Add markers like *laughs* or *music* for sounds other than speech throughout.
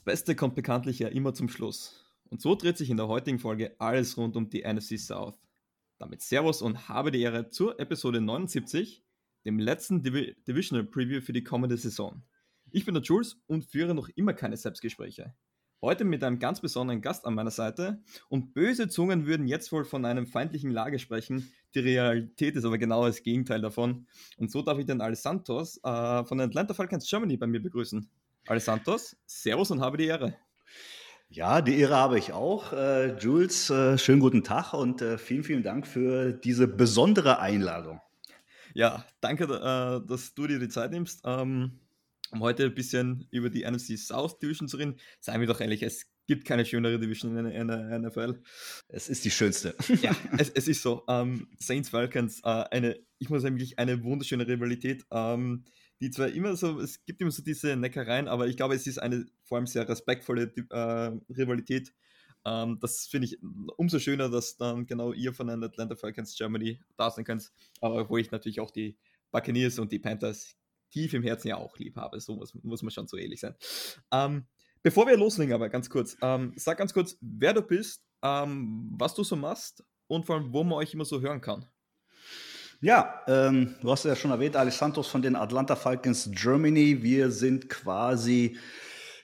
Das Beste kommt bekanntlich ja immer zum Schluss. Und so dreht sich in der heutigen Folge alles rund um die NFC South. Damit Servus und habe die Ehre zur Episode 79, dem letzten Div Divisional Preview für die kommende Saison. Ich bin der Jules und führe noch immer keine Selbstgespräche. Heute mit einem ganz besonderen Gast an meiner Seite und böse Zungen würden jetzt wohl von einem feindlichen Lager sprechen. Die Realität ist aber genau das Gegenteil davon. Und so darf ich den Alex Santos äh, von Atlanta Falcons Germany bei mir begrüßen. Alex Santos, Servus und habe die Ehre. Ja, die Ehre habe ich auch. Äh, Jules, äh, schönen guten Tag und äh, vielen, vielen Dank für diese besondere Einladung. Ja, danke, äh, dass du dir die Zeit nimmst. Ähm, um heute ein bisschen über die NFC South Division zu reden. Seien wir doch ehrlich, es gibt keine schönere Division in der NFL. Es ist die schönste. *laughs* ja, es, es ist so. Ähm, Saints Falcons, äh, eine, ich muss sagen, wirklich eine wunderschöne Rivalität. Ähm, die zwar immer so, es gibt immer so diese Neckereien, aber ich glaube, es ist eine vor allem sehr respektvolle äh, Rivalität. Ähm, das finde ich umso schöner, dass dann genau ihr von den Atlanta Falcons Germany da sein könnt. Aber wo ich natürlich auch die Buccaneers und die Panthers tief im Herzen ja auch lieb habe. So muss, muss man schon so ehrlich sein. Ähm, bevor wir loslegen, aber ganz kurz, ähm, sag ganz kurz, wer du bist, ähm, was du so machst und vor allem, wo man euch immer so hören kann. Ja, ähm, du hast ja schon erwähnt, Alex Santos von den Atlanta Falcons Germany. Wir sind quasi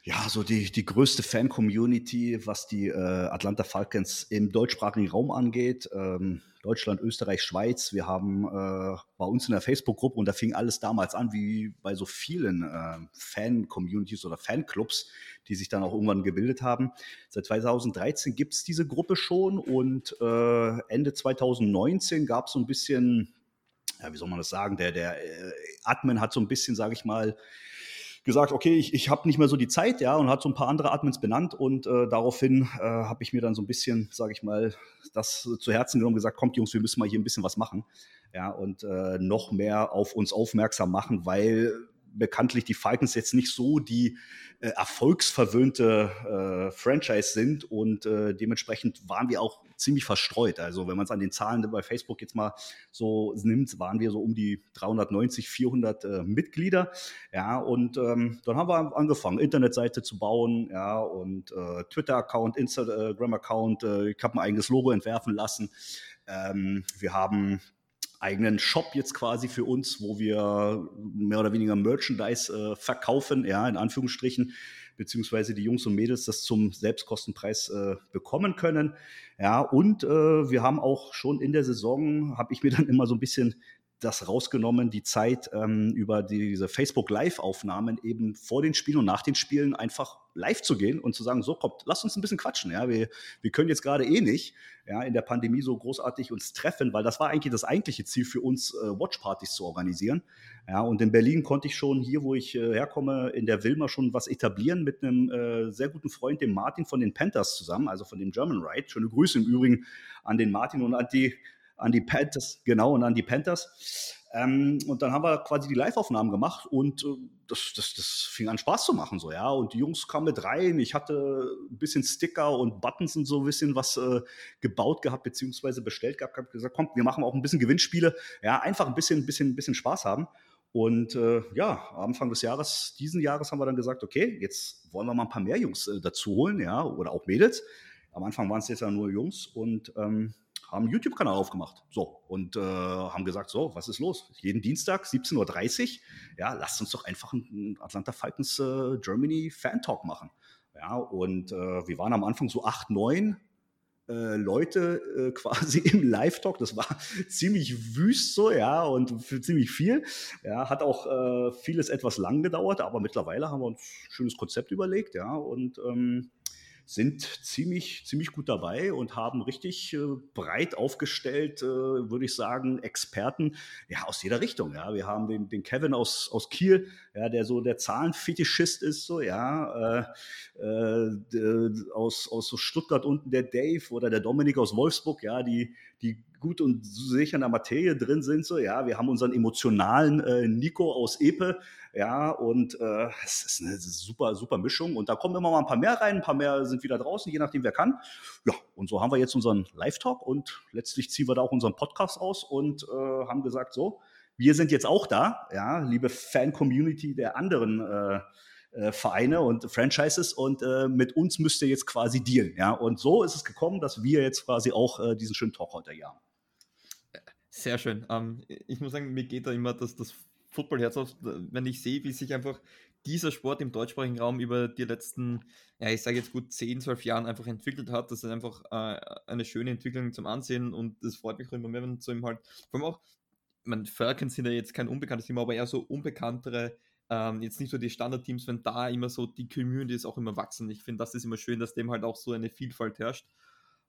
ja, so die, die größte Fan-Community, was die äh, Atlanta Falcons im deutschsprachigen Raum angeht. Ähm, Deutschland, Österreich, Schweiz. Wir haben äh, bei uns in der Facebook-Gruppe, und da fing alles damals an, wie bei so vielen äh, Fan-Communities oder Fanclubs, die sich dann auch irgendwann gebildet haben. Seit 2013 gibt es diese Gruppe schon und äh, Ende 2019 gab es so ein bisschen, ja, wie soll man das sagen, der, der äh, Admin hat so ein bisschen, sage ich mal, gesagt, okay, ich, ich habe nicht mehr so die Zeit, ja, und hat so ein paar andere Admins benannt und äh, daraufhin äh, habe ich mir dann so ein bisschen, sage ich mal, das zu Herzen genommen, gesagt, kommt Jungs, wir müssen mal hier ein bisschen was machen, ja, und äh, noch mehr auf uns aufmerksam machen, weil bekanntlich die Falcons jetzt nicht so die äh, erfolgsverwöhnte äh, Franchise sind und äh, dementsprechend waren wir auch ziemlich verstreut. Also wenn man es an den Zahlen bei Facebook jetzt mal so nimmt, waren wir so um die 390, 400 äh, Mitglieder. Ja, und ähm, dann haben wir angefangen, Internetseite zu bauen, ja, und äh, Twitter-Account, Instagram-Account. Äh, ich habe ein eigenes Logo entwerfen lassen. Ähm, wir haben eigenen Shop jetzt quasi für uns, wo wir mehr oder weniger Merchandise äh, verkaufen, ja, in Anführungsstrichen, beziehungsweise die Jungs und Mädels das zum Selbstkostenpreis äh, bekommen können. Ja, und äh, wir haben auch schon in der Saison, habe ich mir dann immer so ein bisschen das rausgenommen, die Zeit ähm, über diese Facebook Live-Aufnahmen eben vor den Spielen und nach den Spielen einfach live zu gehen und zu sagen, so kommt, lass uns ein bisschen quatschen. Ja, wir, wir können jetzt gerade eh nicht ja, in der Pandemie so großartig uns treffen, weil das war eigentlich das eigentliche Ziel für uns, äh, Watchpartys zu organisieren. Ja, und in Berlin konnte ich schon hier, wo ich äh, herkomme, in der Wilma schon was etablieren mit einem äh, sehr guten Freund, dem Martin von den Panthers zusammen, also von dem German Ride. Schöne Grüße im Übrigen an den Martin und an die an die Panthers, genau, und an die Panthers. Ähm, und dann haben wir quasi die Live-Aufnahmen gemacht und äh, das, das, das fing an Spaß zu machen, so, ja. Und die Jungs kamen mit rein. Ich hatte ein bisschen Sticker und Buttons und so ein bisschen was äh, gebaut gehabt, beziehungsweise bestellt gehabt. Hab gesagt, komm, wir machen auch ein bisschen Gewinnspiele. Ja, einfach ein bisschen, bisschen, ein bisschen Spaß haben. Und äh, ja, Anfang des Jahres, diesen Jahres haben wir dann gesagt, okay, jetzt wollen wir mal ein paar mehr Jungs äh, dazu holen, ja, oder auch Mädels. Am Anfang waren es jetzt ja nur Jungs und ähm, haben einen YouTube-Kanal aufgemacht. So, und äh, haben gesagt, so, was ist los? Jeden Dienstag, 17.30 Uhr, ja, lasst uns doch einfach einen Atlanta Falcons äh, Germany Fan-Talk machen. Ja, und äh, wir waren am Anfang so acht, neun äh, Leute äh, *laughs* quasi im Live-Talk. Das war *laughs* ziemlich wüst so, ja, und ziemlich viel. Ja, hat auch äh, vieles etwas lang gedauert, aber mittlerweile haben wir uns ein schönes Konzept überlegt, ja, und ähm, sind ziemlich, ziemlich gut dabei und haben richtig äh, breit aufgestellt, äh, würde ich sagen, Experten ja, aus jeder Richtung. Ja. Wir haben den, den Kevin aus, aus Kiel, ja, der so der Zahlenfetischist ist, so, ja, äh, äh aus, aus so Stuttgart unten der Dave oder der Dominik aus Wolfsburg, ja, die, die gut und sicher in der Materie drin sind. So, ja, wir haben unseren emotionalen äh, Nico aus Epe, ja, und äh, es ist eine super, super Mischung. Und da kommen immer mal ein paar mehr rein, ein paar mehr sind wieder draußen, je nachdem, wer kann. Ja, und so haben wir jetzt unseren Live-Talk und letztlich ziehen wir da auch unseren Podcast aus und äh, haben gesagt, so, wir sind jetzt auch da, ja, liebe Fan-Community der anderen äh, äh, Vereine und Franchises und äh, mit uns müsst ihr jetzt quasi dealen. Ja? Und so ist es gekommen, dass wir jetzt quasi auch äh, diesen schönen Talk heute hier haben. Sehr schön. Ähm, ich muss sagen, mir geht da immer das, das Footballherz auf, wenn ich sehe, wie sich einfach dieser Sport im deutschsprachigen Raum über die letzten, ja, ich sage jetzt gut 10, 12 Jahren einfach entwickelt hat. Das ist einfach äh, eine schöne Entwicklung zum Ansehen und das freut mich auch immer mehr, wenn so ihm halt, vor allem auch, man Falcons sind ja jetzt kein unbekanntes Team, aber eher so unbekanntere, ähm, jetzt nicht so die Standardteams, wenn da immer so die Community ist auch immer wachsen. Ich finde, das ist immer schön, dass dem halt auch so eine Vielfalt herrscht.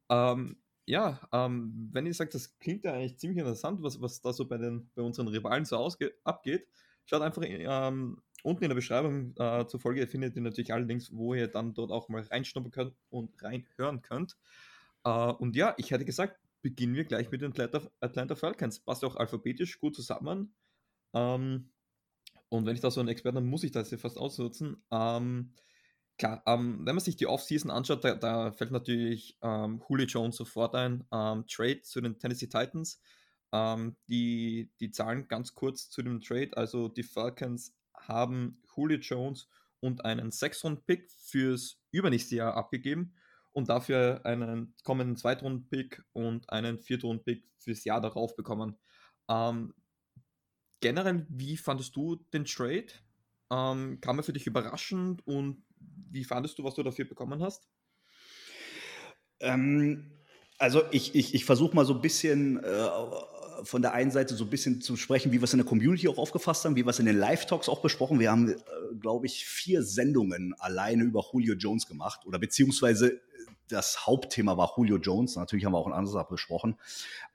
Ähm, ja, ähm, wenn ihr sagt, das klingt ja eigentlich ziemlich interessant, was, was da so bei, den, bei unseren Rivalen so ausge abgeht, schaut einfach ähm, unten in der Beschreibung äh, zur Folge, findet ihr natürlich alle Links, wo ihr dann dort auch mal reinschnuppern könnt und reinhören könnt. Äh, und ja, ich hätte gesagt, beginnen wir gleich mit den Atlanta, Atlanta Falcons. Passt auch alphabetisch gut zusammen. Ähm, und wenn ich da so einen Experten habe, muss ich das ja fast ausnutzen. Ähm, Klar, ähm, wenn man sich die Offseason anschaut, da, da fällt natürlich ähm, Julio Jones sofort ein. Ähm, Trade zu den Tennessee Titans. Ähm, die, die Zahlen ganz kurz zu dem Trade. Also die Falcons haben Julio Jones und einen 6-Rund-Pick fürs übernächste Jahr abgegeben und dafür einen kommenden Zweitrunden-Pick und einen Viertrunden-Pick fürs Jahr darauf bekommen. Ähm, generell, wie fandest du den Trade? Ähm, kam er für dich überraschend und wie fandest du, was du dafür bekommen hast? Ähm, also ich, ich, ich versuche mal so ein bisschen äh, von der einen Seite so ein bisschen zu sprechen, wie wir es in der Community auch aufgefasst haben, wie wir es in den Live-Talks auch besprochen. Wir haben, äh, glaube ich, vier Sendungen alleine über Julio Jones gemacht oder beziehungsweise das Hauptthema war Julio Jones. Natürlich haben wir auch ein anderes besprochen.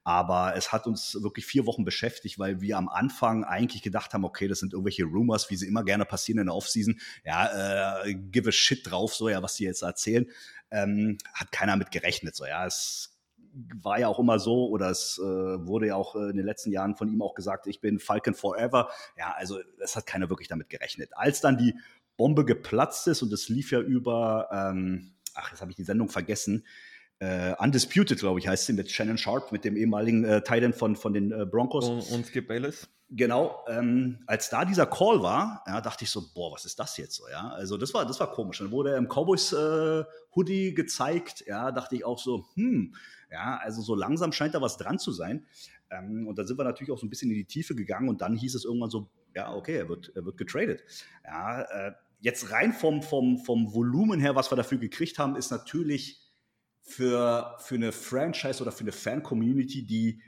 Aber es hat uns wirklich vier Wochen beschäftigt, weil wir am Anfang eigentlich gedacht haben, okay, das sind irgendwelche Rumors, wie sie immer gerne passieren in der Offseason. Ja, äh, give a shit drauf, so ja, was sie jetzt erzählen. Ähm, hat keiner mit gerechnet. So, ja, es war ja auch immer so, oder es äh, wurde ja auch äh, in den letzten Jahren von ihm auch gesagt, ich bin Falcon Forever. Ja, also es hat keiner wirklich damit gerechnet. Als dann die Bombe geplatzt ist und es lief ja über ähm, ach, jetzt habe ich die Sendung vergessen. Uh, Undisputed, glaube ich, heißt sie, mit Shannon Sharp, mit dem ehemaligen äh, Titan von, von den äh, Broncos. Und, und Skip Bayless. Genau, ähm, als da dieser Call war, ja, dachte ich so, boah, was ist das jetzt so, ja? Also das war, das war komisch. Dann wurde er im Cowboys äh, gezeigt, ja, dachte ich auch so, hm, ja, also so langsam scheint da was dran zu sein. Ähm, und dann sind wir natürlich auch so ein bisschen in die Tiefe gegangen und dann hieß es irgendwann so, ja, okay, er wird, er wird getradet. Ja, äh, Jetzt rein vom, vom, vom Volumen her, was wir dafür gekriegt haben, ist natürlich für, für eine Franchise oder für eine Fan-Community, die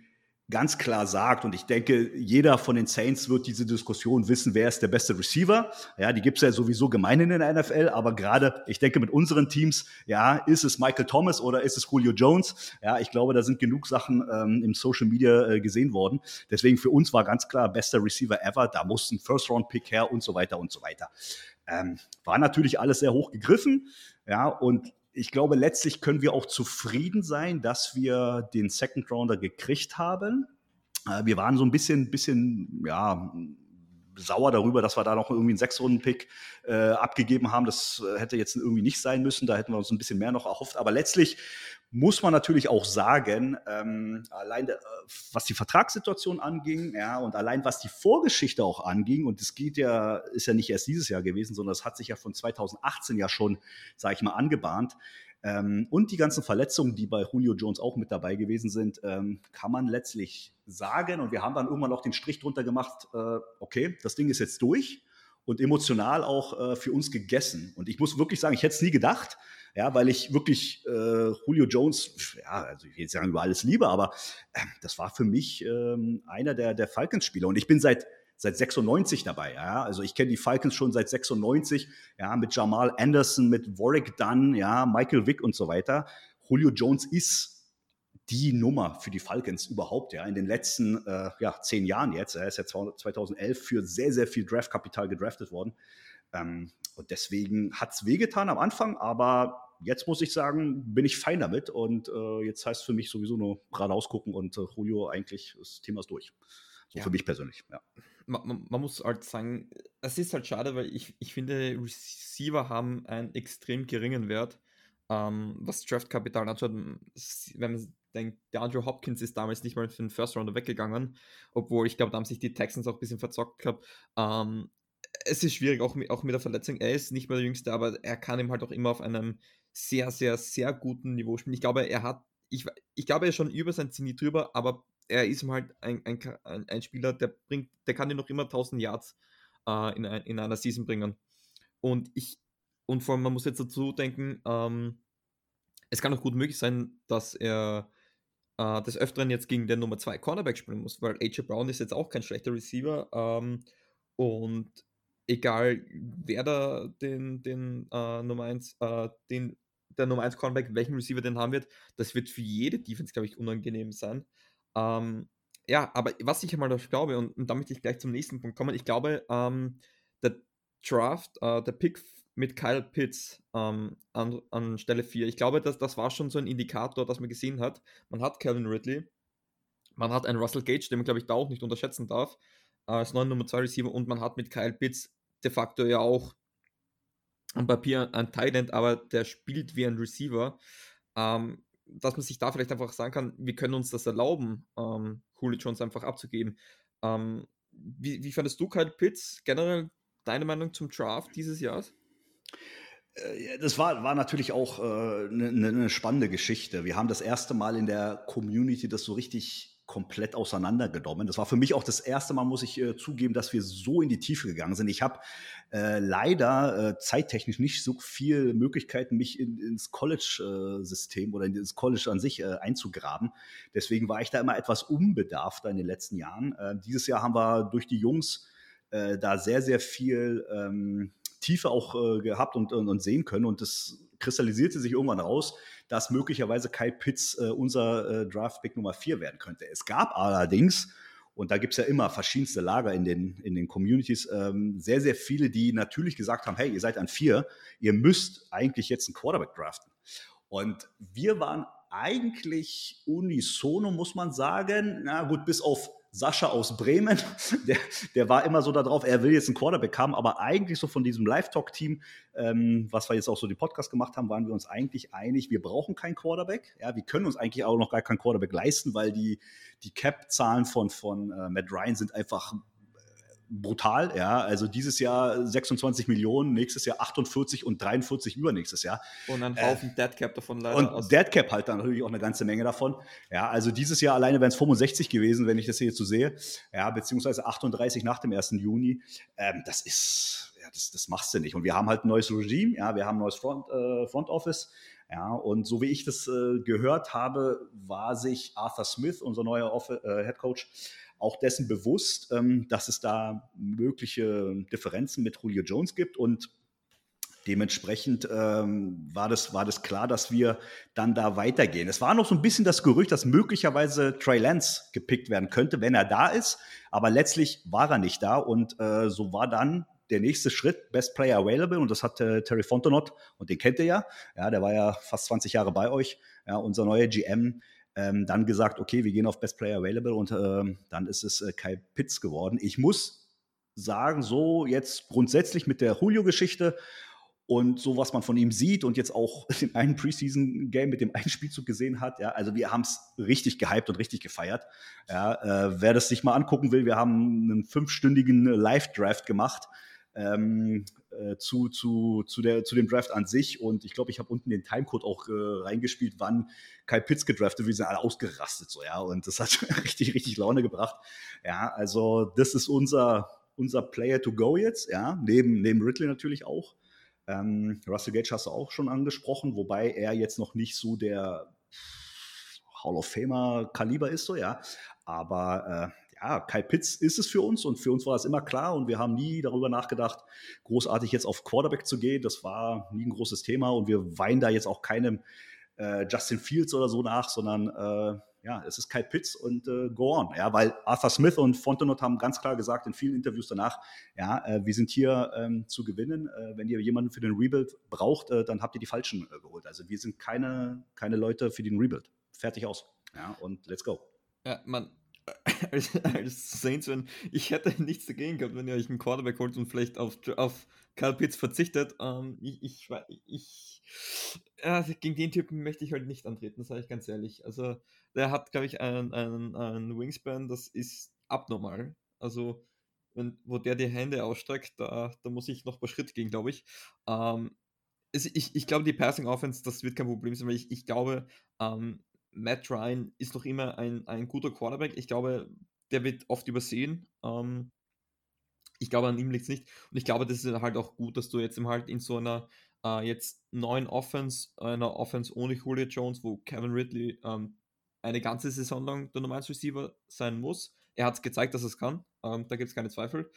ganz klar sagt, und ich denke, jeder von den Saints wird diese Diskussion wissen, wer ist der beste Receiver. Ja, die gibt es ja sowieso gemeinhin in der NFL, aber gerade, ich denke, mit unseren Teams, ja, ist es Michael Thomas oder ist es Julio Jones? Ja, ich glaube, da sind genug Sachen ähm, im Social Media äh, gesehen worden. Deswegen für uns war ganz klar, bester Receiver ever, da muss ein First-Round-Pick her und so weiter und so weiter. Ähm, war natürlich alles sehr hoch gegriffen. Ja, und ich glaube, letztlich können wir auch zufrieden sein, dass wir den Second Rounder gekriegt haben. Äh, wir waren so ein bisschen, bisschen, ja, sauer darüber, dass wir da noch irgendwie einen Sechs-Runden-Pick äh, abgegeben haben. Das äh, hätte jetzt irgendwie nicht sein müssen. Da hätten wir uns ein bisschen mehr noch erhofft. Aber letztlich muss man natürlich auch sagen, ähm, allein äh, was die Vertragssituation anging, ja, und allein was die Vorgeschichte auch anging, und das geht ja, ist ja nicht erst dieses Jahr gewesen, sondern es hat sich ja von 2018 ja schon, sage ich mal, angebahnt. Ähm, und die ganzen Verletzungen, die bei Julio Jones auch mit dabei gewesen sind, ähm, kann man letztlich sagen. Und wir haben dann irgendwann auch den Strich drunter gemacht, äh, okay, das Ding ist jetzt durch und emotional auch äh, für uns gegessen. Und ich muss wirklich sagen, ich hätte es nie gedacht, ja, weil ich wirklich äh, Julio Jones, ja, also ich will jetzt sagen über alles liebe, aber äh, das war für mich ähm, einer der, der Falcons-Spieler. Und ich bin seit seit 96 dabei. Ja? Also ich kenne die Falcons schon seit 96, ja, mit Jamal Anderson, mit Warwick Dunn, ja, Michael Vick und so weiter. Julio Jones ist die Nummer für die Falcons überhaupt, ja, in den letzten äh, ja, zehn Jahren jetzt. Er ist ja 2011 für sehr, sehr viel Draftkapital gedraftet worden. Ähm, und deswegen hat es wehgetan am Anfang, aber jetzt muss ich sagen, bin ich fein damit. Und äh, jetzt heißt es für mich sowieso nur geradeaus gucken und äh, Julio eigentlich, das Thema ist durch. So ja. für mich persönlich, ja. Man, man, man, muss halt sagen, es ist halt schade, weil ich, ich finde, Receiver haben einen extrem geringen Wert, ähm, was Draftkapital anschaut. Wenn man denke, der Andrew Hopkins ist damals nicht mal für den First Rounder weggegangen, obwohl ich glaube, da haben sich die Texans auch ein bisschen verzockt gehabt. Ähm, es ist schwierig, auch mit, auch mit der Verletzung. Er ist nicht mehr der Jüngste, aber er kann ihm halt auch immer auf einem sehr, sehr, sehr guten Niveau spielen. Ich glaube, er hat, ich, ich glaube, er ist schon über sein Zenit drüber, aber er ist halt ein, ein, ein, Spieler, der bringt, der kann dir noch immer 1000 Yards äh, in, ein, in einer Season bringen. Und ich, und vor allem, man muss jetzt dazu denken, ähm, es kann auch gut möglich sein, dass er äh, des Öfteren jetzt gegen den Nummer 2 Cornerback spielen muss, weil AJ Brown ist jetzt auch kein schlechter Receiver. Ähm, und egal wer da den, den äh, Nummer 1, äh, den, der Nummer 1 Cornerback, welchen Receiver den haben wird, das wird für jede Defense, glaube ich, unangenehm sein. Ähm, ja, aber was ich einmal glaube, und, und damit ich gleich zum nächsten Punkt komme, ich glaube, ähm, der Draft, äh, der Pick mit Kyle Pitts ähm, an, an Stelle 4, ich glaube, dass, das war schon so ein Indikator, dass man gesehen hat, man hat Calvin Ridley, man hat einen Russell Gage, den man, glaube ich, da auch nicht unterschätzen darf, äh, als neuen Nummer 2 Receiver und man hat mit Kyle Pitts de facto ja auch am Papier ein Tight aber der spielt wie ein Receiver. Ähm, dass man sich da vielleicht einfach sagen kann, wir können uns das erlauben, ähm, Julio Jones einfach abzugeben. Ähm, wie, wie fandest du Kyle Pitts generell deine Meinung zum Draft dieses Jahres? Äh, das war, war natürlich auch eine äh, ne, ne spannende Geschichte. Wir haben das erste Mal in der Community das so richtig komplett auseinandergenommen. Das war für mich auch das erste Mal, muss ich äh, zugeben, dass wir so in die Tiefe gegangen sind. Ich habe äh, leider äh, zeittechnisch nicht so viele Möglichkeiten, mich in, ins College-System äh, oder in das College an sich äh, einzugraben. Deswegen war ich da immer etwas unbedarfter in den letzten Jahren. Äh, dieses Jahr haben wir durch die Jungs da sehr, sehr viel ähm, Tiefe auch gehabt und, und, und sehen können. Und das kristallisierte sich irgendwann raus, dass möglicherweise Kai Pitts äh, unser äh, Draft-Pick Nummer 4 werden könnte. Es gab allerdings, und da gibt es ja immer verschiedenste Lager in den, in den Communities, ähm, sehr, sehr viele, die natürlich gesagt haben, hey, ihr seid an 4, ihr müsst eigentlich jetzt einen Quarterback draften. Und wir waren eigentlich unisono, muss man sagen, na gut, bis auf Sascha aus Bremen, *laughs* der, der war immer so darauf, er will jetzt einen Quarterback haben, aber eigentlich so von diesem Live-Talk-Team, ähm, was wir jetzt auch so die Podcast gemacht haben, waren wir uns eigentlich einig, wir brauchen keinen Quarterback. Ja, wir können uns eigentlich auch noch gar keinen Quarterback leisten, weil die, die Cap-Zahlen von, von äh, Matt Ryan sind einfach brutal, ja. Also dieses Jahr 26 Millionen, nächstes Jahr 48 und 43 übernächstes Jahr. Und ein Haufen äh, Deadcap davon leider. Und aus. Deadcap halt dann natürlich auch eine ganze Menge davon. Ja, also dieses Jahr alleine wären es 65 gewesen, wenn ich das hier jetzt so sehe. Ja, beziehungsweise 38 nach dem 1. Juni. Ähm, das ist, ja, das, das machst du nicht. Und wir haben halt ein neues Regime, ja, wir haben ein neues Front, äh, Front Office. Ja, und so wie ich das äh, gehört habe, war sich Arthur Smith, unser neuer Off äh, Head Coach, auch dessen bewusst, ähm, dass es da mögliche Differenzen mit Julio Jones gibt und Dementsprechend ähm, war, das, war das klar, dass wir dann da weitergehen. Es war noch so ein bisschen das Gerücht, dass möglicherweise Trey Lance gepickt werden könnte, wenn er da ist. Aber letztlich war er nicht da. Und äh, so war dann der nächste Schritt, Best Player Available. Und das hat äh, Terry Fontenot, und den kennt ihr ja. Ja, der war ja fast 20 Jahre bei euch. Ja, unser neuer GM ähm, dann gesagt, okay, wir gehen auf Best Player Available und ähm, dann ist es äh, Kai Pitts geworden. Ich muss sagen, so jetzt grundsätzlich mit der Julio-Geschichte und so, was man von ihm sieht und jetzt auch *laughs* in einem Preseason-Game mit dem einen Spielzug gesehen hat, ja, also wir haben es richtig gehypt und richtig gefeiert. Ja, äh, wer das sich mal angucken will, wir haben einen fünfstündigen Live-Draft gemacht ähm, äh, zu, zu, zu, der, zu dem Draft an sich. Und ich glaube, ich habe unten den Timecode auch äh, reingespielt, wann Kai Pitts gedraftet wird. Wir sind alle ausgerastet so, ja. Und das hat *laughs* richtig, richtig Laune gebracht. Ja, also das ist unser, unser Player to go jetzt, ja, neben, neben Ridley natürlich auch. Ähm, Russell Gage hast du auch schon angesprochen, wobei er jetzt noch nicht so der Hall of Famer Kaliber ist, so ja. Aber äh, ja, Kai Pitts ist es für uns und für uns war es immer klar und wir haben nie darüber nachgedacht, großartig jetzt auf Quarterback zu gehen. Das war nie ein großes Thema und wir weinen da jetzt auch keinem äh, Justin Fields oder so nach, sondern äh, ja, es ist Kai Pitts und äh, go on. Ja, weil Arthur Smith und Fontenot haben ganz klar gesagt in vielen Interviews danach, ja, äh, wir sind hier ähm, zu gewinnen. Äh, wenn ihr jemanden für den Rebuild braucht, äh, dann habt ihr die Falschen äh, geholt. Also wir sind keine, keine Leute für den Rebuild. Fertig aus. Ja, und let's go. Ja, man, *laughs* als, als Saints, wenn ich hätte *laughs* nichts dagegen gehabt, wenn ihr euch einen Quarterback holt und vielleicht auf, auf Kyle Pitts verzichtet. Ähm, ich, ich, ich äh, gegen den Typen möchte ich halt nicht antreten, sage ich ganz ehrlich. Also, der hat, glaube ich, einen, einen, einen Wingspan, das ist abnormal. Also, wenn, wo der die Hände ausstreckt, da, da muss ich noch ein paar Schritte gehen, glaube ich. Ähm, es, ich. Ich glaube, die Passing Offense, das wird kein Problem sein, weil ich, ich glaube, ähm, Matt Ryan ist noch immer ein, ein guter Quarterback. Ich glaube, der wird oft übersehen. Ähm, ich glaube, an ihm liegt es nicht. Und ich glaube, das ist halt auch gut, dass du jetzt halt in so einer äh, jetzt neuen Offense, einer Offense ohne Julio Jones, wo Kevin Ridley ähm, eine ganze Saison lang der Normals Receiver sein muss. Er hat es gezeigt, dass er es kann. Ähm, da gibt es keine Zweifel.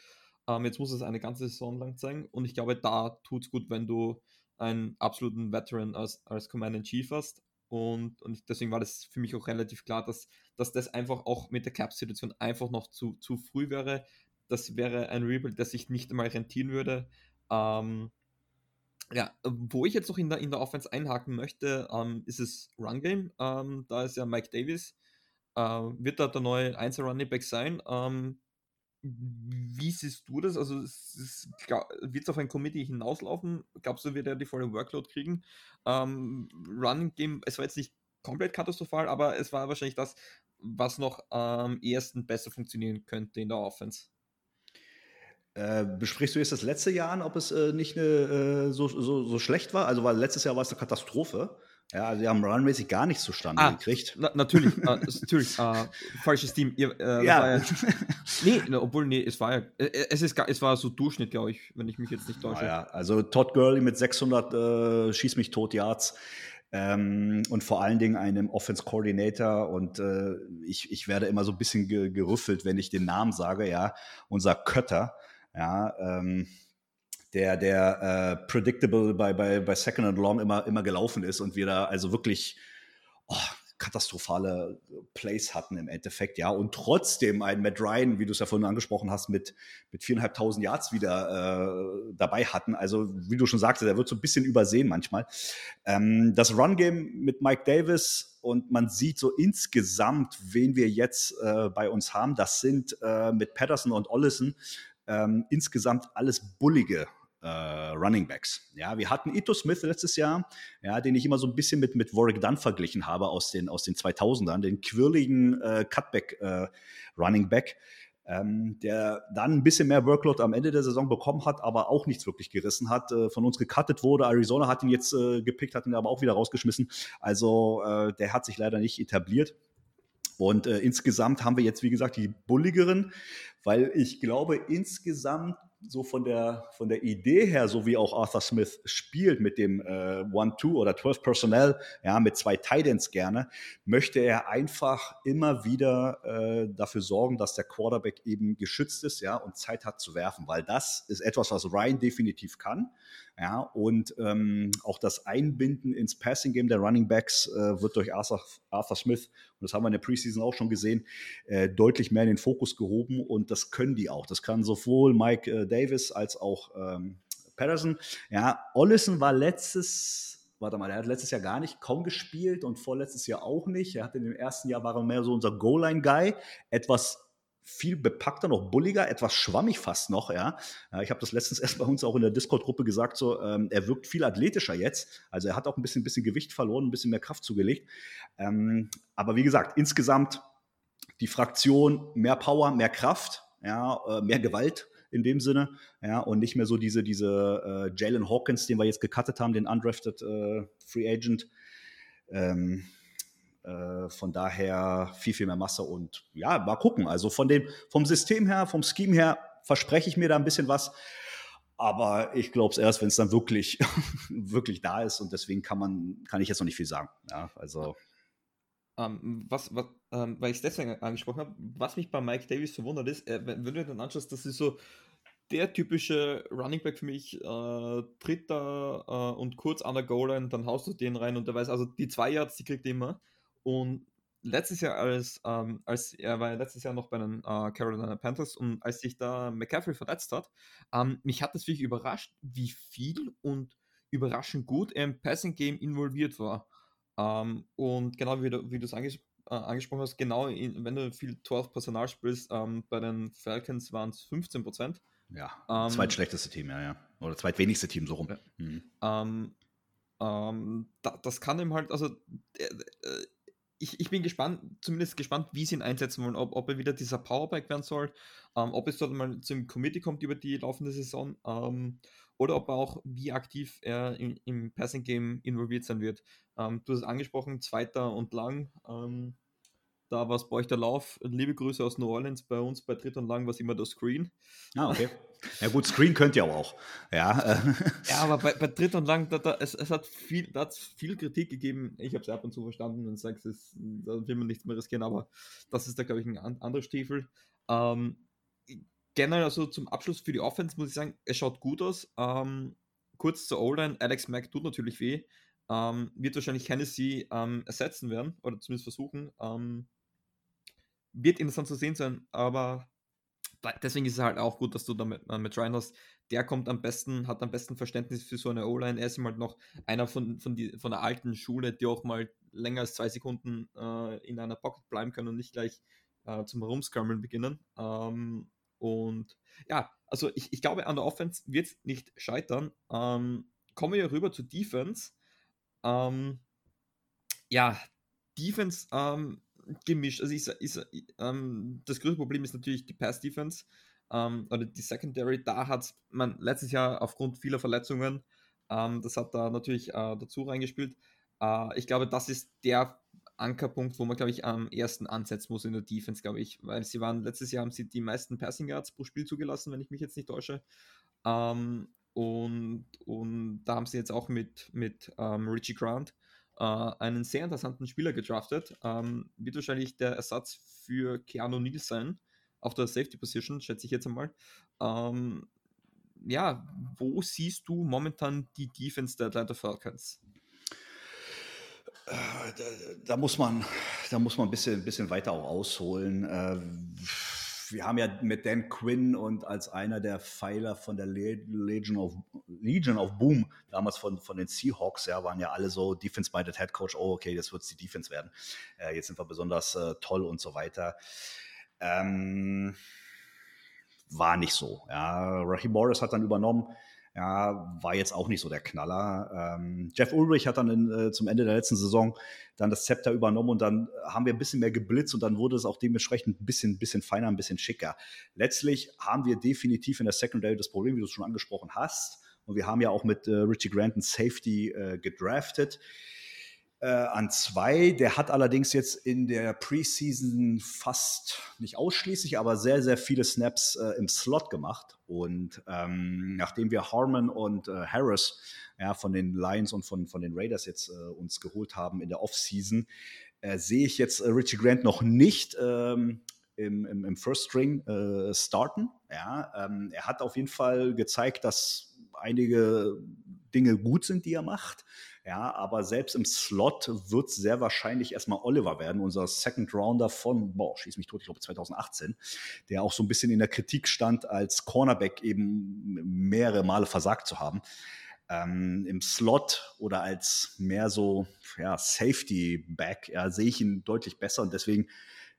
Ähm, jetzt muss es eine ganze Saison lang zeigen. Und ich glaube, da tut es gut, wenn du einen absoluten Veteran als, als Command-in-Chief hast. Und, und deswegen war das für mich auch relativ klar, dass, dass das einfach auch mit der Cap-Situation einfach noch zu, zu früh wäre. Das wäre ein Rebuild, das sich nicht einmal rentieren würde. Ähm, ja, wo ich jetzt noch in der, in der Offense einhaken möchte, ähm, ist es Run Game. Ähm, da ist ja Mike Davis. Äh, wird da der neue Einzel Running Back sein? Ähm, wie siehst du das? Also wird es auf ein Committee hinauslaufen? Glaubst du, wird er die volle Workload kriegen? Ähm, Running Game, es war jetzt nicht komplett katastrophal, aber es war wahrscheinlich das, was noch am ehesten besser funktionieren könnte in der Offense. Äh, besprichst du jetzt das letzte Jahr an, ob es äh, nicht eine, äh, so, so, so schlecht war? Also, weil letztes Jahr war es eine Katastrophe. Ja, also die haben runmäßig gar nichts zustande ah, gekriegt. Na, natürlich, *laughs* äh, natürlich, äh, falsches Team. Ihr, äh, ja. ja. *laughs* nee, obwohl, nee, es war ja, äh, es, ist, es war so Durchschnitt, glaube ich, wenn ich mich jetzt nicht täusche. Ja, also Todd Gurley mit 600 äh, Schieß mich tot Yards ähm, und vor allen Dingen einem Offense Coordinator und äh, ich, ich werde immer so ein bisschen ge gerüffelt, wenn ich den Namen sage, ja, unser Kötter, ja, ähm, der, der äh, predictable bei, bei, bei Second and Long immer, immer gelaufen ist und wir da also wirklich oh, katastrophale Plays hatten im Endeffekt, ja. Und trotzdem ein Matt Ryan, wie du es ja vorhin angesprochen hast, mit, mit viereinhalbtausend Yards wieder äh, dabei hatten. Also, wie du schon sagst, der wird so ein bisschen übersehen manchmal. Ähm, das Run-Game mit Mike Davis und man sieht so insgesamt, wen wir jetzt äh, bei uns haben. Das sind äh, mit Patterson und Ollison ähm, insgesamt alles bullige äh, Running Backs. Ja, wir hatten Ito Smith letztes Jahr, ja, den ich immer so ein bisschen mit, mit Warwick Dunn verglichen habe aus den, aus den 2000ern, den quirligen äh, Cutback äh, Running Back, ähm, der dann ein bisschen mehr Workload am Ende der Saison bekommen hat, aber auch nichts wirklich gerissen hat, äh, von uns gecuttet wurde. Arizona hat ihn jetzt äh, gepickt, hat ihn aber auch wieder rausgeschmissen. Also äh, der hat sich leider nicht etabliert. Und äh, insgesamt haben wir jetzt, wie gesagt, die bulligeren, weil ich glaube, insgesamt so von der, von der Idee her, so wie auch Arthur Smith spielt mit dem äh, One-Two oder 12 Personnel, ja, mit zwei Titans gerne, möchte er einfach immer wieder äh, dafür sorgen, dass der Quarterback eben geschützt ist, ja, und Zeit hat zu werfen, weil das ist etwas, was Ryan definitiv kann. Ja, und ähm, auch das Einbinden ins Passing Game der Running Backs äh, wird durch Arthur, Arthur, Smith, und das haben wir in der Preseason auch schon gesehen, äh, deutlich mehr in den Fokus gehoben und das können die auch. Das kann sowohl Mike äh, Davis als auch ähm, Patterson. Ja, Ollison war letztes warte mal, er hat letztes Jahr gar nicht kaum gespielt und vorletztes Jahr auch nicht. Er hat in dem ersten Jahr war er mehr so unser Goal-Line-Guy, etwas viel bepackter, noch bulliger, etwas schwammig fast noch, ja. Ich habe das letztens *laughs* erst bei uns auch in der Discord-Gruppe gesagt, so, ähm, er wirkt viel athletischer jetzt. Also er hat auch ein bisschen, bisschen Gewicht verloren, ein bisschen mehr Kraft zugelegt. Ähm, aber wie gesagt, insgesamt die Fraktion mehr Power, mehr Kraft, ja, äh, mehr Gewalt in dem Sinne, ja, und nicht mehr so diese, diese äh, Jalen Hawkins, den wir jetzt gecuttet haben, den undrafted äh, Free Agent. Ähm, äh, von daher viel, viel mehr Masse und ja, mal gucken. Also von dem, vom System her, vom Scheme her verspreche ich mir da ein bisschen was. Aber ich glaube es erst, wenn es dann wirklich, *laughs* wirklich da ist und deswegen kann man, kann ich jetzt noch nicht viel sagen. Ja, also. Um, ähm, was, was um, ähm, weil ich es deswegen angesprochen habe, was mich bei Mike Davis so wundert ist, äh, wenn, wenn, du dann anschaust, das ist so der typische Running Back für mich, äh, tritt da äh, und kurz an der Goal-Line, dann haust du den rein und der weiß, also die zwei Yards, die kriegt er immer. Und letztes Jahr, als, ähm, als er war ja letztes Jahr noch bei den äh, Carolina Panthers und als sich da McCaffrey verletzt hat, ähm, mich hat das wirklich überrascht, wie viel und überraschend gut er im Passing Game involviert war. Ähm, und genau wie du, wie es anges äh, angesprochen hast, genau in, wenn du viel 12 Personal spielst, ähm, bei den Falcons waren es 15 Prozent. Ja, ähm, zweitschlechteste Team, ja, ja. Oder zweitwenigste Team so rum. Ja. Mhm. Ähm, da, das kann ihm halt, also äh, ich, ich bin gespannt, zumindest gespannt, wie sie ihn einsetzen wollen, ob, ob er wieder dieser Powerback werden soll, ähm, ob es dort mal zum Committee kommt über die laufende Saison ähm, oder ob er auch, wie aktiv er im, im Passing Game involviert sein wird. Ähm, du hast es angesprochen, zweiter und lang. Ähm, da war es bei euch der Lauf. Liebe Grüße aus New Orleans. Bei uns bei Dritt und Lang war es immer der Screen. Ah, okay. Ja gut, Screen könnt ihr auch. Ja, ja aber bei, bei Dritt und Lang, da, da, es, es hat viel, da viel Kritik gegeben. Ich habe es ab und zu verstanden und sage, da will man nichts mehr riskieren, aber das ist da, glaube ich, ein anderer Stiefel. Ähm, generell, also zum Abschluss für die Offense muss ich sagen, es schaut gut aus. Ähm, kurz zur O-Line, Alex Mack tut natürlich weh. Ähm, wird wahrscheinlich Hennessy ähm, ersetzen werden oder zumindest versuchen. Wird interessant zu sehen sein, aber deswegen ist es halt auch gut, dass du damit äh, mit Ryan hast. Der kommt am besten, hat am besten Verständnis für so eine O-Line. Er ist halt noch einer von, von, die, von der alten Schule, die auch mal länger als zwei Sekunden äh, in einer Pocket bleiben können und nicht gleich äh, zum Rumscrammeln beginnen. Ähm, und ja, also ich, ich glaube, an der Offense wird es nicht scheitern. Ähm, kommen wir rüber zu Defense. Ähm, ja, Defense ähm, gemischt. Also ich, ich, ähm, das größte Problem ist natürlich die Pass-Defense ähm, oder die Secondary. Da hat man letztes Jahr aufgrund vieler Verletzungen, ähm, das hat da natürlich äh, dazu reingespielt. Äh, ich glaube, das ist der Ankerpunkt, wo man, glaube ich, am ersten ansetzen muss in der Defense, glaube ich, weil sie waren letztes Jahr haben sie die meisten Passing Yards pro Spiel zugelassen, wenn ich mich jetzt nicht täusche. Ähm, und, und da haben sie jetzt auch mit, mit ähm, Richie Grant äh, einen sehr interessanten Spieler gedraftet. Ähm, wird wahrscheinlich der Ersatz für Keanu Neal sein, auf der Safety Position, schätze ich jetzt einmal. Ähm, ja, wo siehst du momentan die Defense der Atlanta Falcons? Äh, da, da, muss man, da muss man ein bisschen, ein bisschen weiter auch ausholen. Wir haben ja mit Dan Quinn und als einer der Pfeiler von der Legion of, Legion of Boom, damals von, von den Seahawks, ja, waren ja alle so Defense-minded Head Coach, oh, okay, jetzt wird es die Defense werden. Äh, jetzt sind wir besonders äh, toll und so weiter. Ähm, war nicht so. Ja. Raheem Morris hat dann übernommen ja, war jetzt auch nicht so der Knaller. Ähm, Jeff Ulrich hat dann in, äh, zum Ende der letzten Saison dann das Zepter übernommen und dann haben wir ein bisschen mehr geblitzt und dann wurde es auch dementsprechend ein bisschen, bisschen feiner, ein bisschen schicker. Letztlich haben wir definitiv in der Secondary das Problem, wie du es schon angesprochen hast. Und wir haben ja auch mit äh, Richie Grant einen Safety äh, gedraftet an zwei. Der hat allerdings jetzt in der Preseason fast nicht ausschließlich, aber sehr, sehr viele Snaps äh, im Slot gemacht. Und ähm, nachdem wir Harmon und äh, Harris ja, von den Lions und von, von den Raiders jetzt äh, uns geholt haben in der Offseason, äh, sehe ich jetzt äh, Richie Grant noch nicht. Ähm, im, im, im, First String starten. Ja, ähm, er hat auf jeden Fall gezeigt, dass einige Dinge gut sind, die er macht. Ja, aber selbst im Slot wird es sehr wahrscheinlich erstmal Oliver werden, unser Second Rounder von, boah, schieß mich tot, ich glaube 2018, der auch so ein bisschen in der Kritik stand, als Cornerback eben mehrere Male versagt zu haben. Ähm, Im Slot oder als mehr so ja, Safety-Back ja, sehe ich ihn deutlich besser und deswegen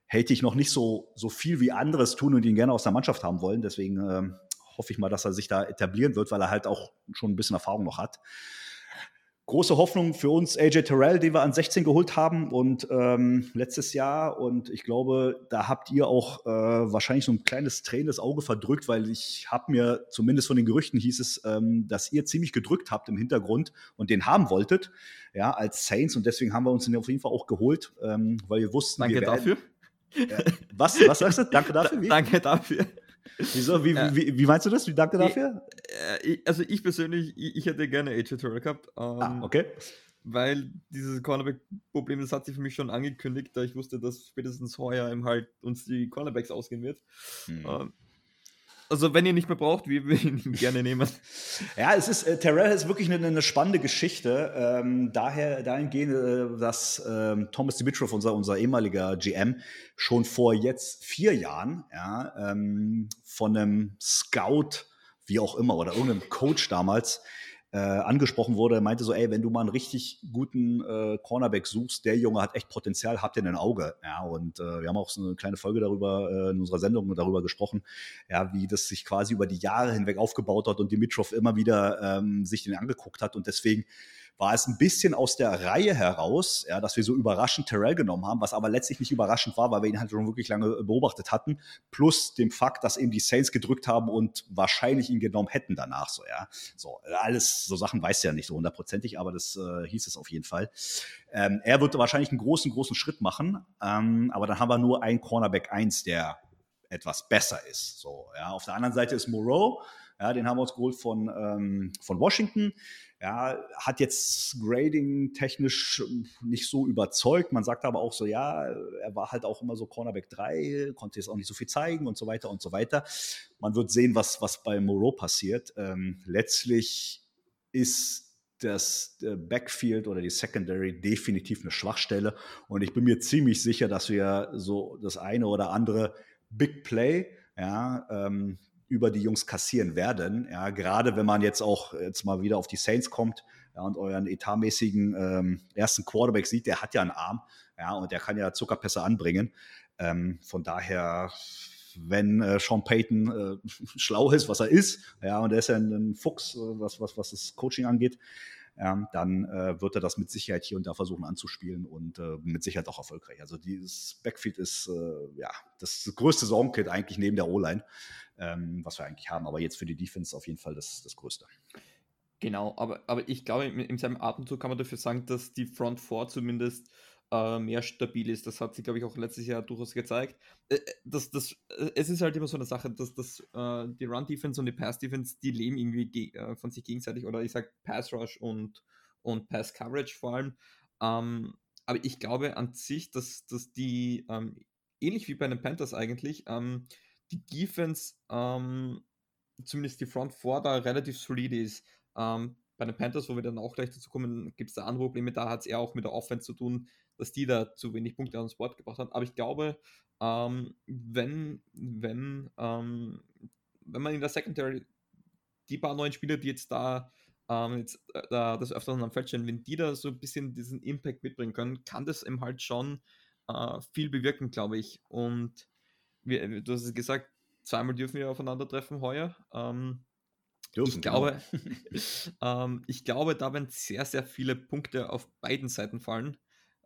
hätte ich noch nicht so, so viel wie anderes tun und ihn gerne aus der Mannschaft haben wollen. Deswegen ähm, hoffe ich mal, dass er sich da etablieren wird, weil er halt auch schon ein bisschen Erfahrung noch hat große Hoffnung für uns AJ Terrell, den wir an 16 geholt haben und ähm, letztes Jahr. Und ich glaube, da habt ihr auch äh, wahrscheinlich so ein kleines tränendes Auge verdrückt, weil ich habe mir zumindest von den Gerüchten hieß es, ähm, dass ihr ziemlich gedrückt habt im Hintergrund und den haben wolltet, ja, als Saints. Und deswegen haben wir uns den auf jeden Fall auch geholt, ähm, weil wir wussten, Danke wir dafür. Äh, was, was sagst du? Danke dafür. Wie? Danke dafür. Wieso? Wie, äh, wie, wie, meinst du das? Wie danke dafür? Ich, also ich persönlich, ich, ich hätte gerne AJ Terrell gehabt. Ah, ähm, ah, okay. Weil dieses Cornerback-Problem, das hat sich für mich schon angekündigt, da ich wusste, dass spätestens heuer im halt uns die Cornerbacks ausgehen wird. Hm. Ähm, also wenn ihr nicht mehr braucht, wir würden ihn *laughs* gerne nehmen. Ja, es ist, äh, Terrell ist wirklich eine, eine spannende Geschichte. Ähm, daher, dahingehend, äh, dass ähm, Thomas Dimitrov, unser, unser ehemaliger GM, schon vor jetzt vier Jahren ja, ähm, von einem Scout, wie auch immer, oder irgendeinem Coach damals, äh, angesprochen wurde, meinte so, ey, wenn du mal einen richtig guten äh, Cornerback suchst, der Junge hat echt Potenzial, habt ihr ein Auge. Ja, und äh, wir haben auch so eine kleine Folge darüber äh, in unserer Sendung darüber gesprochen, ja, wie das sich quasi über die Jahre hinweg aufgebaut hat und Dimitrov immer wieder ähm, sich den angeguckt hat und deswegen war es ein bisschen aus der Reihe heraus, ja, dass wir so überraschend Terrell genommen haben, was aber letztlich nicht überraschend war, weil wir ihn halt schon wirklich lange beobachtet hatten, plus dem Fakt, dass eben die Saints gedrückt haben und wahrscheinlich ihn genommen hätten danach so, ja. So, alles, so Sachen weiß ja nicht so hundertprozentig, aber das äh, hieß es auf jeden Fall. Ähm, er wird wahrscheinlich einen großen, großen Schritt machen, ähm, aber dann haben wir nur einen Cornerback 1, der etwas besser ist. So, ja. Auf der anderen Seite ist Moreau, ja, den haben wir uns geholt von, ähm, von Washington. Ja, hat jetzt Grading technisch nicht so überzeugt. Man sagt aber auch so, ja, er war halt auch immer so Cornerback 3, konnte jetzt auch nicht so viel zeigen und so weiter und so weiter. Man wird sehen, was, was bei Moreau passiert. Ähm, letztlich ist das Backfield oder die Secondary definitiv eine Schwachstelle. Und ich bin mir ziemlich sicher, dass wir so das eine oder andere Big Play, ja, ähm, über die Jungs kassieren werden. Ja, gerade wenn man jetzt auch jetzt mal wieder auf die Saints kommt ja, und euren etatmäßigen ähm, ersten Quarterback sieht, der hat ja einen Arm, ja, und der kann ja Zuckerpässe anbringen. Ähm, von daher, wenn äh, Sean Payton äh, *laughs* schlau ist, was er ist, ja, und er ist ja ein, ein Fuchs, äh, was, was, was das Coaching angeht, ja, dann äh, wird er das mit Sicherheit hier und da versuchen anzuspielen und äh, mit Sicherheit auch erfolgreich. Also dieses Backfield ist äh, ja das größte Sorgenkit eigentlich neben der O-Line, ähm, was wir eigentlich haben. Aber jetzt für die Defense auf jeden Fall das, das Größte. Genau, aber, aber ich glaube, in, in seinem Atemzug kann man dafür sagen, dass die Front 4 zumindest äh, mehr stabil ist. Das hat sich, glaube ich, auch letztes Jahr durchaus gezeigt. Äh, das, das, äh, es ist halt immer so eine Sache, dass, dass äh, die Run-Defense und die Pass-Defense, die leben irgendwie äh, von sich gegenseitig oder ich sage Pass-Rush und, und Pass-Coverage vor allem. Ähm, aber ich glaube an sich, dass, dass die, ähm, ähnlich wie bei den Panthers eigentlich, ähm, die Defense, ähm, zumindest die Front 4 da relativ solide ist. Ähm, bei den Panthers, wo wir dann auch gleich dazu kommen, gibt es da andere Probleme. Da hat es eher auch mit der Offense zu tun, dass die da zu wenig Punkte ans Board gebracht haben. Aber ich glaube, ähm, wenn, wenn, ähm, wenn man in der Secondary die paar neuen Spieler, die jetzt da ähm, jetzt, äh, das Öfteren am Feld stehen, wenn die da so ein bisschen diesen Impact mitbringen können, kann das eben halt schon äh, viel bewirken, glaube ich. Und wie, du hast es gesagt, zweimal dürfen wir aufeinandertreffen heuer. Ähm, Dürfen, ich, glaube, genau. *laughs* ähm, ich glaube, da werden sehr, sehr viele Punkte auf beiden Seiten fallen.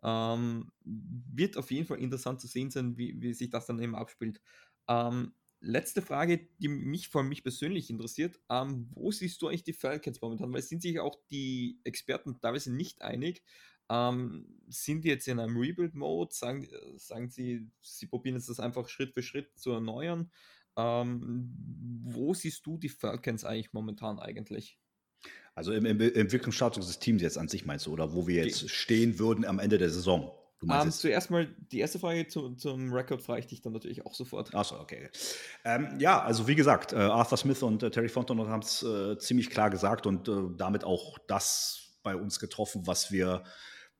Ähm, wird auf jeden Fall interessant zu sehen sein, wie, wie sich das dann eben abspielt. Ähm, letzte Frage, die mich vor mich persönlich interessiert. Ähm, wo siehst du eigentlich die Falcons momentan? Weil sind sich auch die Experten teilweise nicht einig. Ähm, sind die jetzt in einem Rebuild-Mode? Sagen, sagen sie, sie probieren jetzt das einfach Schritt für Schritt zu erneuern? Ähm, wo siehst du die Falcons eigentlich momentan eigentlich? Also im, im Entwicklungsstatus des Teams jetzt an sich meinst du, oder wo wir jetzt stehen würden am Ende der Saison? Du um, ähm, zuerst mal die erste Frage zu, zum Rekord frage ich dich dann natürlich auch sofort. Achso, okay. Ähm, ja, also wie gesagt, äh, Arthur Smith und äh, Terry Fontenot haben es äh, ziemlich klar gesagt und äh, damit auch das bei uns getroffen, was wir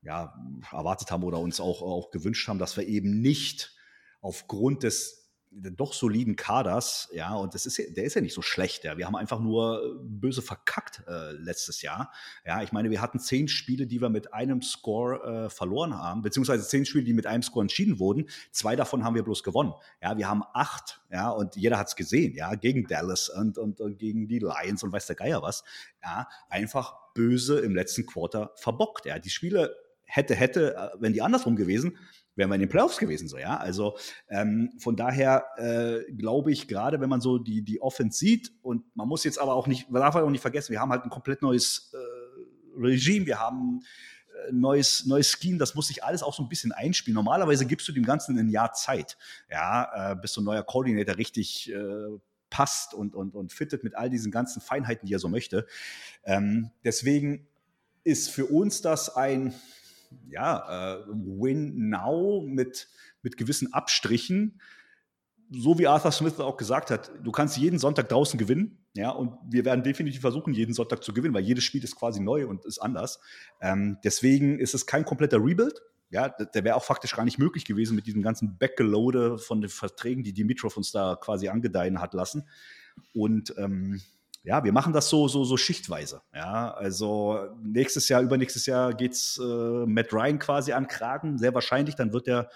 ja, erwartet haben oder uns auch, auch gewünscht haben, dass wir eben nicht aufgrund des doch soliden Kaders, ja, und das ist, der ist ja nicht so schlecht, ja. Wir haben einfach nur äh, böse verkackt äh, letztes Jahr. Ja, ich meine, wir hatten zehn Spiele, die wir mit einem Score äh, verloren haben, beziehungsweise zehn Spiele, die mit einem Score entschieden wurden. Zwei davon haben wir bloß gewonnen. Ja, wir haben acht, ja, und jeder hat es gesehen, ja, gegen Dallas und, und, und gegen die Lions und weiß der Geier was. Ja, einfach böse im letzten Quarter verbockt. Ja, die Spiele hätte, hätte, äh, wenn die andersrum gewesen, wären wir in den Playoffs gewesen, so, ja. Also ähm, von daher äh, glaube ich, gerade wenn man so die, die Offense sieht, und man muss jetzt aber auch nicht, man darf auch nicht vergessen, wir haben halt ein komplett neues äh, Regime, wir haben äh, neues, neues Scheme, das muss sich alles auch so ein bisschen einspielen. Normalerweise gibst du dem Ganzen ein Jahr Zeit, ja, äh, bis so ein neuer Coordinator richtig äh, passt und, und, und fittet mit all diesen ganzen Feinheiten, die er so möchte. Ähm, deswegen ist für uns das ein, ja, äh, Win Now mit, mit gewissen Abstrichen. So wie Arthur Smith auch gesagt hat, du kannst jeden Sonntag draußen gewinnen. Ja, und wir werden definitiv versuchen, jeden Sonntag zu gewinnen, weil jedes Spiel ist quasi neu und ist anders. Ähm, deswegen ist es kein kompletter Rebuild. Ja, der wäre auch faktisch gar nicht möglich gewesen mit diesem ganzen Backgelode von den Verträgen, die Dimitrov uns da quasi angedeihen hat lassen. Und ähm, ja, wir machen das so, so, so schichtweise. Ja, also nächstes Jahr, übernächstes Jahr geht's äh, Matt Ryan quasi an Kragen, sehr wahrscheinlich. Dann wird er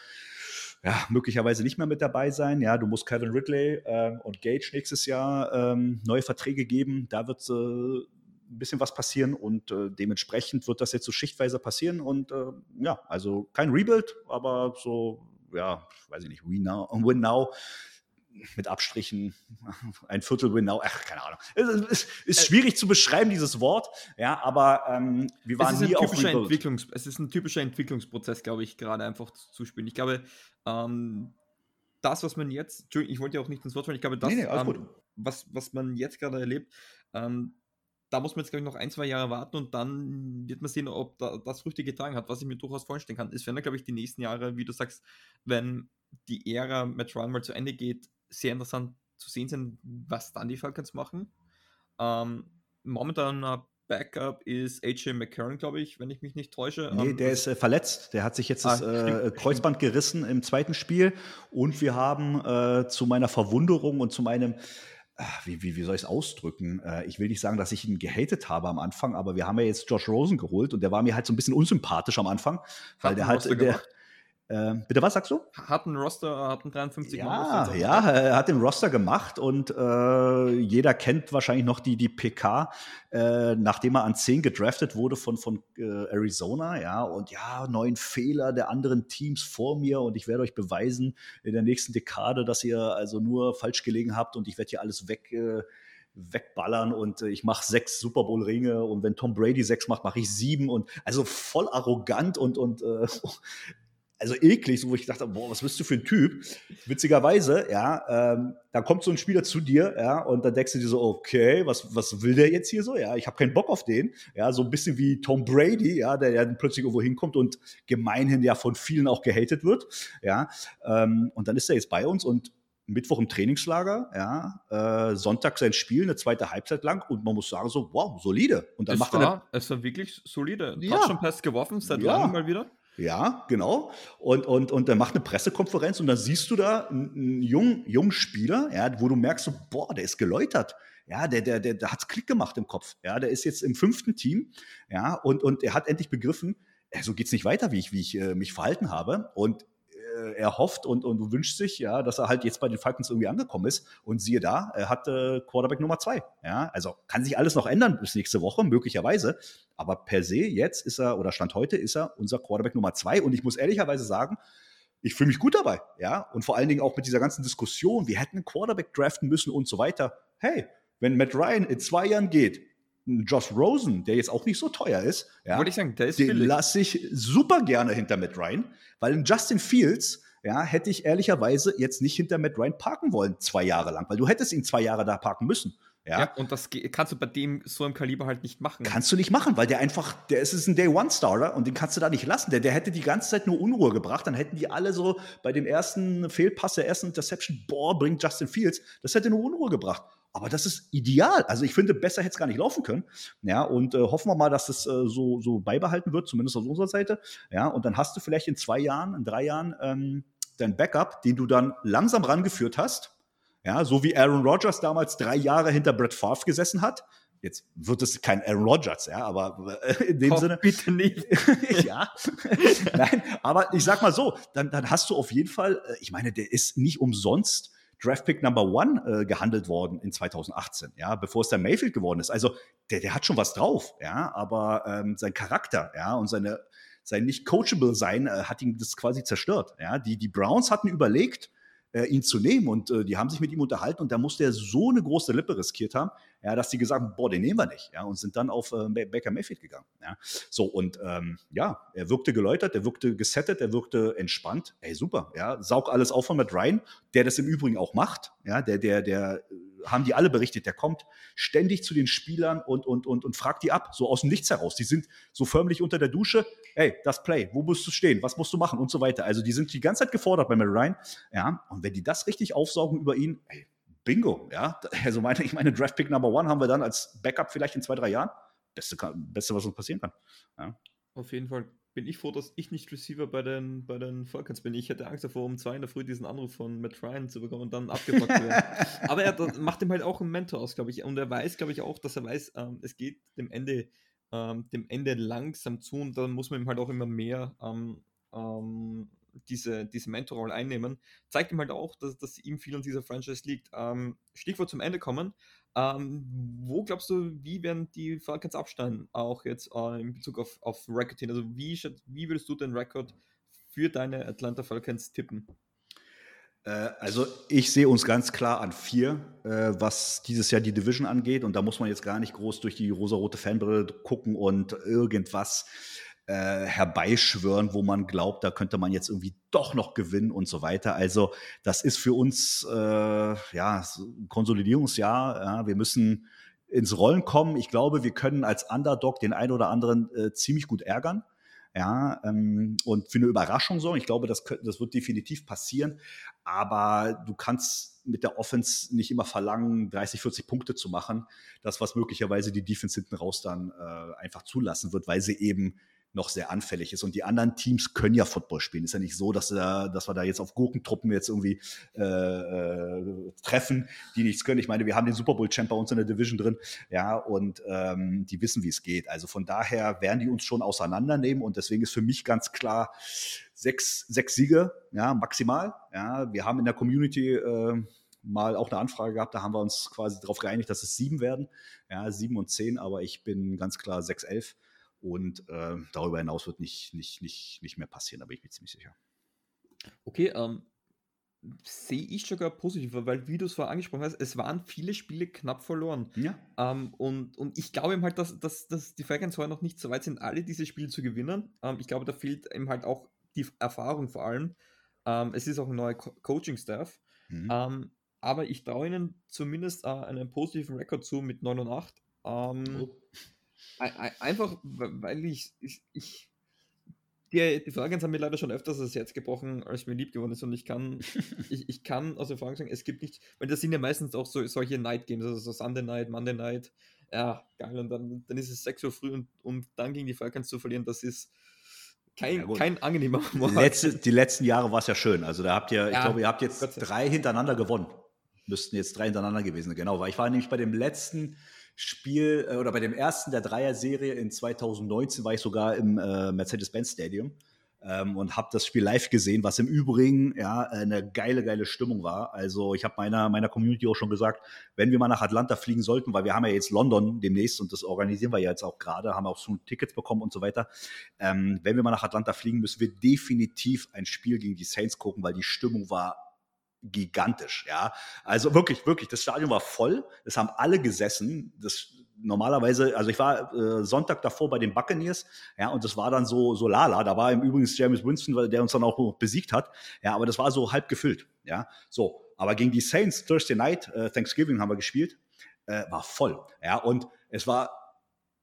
ja, möglicherweise nicht mehr mit dabei sein. Ja, du musst Kevin Ridley äh, und Gage nächstes Jahr ähm, neue Verträge geben. Da wird äh, ein bisschen was passieren und äh, dementsprechend wird das jetzt so schichtweise passieren. Und äh, ja, also kein Rebuild, aber so, ja, weiß ich nicht, Win Now, Win Now mit Abstrichen, *laughs* ein Viertel Winnow, ach, keine Ahnung. Es ist, ist, schwierig zu beschreiben, dieses Wort, ja, aber ähm, wir waren nie auf Entwicklungs Es ist ein typischer Entwicklungsprozess, glaube ich, gerade einfach zu spielen. Ich glaube, ähm, das, was man jetzt, Entschuldigung, ich wollte ja auch nicht ins Wort fallen, ich glaube, das, nee, nee, ähm, was, was man jetzt gerade erlebt, ähm, da muss man jetzt, glaube ich, noch ein, zwei Jahre warten und dann wird man sehen, ob da, das Früchte getragen hat, was ich mir durchaus vorstellen kann. Es werden, glaube ich, die nächsten Jahre, wie du sagst, wenn die Ära Matt Ryan mal zu Ende geht, sehr interessant zu sehen sein, was dann die Falcons machen. Ähm, momentan Backup ist AJ McCarron, glaube ich, wenn ich mich nicht täusche. Nee, ähm, der ist äh, verletzt. Der hat sich jetzt ah, das äh, *laughs* Kreuzband gerissen im zweiten Spiel. Und wir haben äh, zu meiner Verwunderung und zu meinem, äh, wie, wie, wie soll ich es ausdrücken? Äh, ich will nicht sagen, dass ich ihn gehatet habe am Anfang, aber wir haben ja jetzt Josh Rosen geholt und der war mir halt so ein bisschen unsympathisch am Anfang, weil der halt. Der, ähm, bitte was sagst du? Hat ein Roster, hat ein 53 Ja, ja, er hat den Roster gemacht und äh, jeder kennt wahrscheinlich noch die, die PK, äh, nachdem er an 10 gedraftet wurde von, von äh, Arizona, ja, und ja, neun Fehler der anderen Teams vor mir und ich werde euch beweisen in der nächsten Dekade, dass ihr also nur falsch gelegen habt und ich werde hier alles weg äh, wegballern und äh, ich mache sechs Super Bowl Ringe und wenn Tom Brady sechs macht, mache ich sieben und also voll arrogant und und äh, also eklig, so wo ich dachte, boah, was bist du für ein Typ? Witzigerweise, ja, ähm, da kommt so ein Spieler zu dir, ja, und dann denkst du dir so, okay, was, was will der jetzt hier so? Ja, ich habe keinen Bock auf den. Ja, so ein bisschen wie Tom Brady, ja, der ja plötzlich irgendwo hinkommt und gemeinhin ja von vielen auch gehatet wird. Ja, ähm, und dann ist er jetzt bei uns und Mittwoch im Trainingslager, ja, äh, Sonntag sein Spiel, eine zweite Halbzeit lang und man muss sagen so, wow, solide. Und dann es macht war, er es war wirklich solide. Ja. Hat schon Pass geworfen, seit ja. langem mal wieder. Ja, genau. Und, und, und dann macht eine Pressekonferenz und dann siehst du da einen jungen, jungen Spieler, ja, wo du merkst, so, boah, der ist geläutert. Ja, der, der, der, der hat's Klick gemacht im Kopf. Ja, der ist jetzt im fünften Team. Ja, und, und er hat endlich begriffen, so geht's nicht weiter, wie ich, wie ich äh, mich verhalten habe. Und äh, er hofft und, und wünscht sich, ja, dass er halt jetzt bei den Falcons irgendwie angekommen ist. Und siehe da, er hat äh, Quarterback Nummer zwei. Ja, also kann sich alles noch ändern bis nächste Woche, möglicherweise. Aber per se, jetzt ist er, oder Stand heute, ist er unser Quarterback Nummer zwei. Und ich muss ehrlicherweise sagen, ich fühle mich gut dabei, ja. Und vor allen Dingen auch mit dieser ganzen Diskussion, wir hätten einen Quarterback draften müssen und so weiter. Hey, wenn Matt Ryan in zwei Jahren geht, Josh Rosen, der jetzt auch nicht so teuer ist, ja, Wollte ich sagen, der ist den lasse ich super gerne hinter Matt Ryan, weil in Justin Fields ja, hätte ich ehrlicherweise jetzt nicht hinter Matt Ryan parken wollen, zwei Jahre lang, weil du hättest ihn zwei Jahre da parken müssen. Ja. ja. und das kannst du bei dem so im Kaliber halt nicht machen. Kannst du nicht machen, weil der einfach, der ist, ist ein Day-One-Starter und den kannst du da nicht lassen. Der, der hätte die ganze Zeit nur Unruhe gebracht. Dann hätten die alle so bei dem ersten Fehlpass, der ersten Interception, boah, bringt Justin Fields. Das hätte nur Unruhe gebracht. Aber das ist ideal. Also ich finde, besser hätte es gar nicht laufen können. Ja, und äh, hoffen wir mal, dass das äh, so, so beibehalten wird, zumindest aus unserer Seite. Ja, und dann hast du vielleicht in zwei Jahren, in drei Jahren ähm, dein Backup, den du dann langsam rangeführt hast. Ja, so wie Aaron Rodgers damals drei Jahre hinter Brett Favre gesessen hat. Jetzt wird es kein Aaron Rodgers, ja, aber äh, in dem oh, Sinne. Bitte nicht. *laughs* ja. Nein, aber ich sag mal so, dann, dann hast du auf jeden Fall, äh, ich meine, der ist nicht umsonst Draftpick Number One äh, gehandelt worden in 2018, ja, bevor es der Mayfield geworden ist. Also der, der hat schon was drauf, ja, aber ähm, sein Charakter, ja, und seine, sein nicht coachable sein äh, hat ihn das quasi zerstört. Ja, die, die Browns hatten überlegt, äh, ihn zu nehmen und äh, die haben sich mit ihm unterhalten und da musste er so eine große Lippe riskiert haben, ja, dass die gesagt haben, boah, den nehmen wir nicht, ja, und sind dann auf äh, Baker Mayfield gegangen, ja. So, und ähm, ja, er wirkte geläutert, er wirkte gesettet, er wirkte entspannt, ey, super, ja, saug alles auf von Matt Ryan, der das im Übrigen auch macht, ja, der, der, der, äh, haben die alle berichtet, der kommt ständig zu den Spielern und, und, und, und fragt die ab, so aus dem Nichts heraus, die sind so förmlich unter der Dusche, ey, das Play, wo musst du stehen, was musst du machen? Und so weiter, also die sind die ganze Zeit gefordert bei Matt Ryan, ja, und wenn die das richtig aufsaugen über ihn, ey, Bingo, ja. *laughs* Also meine, ich meine, Draft Pick Number One haben wir dann als Backup vielleicht in zwei, drei Jahren. Beste, Beste was uns passieren kann. Ja. Auf jeden Fall bin ich froh, dass ich nicht Receiver bei den, bei den Falcons bin. Ich hätte Angst davor, um zwei in der Früh diesen Anruf von Matt Ryan zu bekommen und dann *laughs* abgepackt zu werden. Aber er macht ihm halt auch einen Mentor aus, glaube ich. Und er weiß, glaube ich, auch, dass er weiß, ähm, es geht dem Ende, ähm, dem Ende langsam zu und dann muss man ihm halt auch immer mehr ähm, ähm diese, diese Mentorrolle einnehmen. Zeigt ihm halt auch, dass, dass ihm viel an dieser Franchise liegt. Ähm, Stichwort zum Ende kommen. Ähm, wo glaubst du, wie werden die Falcons absteigen, auch jetzt äh, in Bezug auf, auf Record hin? Also wie, wie würdest du den Rekord für deine Atlanta Falcons tippen? Äh, also ich sehe uns ganz klar an vier, äh, was dieses Jahr die Division angeht. Und da muss man jetzt gar nicht groß durch die rosarote Fanbrille gucken und irgendwas äh, herbeischwören, wo man glaubt, da könnte man jetzt irgendwie doch noch gewinnen und so weiter. Also das ist für uns äh, ja ein Konsolidierungsjahr. Ja. Wir müssen ins Rollen kommen. Ich glaube, wir können als Underdog den einen oder anderen äh, ziemlich gut ärgern. Ja, ähm, und für eine Überraschung sorgen. Ich glaube, das, das wird definitiv passieren. Aber du kannst mit der Offense nicht immer verlangen, 30, 40 Punkte zu machen. Das, was möglicherweise die Defense hinten raus dann äh, einfach zulassen wird, weil sie eben noch sehr anfällig ist. Und die anderen Teams können ja Football spielen. Ist ja nicht so, dass, da, dass wir da jetzt auf Gurkentruppen jetzt irgendwie äh, äh, treffen, die nichts können. Ich meine, wir haben den Super Bowl-Champ bei uns in der Division drin, ja, und ähm, die wissen, wie es geht. Also von daher werden die uns schon auseinandernehmen und deswegen ist für mich ganz klar sechs, sechs Siege, ja, maximal. Ja, wir haben in der Community äh, mal auch eine Anfrage gehabt, da haben wir uns quasi darauf geeinigt, dass es sieben werden. Ja, sieben und zehn, aber ich bin ganz klar sechs, elf. Und äh, darüber hinaus wird nicht, nicht, nicht, nicht mehr passieren, da bin ich mir ziemlich sicher. Okay, ähm, sehe ich sogar positiver, weil wie du es vorher angesprochen hast, es waren viele Spiele knapp verloren. Ja. Ähm, und, und ich glaube eben halt, dass, dass, dass die Falcons heute noch nicht so weit sind, alle diese Spiele zu gewinnen. Ähm, ich glaube, da fehlt eben halt auch die Erfahrung vor allem. Ähm, es ist auch ein neuer Co Coaching-Staff. Mhm. Ähm, aber ich traue ihnen zumindest äh, einen positiven Rekord zu mit 9 und 8. Ähm, oh. Einfach, weil ich, ich, ich die, die Fragen haben mir leider schon öfters das Herz gebrochen, als mir lieb geworden ist und ich kann, *laughs* ich, ich kann aus Erfahrung sagen, es gibt nicht, weil das sind ja meistens auch so, solche Night Games, also so Sunday Night, Monday Night, ja, geil, und dann, dann ist es 6 Uhr früh und, und dann gegen die Falcons zu verlieren, das ist kein, ja, kein angenehmer Moment. Die, letzte, die letzten Jahre war es ja schön, also da habt ihr, ja, ich glaube, ihr habt jetzt drei hintereinander gewonnen, müssten jetzt drei hintereinander gewesen genau, weil ich war nämlich bei dem letzten Spiel äh, oder bei dem ersten der Dreier-Serie in 2019 war ich sogar im äh, Mercedes-Benz Stadium ähm, und habe das Spiel live gesehen, was im Übrigen ja eine geile, geile Stimmung war. Also ich habe meiner, meiner Community auch schon gesagt, wenn wir mal nach Atlanta fliegen sollten, weil wir haben ja jetzt London demnächst und das organisieren wir ja jetzt auch gerade, haben auch schon Tickets bekommen und so weiter. Ähm, wenn wir mal nach Atlanta fliegen, müssen wir definitiv ein Spiel gegen die Saints gucken, weil die Stimmung war gigantisch, ja. Also wirklich, wirklich, das Stadion war voll, es haben alle gesessen. Das normalerweise, also ich war äh, Sonntag davor bei den Buccaneers, ja, und das war dann so, so lala. Da war im Übrigen James Winston, der uns dann auch besiegt hat, ja, aber das war so halb gefüllt, ja. So, aber gegen die Saints Thursday Night, äh, Thanksgiving haben wir gespielt, äh, war voll, ja, und es war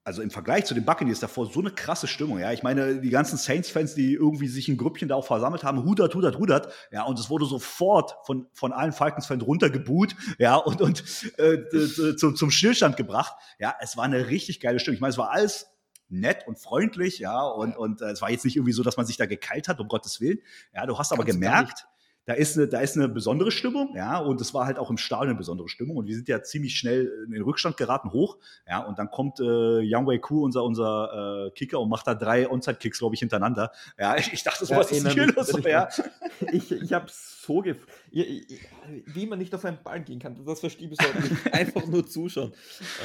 also im Vergleich zu den Buccaneers davor so eine krasse Stimmung. Ja, ich meine, die ganzen Saints-Fans, die irgendwie sich in Grüppchen da auch versammelt haben, hudert, hudert, hudert. Ja, und es wurde sofort von, von allen Falcons-Fans runtergebuht. Ja, und, und äh, zum, zum Stillstand gebracht. Ja, es war eine richtig geile Stimmung. Ich meine, es war alles nett und freundlich, ja, und, und äh, es war jetzt nicht irgendwie so, dass man sich da gekeilt hat, um Gottes Willen. Ja, du hast aber Kannst gemerkt, da ist eine, da ist eine besondere Stimmung, ja, und es war halt auch im Stadion eine besondere Stimmung und wir sind ja ziemlich schnell in den Rückstand geraten, hoch, ja, und dann kommt äh, Yang Wei Ku, unser, unser äh, Kicker, und macht da drei Onside-Kicks, glaube ich, hintereinander. Ja, ich, ich dachte, sowas ja, ist nicht los, ja. *laughs* Ich, ich habe so gef wie man nicht auf einen Ball gehen kann, das verstehe ich bis heute nicht. *laughs* Einfach nur zuschauen.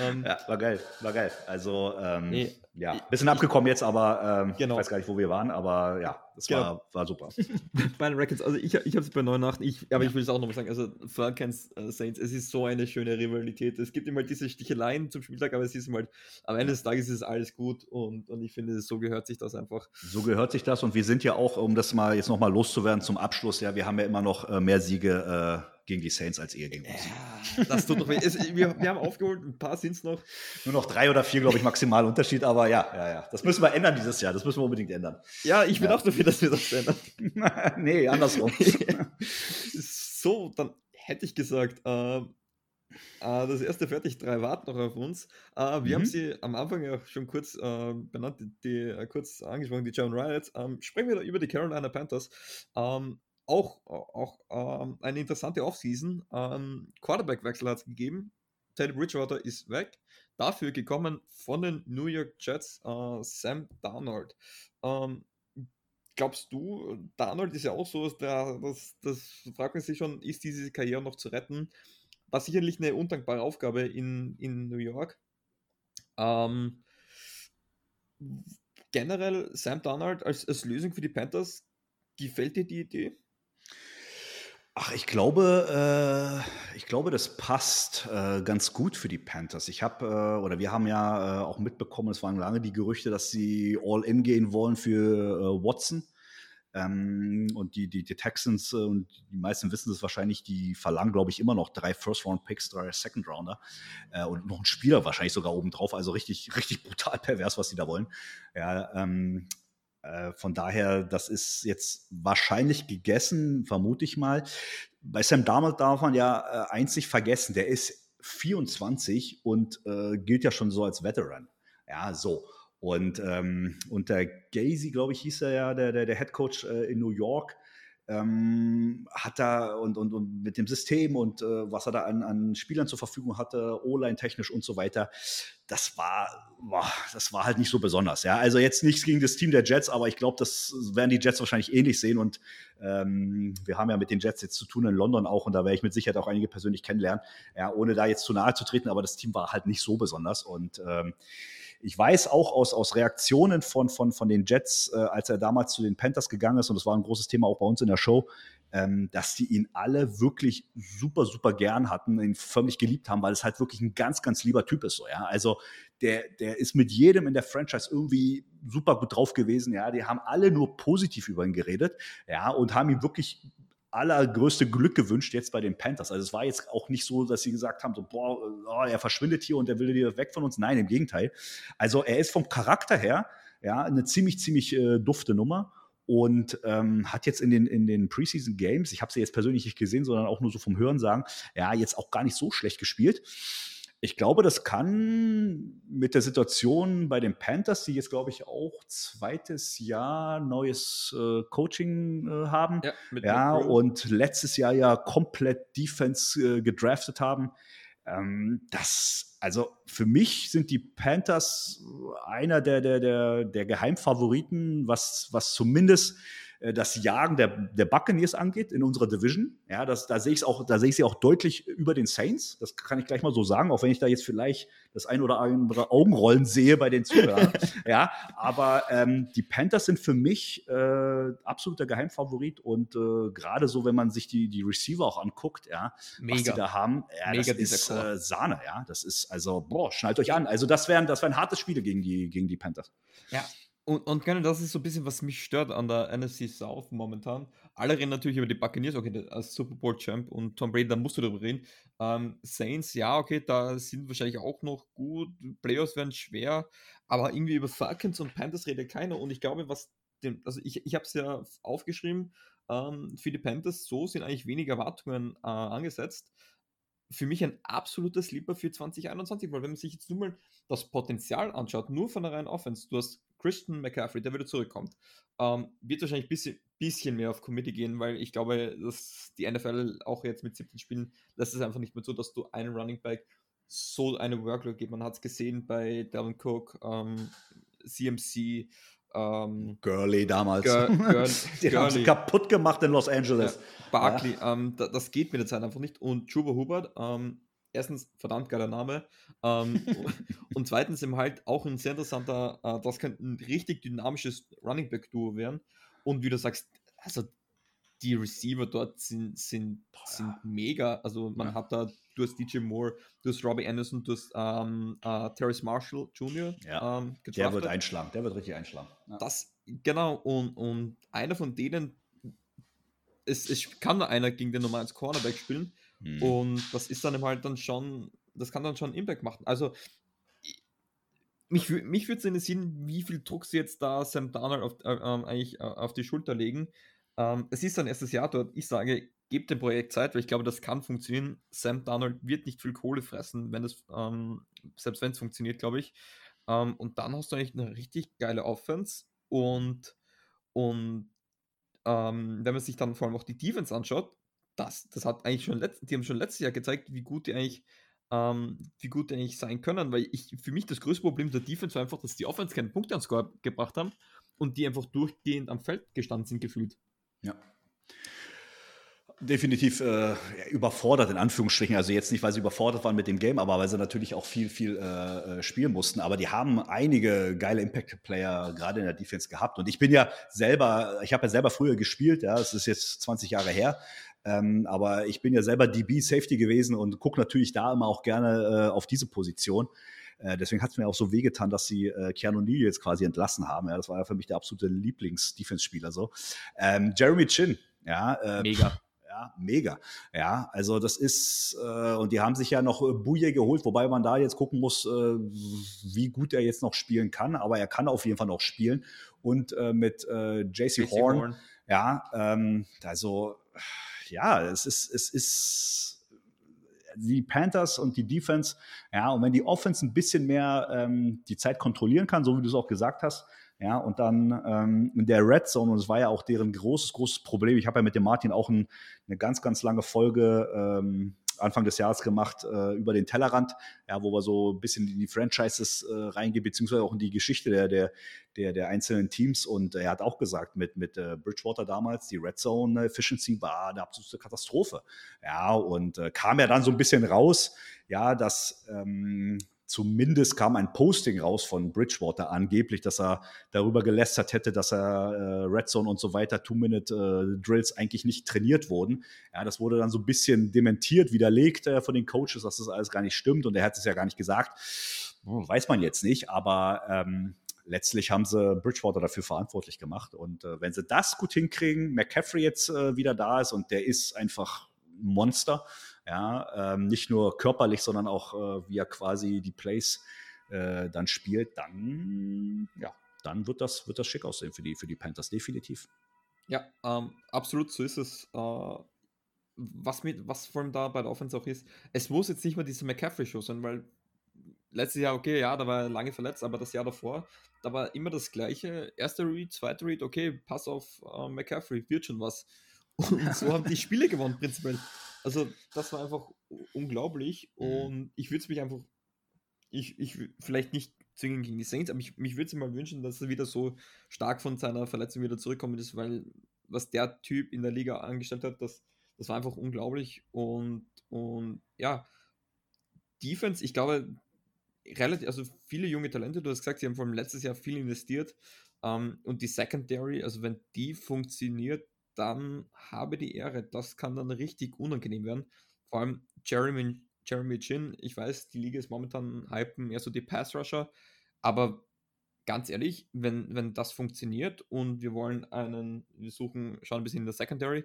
Ähm, ja, war geil, war geil. Also, ähm, nee, ja, bisschen ich, abgekommen jetzt, aber ähm, genau. ich weiß gar nicht, wo wir waren, aber ja, das genau. war, war super. *laughs* bei den Records, also ich, ich habe es bei 89, ich, aber ja. ich will es auch nochmal sagen, also Falcons äh, Saints, es ist so eine schöne Rivalität. Es gibt immer diese Sticheleien zum Spieltag, aber es ist halt, am Ende des Tages ist alles gut und, und ich finde, so gehört sich das einfach. So gehört sich das und wir sind ja auch, um das mal jetzt nochmal loszuwerden zum Abschluss, ja, wir haben ja immer noch äh, mehr Siege äh, gegen die Saints als ihr gegen uns. Ja, das tut doch weh. Es, wir, wir, haben aufgeholt, ein paar sind es noch. Nur noch drei oder vier, glaube ich, maximal Unterschied, aber ja, ja, ja. Das müssen wir ändern dieses Jahr. Das müssen wir unbedingt ändern. Ja, ich bin ja. auch dafür, dass wir das ändern. *laughs* nee, andersrum. *laughs* so, dann hätte ich gesagt, äh, Äh, das erste fertig, drei warten noch auf uns. Äh, wir mhm. haben sie am Anfang ja schon kurz äh, benannt, die, die äh, kurz angesprochen, die German Riots. Ähm, sprechen wir über die Carolina Panthers. Ähm, auch auch ähm, eine interessante Offseason. Ähm, Quarterback-Wechsel hat es gegeben. Teddy Bridgewater ist weg. Dafür gekommen von den New York Jets äh, Sam Darnold. Ähm, glaubst du, Darnold ist ja auch so, der, das, das fragt man sich schon, ist diese Karriere noch zu retten? War sicherlich eine undankbare Aufgabe in, in New York. Ähm, generell Sam Darnold als, als Lösung für die Panthers, gefällt dir die Idee? Ach, ich glaube, äh, ich glaube, das passt äh, ganz gut für die Panthers. Ich habe äh, oder wir haben ja äh, auch mitbekommen, es waren lange die Gerüchte, dass sie all in gehen wollen für äh, Watson. Ähm, und die, die, die Texans, äh, und die meisten wissen es wahrscheinlich, die verlangen, glaube ich, immer noch drei First-Round-Picks, drei Second-Rounder und noch einen Spieler wahrscheinlich sogar obendrauf. Also richtig, richtig brutal pervers, was sie da wollen. Ja, ähm, äh, von daher, das ist jetzt wahrscheinlich gegessen, vermute ich mal. Bei Sam Darnold darf man ja äh, einzig vergessen, der ist 24 und äh, gilt ja schon so als Veteran. Ja, so. Und ähm, unter Gazy, glaube ich, hieß er ja, der, der, der Head Coach äh, in New York, ähm, hat da und, und, und mit dem System und äh, was er da an, an Spielern zur Verfügung hatte, O-Line technisch und so weiter, das war, boah, das war halt nicht so besonders. Ja, also jetzt nichts gegen das Team der Jets, aber ich glaube, das werden die Jets wahrscheinlich ähnlich sehen und ähm, wir haben ja mit den Jets jetzt zu tun in London auch und da werde ich mit Sicherheit auch einige persönlich kennenlernen, ja, ohne da jetzt zu nahe zu treten, aber das Team war halt nicht so besonders und ähm, ich weiß auch aus, aus Reaktionen von, von, von den Jets, äh, als er damals zu den Panthers gegangen ist, und das war ein großes Thema auch bei uns in der Show, ähm, dass die ihn alle wirklich super, super gern hatten, ihn förmlich geliebt haben, weil es halt wirklich ein ganz, ganz lieber Typ ist. So, ja? Also der, der ist mit jedem in der Franchise irgendwie super gut drauf gewesen. Ja, die haben alle nur positiv über ihn geredet, ja, und haben ihm wirklich allergrößte Glück gewünscht jetzt bei den Panthers. Also es war jetzt auch nicht so, dass sie gesagt haben, so, boah, oh, er verschwindet hier und er will hier weg von uns. Nein, im Gegenteil. Also er ist vom Charakter her ja eine ziemlich, ziemlich äh, dufte Nummer und ähm, hat jetzt in den, in den Preseason Games, ich habe sie jetzt persönlich nicht gesehen, sondern auch nur so vom Hören sagen, ja, jetzt auch gar nicht so schlecht gespielt. Ich glaube, das kann mit der Situation bei den Panthers, die jetzt, glaube ich, auch zweites Jahr neues äh, Coaching äh, haben. Ja, ja und letztes Jahr ja komplett Defense äh, gedraftet haben. Ähm, das, also für mich sind die Panthers einer der, der, der, der Geheimfavoriten, was, was zumindest das Jagen der, der Buccaneers angeht in unserer Division. Ja, das, da sehe ich auch, da sehe ich sie auch deutlich über den Saints. Das kann ich gleich mal so sagen, auch wenn ich da jetzt vielleicht das ein oder andere Augenrollen sehe bei den Zuhörern. *laughs* ja, aber ähm, die Panthers sind für mich äh, absoluter Geheimfavorit und äh, gerade so, wenn man sich die, die Receiver auch anguckt, ja, Mega. was die da haben, ja, Mega das ist äh, Sahne, ja. Das ist also, boah, schnallt euch an. Also das wären, das wären harte Spiele gegen die, gegen die Panthers. Ja, und, und genau das ist so ein bisschen, was mich stört an der NFC South momentan. Alle reden natürlich über die Buccaneers, okay, als Super Bowl Champ und Tom Brady, da musst du darüber reden. Ähm, Saints, ja, okay, da sind wahrscheinlich auch noch gut. Playoffs werden schwer, aber irgendwie über Falcons und Panthers redet keiner. Und ich glaube, was dem, also ich, ich habe es ja aufgeschrieben, ähm, für die Panthers, so sind eigentlich weniger Erwartungen äh, angesetzt für mich ein absoluter Sleeper für 2021, weil wenn man sich jetzt nur mal das Potenzial anschaut, nur von der reinen Offense, du hast Christian McCaffrey, der wieder zurückkommt, ähm, wird wahrscheinlich ein bisschen, bisschen mehr auf Committee gehen, weil ich glaube, dass die NFL auch jetzt mit 17 Spielen lässt es einfach nicht mehr so, dass du einen Running Back so eine Workload gibt. Man hat es gesehen bei Devin Cook, ähm, CMC, ähm, Gurley damals. Gir Gir *laughs* Die haben sie kaputt gemacht in Los Angeles. Ja, Barkley, ja. ähm, da, das geht mit der Zeit einfach nicht. Und Juba Hubert, ähm, erstens verdammt geiler Name. Ähm, *laughs* und zweitens eben halt auch ein sehr interessanter, äh, das könnte ein richtig dynamisches Running Back Duo werden. Und wie du sagst, also die Receiver dort sind, sind, sind mega. Also man ja. hat da, du hast DJ Moore, du hast Robbie Anderson, du hast ähm, äh, Terrace Marshall Jr. Ja. Ähm, der wird einschlagen, der wird richtig einschlagen. Das, genau, und, und einer von denen, es, es kann nur einer gegen den Nummer 1 Cornerback spielen. Hm. Und das ist dann halt dann schon, das kann dann schon Impact machen. Also mich, mich würde es interessieren, wie viel Druck sie jetzt da Sam Darnold auf, äh, ähm, eigentlich äh, auf die Schulter legen, ähm, es ist sein erstes Jahr dort. Ich sage, gebe dem Projekt Zeit, weil ich glaube, das kann funktionieren. Sam Darnold wird nicht viel Kohle fressen, wenn es, ähm, selbst wenn es funktioniert, glaube ich. Ähm, und dann hast du eigentlich eine richtig geile Offense und, und ähm, wenn man sich dann vor allem auch die Defense anschaut, das, das hat eigentlich schon letzt, die haben schon letztes Jahr gezeigt, wie gut die eigentlich, ähm, wie gut die eigentlich sein können, weil ich für mich das größte Problem der Defense war einfach, dass die Offense keine Punkte ans Score gebracht haben und die einfach durchgehend am Feld gestanden sind gefühlt. Ja definitiv äh, überfordert, in Anführungsstrichen. Also jetzt nicht, weil sie überfordert waren mit dem Game, aber weil sie natürlich auch viel, viel äh, äh spielen mussten. Aber die haben einige geile Impact-Player gerade in der Defense gehabt. Und ich bin ja selber, ich habe ja selber früher gespielt, ja, es ist jetzt 20 Jahre her. Ähm, aber ich bin ja selber DB-Safety gewesen und gucke natürlich da immer auch gerne äh, auf diese Position. Äh, deswegen hat es mir auch so wehgetan, dass sie äh, Keanu Neal jetzt quasi entlassen haben. Ja, das war ja für mich der absolute Lieblings-Defense-Spieler so. Ähm, Jeremy Chin, ja. Äh, Mega mega. Ja, also das ist, äh, und die haben sich ja noch äh, Buje geholt, wobei man da jetzt gucken muss, äh, wie gut er jetzt noch spielen kann, aber er kann auf jeden Fall noch spielen. Und äh, mit äh, JC Horn, Horn, ja, ähm, also ja, es ist, es ist die Panthers und die Defense, ja, und wenn die Offense ein bisschen mehr ähm, die Zeit kontrollieren kann, so wie du es auch gesagt hast, ja, und dann ähm, in der Red Zone, und es war ja auch deren großes, großes Problem. Ich habe ja mit dem Martin auch ein, eine ganz, ganz lange Folge ähm, Anfang des Jahres gemacht äh, über den Tellerrand, ja, wo wir so ein bisschen in die Franchises äh, reingehen, beziehungsweise auch in die Geschichte der, der, der, der einzelnen Teams. Und er hat auch gesagt, mit, mit äh, Bridgewater damals, die Red Zone Efficiency war eine absolute Katastrophe. Ja, und äh, kam ja dann so ein bisschen raus, ja, dass ähm, Zumindest kam ein Posting raus von Bridgewater angeblich, dass er darüber gelästert hätte, dass er äh, Red Zone und so weiter, Two-Minute-Drills äh, eigentlich nicht trainiert wurden. Ja, das wurde dann so ein bisschen dementiert, widerlegt äh, von den Coaches, dass das alles gar nicht stimmt und er hat es ja gar nicht gesagt. Hm, weiß man jetzt nicht, aber ähm, letztlich haben sie Bridgewater dafür verantwortlich gemacht. Und äh, wenn sie das gut hinkriegen, McCaffrey jetzt äh, wieder da ist und der ist einfach ein Monster, ja, ähm, nicht nur körperlich, sondern auch äh, wie er quasi die Plays äh, dann spielt, dann, ja, dann wird das, wird das schick aussehen für die, für die Panthers, definitiv. Ja, ähm, absolut, so ist es. Äh, was, mit, was vor allem da bei der Offense auch ist, es muss jetzt nicht mehr diese McCaffrey-Show sein, weil letztes Jahr, okay, ja, da war er lange verletzt, aber das Jahr davor, da war immer das gleiche. Erster Read, zweiter Read, okay, pass auf uh, McCaffrey, wird schon was. *laughs* Und so haben die Spiele gewonnen, prinzipiell. Also, das war einfach unglaublich mhm. und ich würde es mich einfach, ich, ich vielleicht nicht zwingend gegen die Saints, aber ich, mich würde es mal wünschen, dass er wieder so stark von seiner Verletzung wieder zurückkommen ist, weil was der Typ in der Liga angestellt hat, das, das war einfach unglaublich und, und ja, Defense, ich glaube, relativ, also viele junge Talente, du hast gesagt, sie haben vor allem letztes Jahr viel investiert ähm, und die Secondary, also wenn die funktioniert, dann habe die Ehre. Das kann dann richtig unangenehm werden. Vor allem Jeremy, Jeremy Chin, ich weiß, die Liga ist momentan hypen eher so die Pass-Rusher, aber ganz ehrlich, wenn, wenn das funktioniert und wir wollen einen, wir suchen, schauen ein bisschen in der Secondary,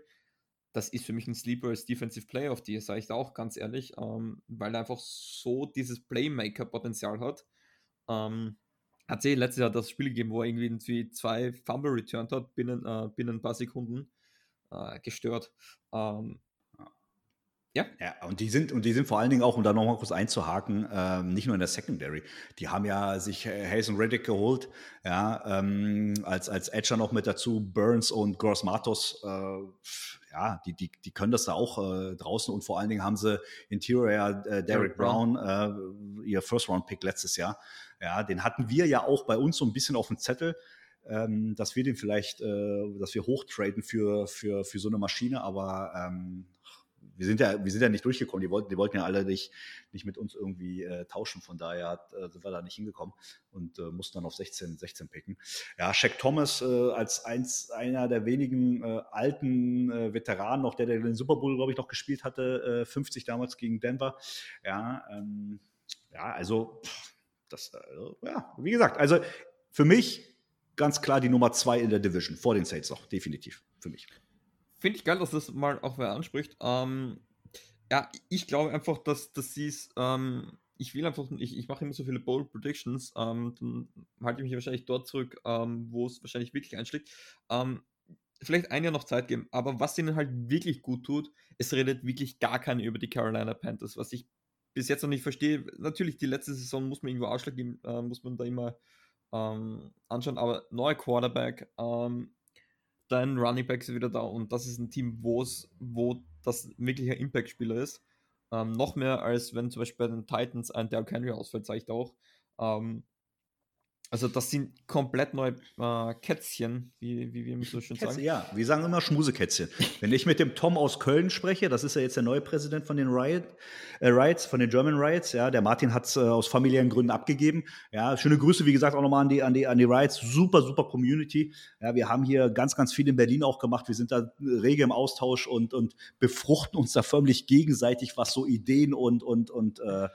das ist für mich ein Sleeper als Defensive Player of die, sage ich da auch ganz ehrlich, ähm, weil er einfach so dieses Playmaker-Potenzial hat. Ähm, hat sie letztes Jahr das Spiel gegeben, wo er irgendwie zwei Fumble returned hat binnen, äh, binnen ein paar Sekunden äh, gestört. Ähm, ja. ja, und die sind und die sind vor allen Dingen auch, um da nochmal kurz einzuhaken, ähm, nicht nur in der Secondary. Die haben ja sich äh, Hazen Reddick geholt, ja, ähm, als, als Edger noch mit dazu, Burns und Gross Matos, äh, ja, die, die, die können das da auch äh, draußen und vor allen Dingen haben sie Interior äh, Derek Brown, Brown äh, ihr First-Round-Pick letztes Jahr. Ja, den hatten wir ja auch bei uns so ein bisschen auf dem Zettel ähm, dass wir den vielleicht, äh, dass wir hochtraden für, für, für so eine Maschine, aber ähm, wir sind ja, wir sind ja nicht durchgekommen. Die wollten, die wollten ja alle nicht, nicht mit uns irgendwie äh, tauschen. Von daher hat, äh, sind wir da nicht hingekommen und äh, mussten dann auf 16, 16 picken. Ja, Shaq Thomas äh, als eins, einer der wenigen äh, alten äh, Veteranen, noch der, der den Super Bowl, glaube ich, noch gespielt hatte, äh, 50 damals gegen Denver. Ja, ähm, ja, also das, ja, wie gesagt, also für mich ganz klar die Nummer zwei in der Division, vor den Saints noch, definitiv, für mich. Finde ich geil, dass das mal auch wer anspricht. Ähm, ja, ich glaube einfach, dass, dass sie es, ähm, ich will einfach, ich, ich mache immer so viele Bold Predictions, ähm, dann halte ich mich wahrscheinlich dort zurück, ähm, wo es wahrscheinlich wirklich einschlägt. Ähm, vielleicht ein Jahr noch Zeit geben, aber was ihnen halt wirklich gut tut, es redet wirklich gar keiner über die Carolina Panthers, was ich bis jetzt noch nicht verstehe. Natürlich, die letzte Saison muss man irgendwo Ausschlag geben, äh, muss man da immer ähm, anschauen, aber neuer Quarterback, ähm, dein Running Back ist wieder da und das ist ein Team, wo das wirklich ein Impact-Spieler ist. Ähm, noch mehr als wenn zum Beispiel bei den Titans ein Derrick Henry ausfällt, sage ich da auch. Ähm, also das sind komplett neue äh, Kätzchen, wie, wie wir so schön Kätzchen, sagen. Ja, wir sagen immer Schmusekätzchen. Wenn ich mit dem Tom aus Köln spreche, das ist ja jetzt der neue Präsident von den Riot, äh, Riots, von den German Riots, ja, der Martin hat es äh, aus familiären Gründen abgegeben. Ja, schöne Grüße, wie gesagt, auch nochmal an die, an, die, an die Riots. Super, super Community. Ja, wir haben hier ganz, ganz viel in Berlin auch gemacht. Wir sind da rege im Austausch und, und befruchten uns da förmlich gegenseitig, was so Ideen und, und, und äh,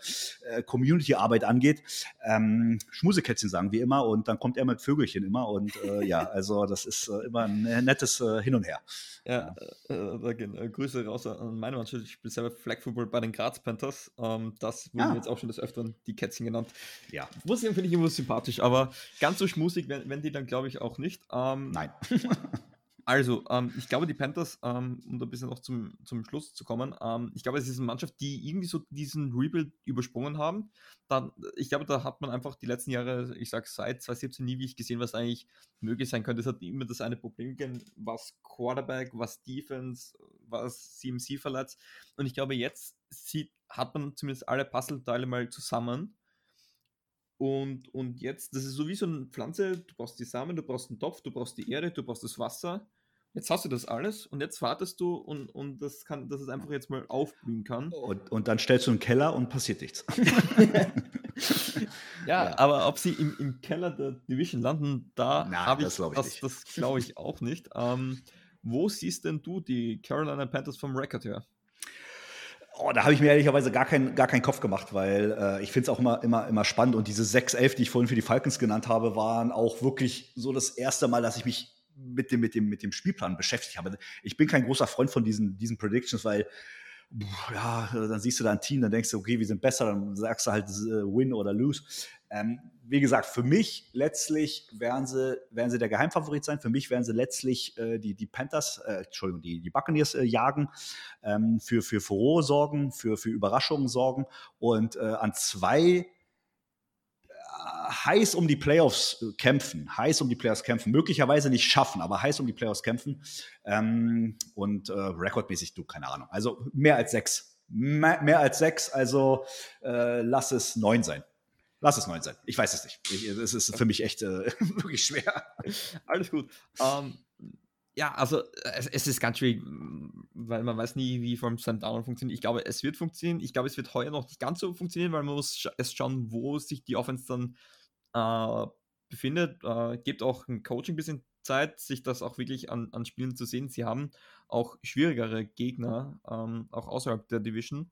äh Community-Arbeit angeht. Ähm, Schmusekätzchen sagen wir immer und dann kommt er mit Vögelchen immer und äh, ja, *laughs* also das ist äh, immer ein nettes äh, Hin und Her. Ja. Äh, äh, äh, Grüße raus an meine Mannschaft. Ich spiele selber Flag Football bei den Graz Panthers. Ähm, das wurden ah. jetzt auch schon des Öfteren die Kätzchen genannt. Ja. Muss ich finde ich immer sympathisch, aber ganz so schmusig wenn, wenn die dann, glaube ich, auch nicht. Ähm, Nein. *laughs* Also, ähm, ich glaube, die Panthers, ähm, um da ein bisschen noch zum, zum Schluss zu kommen, ähm, ich glaube, es ist eine Mannschaft, die irgendwie so diesen Rebuild übersprungen haben. Dann, ich glaube, da hat man einfach die letzten Jahre, ich sage seit 2017 nie wirklich gesehen, was eigentlich möglich sein könnte. Es hat immer das eine Problem gegeben, was Quarterback, was Defense, was CMC verletzt. Und ich glaube, jetzt sieht, hat man zumindest alle Puzzleteile mal zusammen. Und, und jetzt, das ist so wie so eine Pflanze, du brauchst die Samen, du brauchst einen Topf, du brauchst die Erde, du brauchst das Wasser. Jetzt hast du das alles und jetzt wartest du und, und das kann, dass es einfach jetzt mal aufblühen kann. Und, und dann stellst du einen Keller und passiert nichts. *laughs* ja, ja, aber ob sie im, im Keller der Division landen, da habe ich, das, ich das, das glaube ich auch nicht. Ähm, wo siehst denn du die Carolina Panthers vom Record her? Oh, da habe ich mir ehrlicherweise gar, keinen gar keinen Kopf gemacht, weil äh, ich finde es auch immer, immer, immer spannend. Und diese 6-11, die ich vorhin für die Falcons genannt habe, waren auch wirklich so das erste Mal, dass ich mich mit dem, mit dem, mit dem Spielplan beschäftigt habe. Ich bin kein großer Freund von diesen, diesen Predictions, weil ja, dann siehst du da ein Team, dann denkst du, okay, wir sind besser, dann sagst du halt äh, Win oder Lose. Ähm, wie gesagt, für mich letztlich werden sie, werden sie der Geheimfavorit sein. Für mich werden sie letztlich äh, die, die Panthers, äh, Entschuldigung, die, die Buccaneers äh, jagen, ähm, für, für Furore sorgen, für, für Überraschungen sorgen und äh, an zwei heiß um die Playoffs äh, kämpfen, heiß um die Playoffs kämpfen, möglicherweise nicht schaffen, aber heiß um die Playoffs kämpfen ähm, und äh, rekordmäßig, du, keine Ahnung, also mehr als sechs, mehr, mehr als sechs, also äh, lass es neun sein. Lass es neun sein. Ich weiß es nicht. Es ist für mich echt äh, *laughs* wirklich schwer. Alles gut. Um, ähm, ja, also es, es, ist ganz schwierig, weil man weiß nie, wie vom Down funktioniert. Ich glaube, es wird funktionieren. Ich glaube, es wird heuer noch nicht ganz so funktionieren, weil man muss erst schauen, wo sich die Offense dann äh, befindet. Äh, gibt auch ein Coaching ein bisschen Zeit, sich das auch wirklich an, an Spielen zu sehen. Sie haben auch schwierigere Gegner, ähm, auch außerhalb der Division.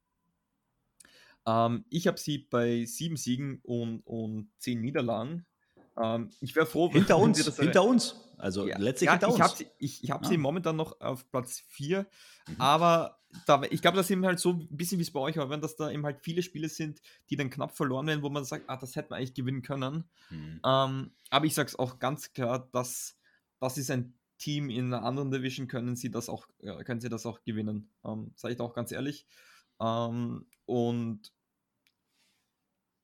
Ähm, ich habe sie bei sieben Siegen und, und zehn Niederlagen. Ähm, ich wäre froh, hinter wenn uns, das hinter uns. Also ja, letztlich ja, hinter ich uns. sie, ich, ich habe ja. sie momentan noch auf Platz 4, mhm. aber da, ich glaube, das ist eben halt so ein bisschen wie es bei euch war, wenn das da eben halt viele Spiele sind, die dann knapp verloren werden, wo man sagt, ah, das hätte man eigentlich gewinnen können. Mhm. Ähm, aber ich sage es auch ganz klar, dass das ist ein Team in einer anderen Division, können sie das auch, können sie das auch gewinnen. Ähm, sage ich da auch ganz ehrlich. Ähm, und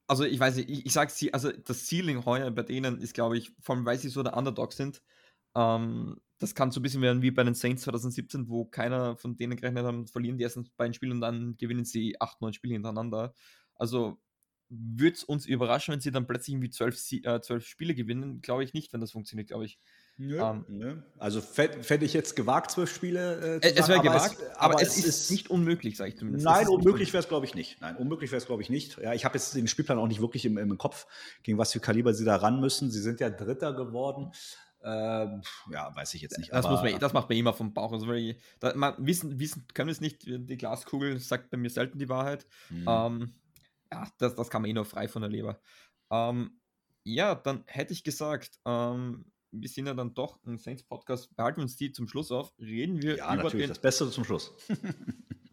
also ich weiß nicht, ich, ich sage sie, also das Ceiling heuer bei denen ist, glaube ich, vor allem weil sie so der Underdog sind, ähm, das kann so ein bisschen werden wie bei den Saints 2017, wo keiner von denen gerechnet haben, verlieren die ersten beiden Spiele und dann gewinnen sie acht, neun Spiele hintereinander. Also würde es uns überraschen, wenn sie dann plötzlich irgendwie zwölf, äh, zwölf Spiele gewinnen? Glaube ich nicht, wenn das funktioniert, glaube ich. Nö, ähm, nö. Also fände ich jetzt gewagt, zwölf Spiele äh, zu Es wäre gewagt, es, aber, aber, es, ist, ist nicht unmöglich, sage ich zumindest. Nein, unmöglich wäre es, glaube ich, nicht. Nein, unmöglich wäre es, glaube ich, nicht. Ja, ich habe jetzt den Spielplan auch nicht wirklich im, im, Kopf, gegen was für Kaliber sie da ran müssen. Sie sind ja Dritter geworden. Ähm, ja, weiß ich jetzt nicht. Das, muss man, das macht man immer vom Bauch. Also, ich, da, man, wissen, wissen können wir es nicht. Die Glaskugel sagt bei mir selten die Wahrheit. Mhm. Ähm, ja, das, das kann man eh nur frei von der Leber. Ähm, ja, dann hätte ich gesagt, ähm, wir sind ja dann doch ein Saints-Podcast, behalten wir uns die zum Schluss auf, reden wir ja, über natürlich, den, das Beste zum Schluss.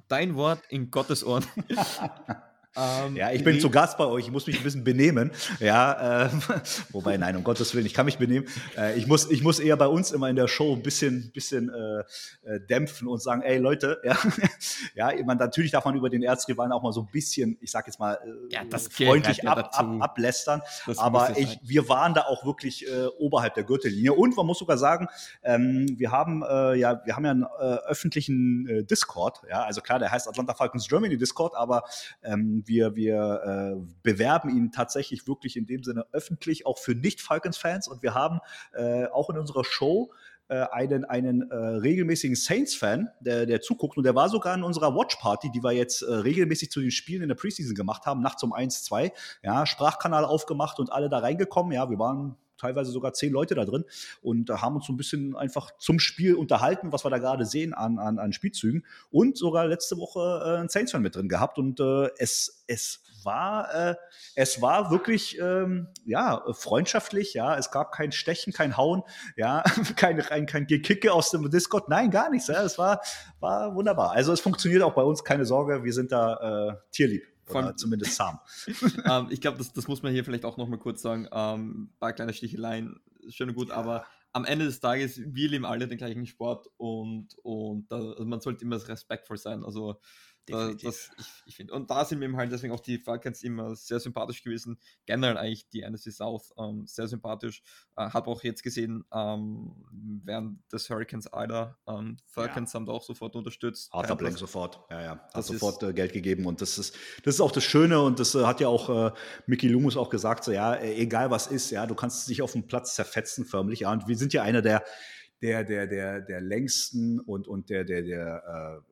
dein Wort in Gottes Ohren. *laughs* Ähm, ja, ich bin zu Gast bei euch, ich muss mich ein bisschen benehmen. Ja, äh, *laughs* wobei, nein, um Gottes Willen, ich kann mich benehmen. Äh, ich, muss, ich muss eher bei uns immer in der Show ein bisschen, bisschen äh, äh dämpfen und sagen, ey Leute, *laughs* ja, ja man, natürlich darf man über den Erzrivalen auch mal so ein bisschen, ich sag jetzt mal, äh, ja, freundlich ab, ab, ablästern. Das aber ich, wir waren da auch wirklich äh, oberhalb der Gürtellinie. Und man muss sogar sagen, ähm, wir haben ja, wir haben ja einen öffentlichen Discord, ja, also klar, der heißt Atlanta Falcons Germany Discord, aber ähm, wir, wir äh, bewerben ihn tatsächlich wirklich in dem Sinne öffentlich, auch für Nicht-Falcons-Fans. Und wir haben äh, auch in unserer Show äh, einen, einen äh, regelmäßigen Saints-Fan, der, der zuguckt. Und der war sogar in unserer Watch-Party, die wir jetzt äh, regelmäßig zu den Spielen in der Preseason gemacht haben, nachts um 1, 2. Ja, Sprachkanal aufgemacht und alle da reingekommen. Ja, wir waren teilweise sogar zehn Leute da drin und äh, haben uns so ein bisschen einfach zum Spiel unterhalten, was wir da gerade sehen an, an, an Spielzügen und sogar letzte Woche äh, einen Saints-Fan mit drin gehabt und äh, es, es war, äh, es war wirklich, ähm, ja, freundschaftlich, ja, es gab kein Stechen, kein Hauen, ja, *laughs* kein, kein, kein Gekicke aus dem Discord, nein, gar nichts, ja, es war, war wunderbar. Also es funktioniert auch bei uns, keine Sorge, wir sind da äh, tierlieb. Oder zumindest zahm. *laughs* ähm, ich glaube, das, das muss man hier vielleicht auch noch mal kurz sagen. Ähm, ein paar kleine Sticheleien, schön und gut, ja. aber am Ende des Tages, wir leben alle den gleichen Sport und, und da, also man sollte immer respektvoll sein. Also das, ich, ich finde. Und da sind mir halt deswegen auch die Falcons immer sehr sympathisch gewesen. Generell eigentlich die NFC South ähm, sehr sympathisch. Äh, Habe auch jetzt gesehen, ähm, während des Hurricanes Ida, ähm, Falcons ja. haben da auch sofort unterstützt. Arthur Blank sofort, ja, ja. Hat sofort äh, Geld gegeben und das ist, das ist auch das Schöne und das äh, hat ja auch äh, Mickey Loomis auch gesagt, so ja, e-, egal was ist, ja, du kannst dich auf dem Platz zerfetzen förmlich. Ja, und wir sind ja einer der der, der, der, der längsten und, und der, der, der äh,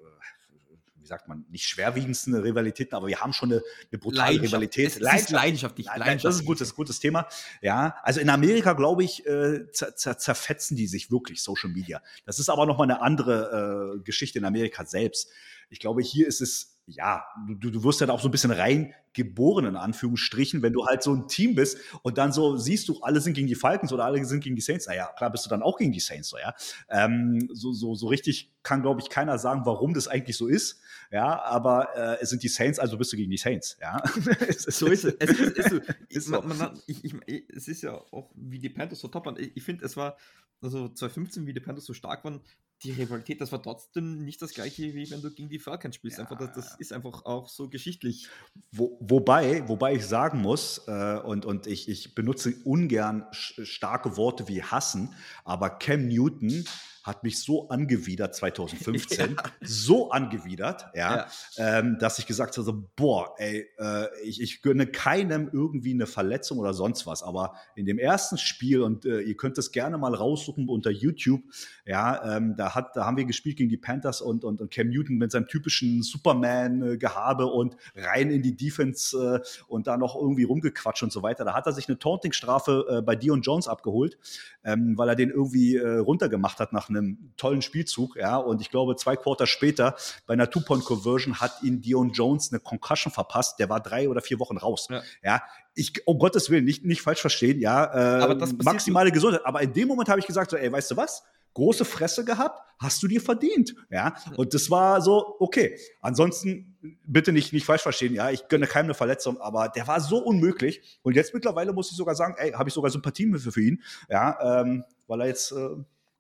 sagt man, nicht schwerwiegendsten Rivalitäten, aber wir haben schon eine, eine brutale Rivalität. Es Leidenschaft, leidenschaftlich, leidenschaftlich. Das ist ein gutes, gutes Thema. Ja, also in Amerika, glaube ich, äh, zerfetzen die sich wirklich Social Media. Das ist aber nochmal eine andere äh, Geschichte in Amerika selbst. Ich glaube, hier ist es ja, du, du wirst ja da auch so ein bisschen reingeboren, in Anführungsstrichen, wenn du halt so ein Team bist und dann so siehst du, alle sind gegen die Falcons oder alle sind gegen die Saints. Naja, klar bist du dann auch gegen die Saints, so, ja. Ähm, so, so, so richtig kann, glaube ich, keiner sagen, warum das eigentlich so ist. Ja, aber äh, es sind die Saints, also bist du gegen die Saints, ja. *laughs* so ist es. Es ist, ist, so, *laughs* ist so. Man, man, ich, ich, es ist ja auch, wie die Panthers so top waren. Ich, ich finde, es war, also 2015, wie die Panthers so stark waren, die Rivalität, das war trotzdem nicht das gleiche, wie wenn du gegen die Falcons spielst. Ja. Einfach, das, das, ist einfach auch so geschichtlich. Wo, wobei, wobei ich sagen muss, äh, und, und ich, ich benutze ungern starke Worte wie hassen, aber Cam Newton hat mich so angewidert 2015, *laughs* ja. so angewidert, ja, ja. Ähm, dass ich gesagt habe, so, boah, ey, äh, ich, ich gönne keinem irgendwie eine Verletzung oder sonst was. Aber in dem ersten Spiel, und äh, ihr könnt es gerne mal raussuchen unter YouTube, ja, ähm, da, hat, da haben wir gespielt gegen die Panthers und, und, und Cam Newton mit seinem typischen Superman-Gehabe und rein in die Defense äh, und da noch irgendwie rumgequatscht und so weiter. Da hat er sich eine Taunting-Strafe äh, bei Dion Jones abgeholt, ähm, weil er den irgendwie äh, runtergemacht hat nach einem tollen Spielzug. Ja, und ich glaube, zwei Quarter später bei einer Two-Point-Conversion hat ihn Dion Jones eine Concussion verpasst. Der war drei oder vier Wochen raus. Ja, ja ich, um Gottes Willen, nicht, nicht falsch verstehen, ja, äh, maximale Gesundheit. Aber in dem Moment habe ich gesagt, so, ey, weißt du was? große Fresse gehabt, hast du dir verdient. Ja, und das war so, okay. Ansonsten bitte nicht, nicht falsch verstehen. Ja, ich gönne keinem eine Verletzung, aber der war so unmöglich. Und jetzt mittlerweile muss ich sogar sagen, ey, habe ich sogar Sympathien für, für ihn. Ja, ähm, weil er jetzt, äh,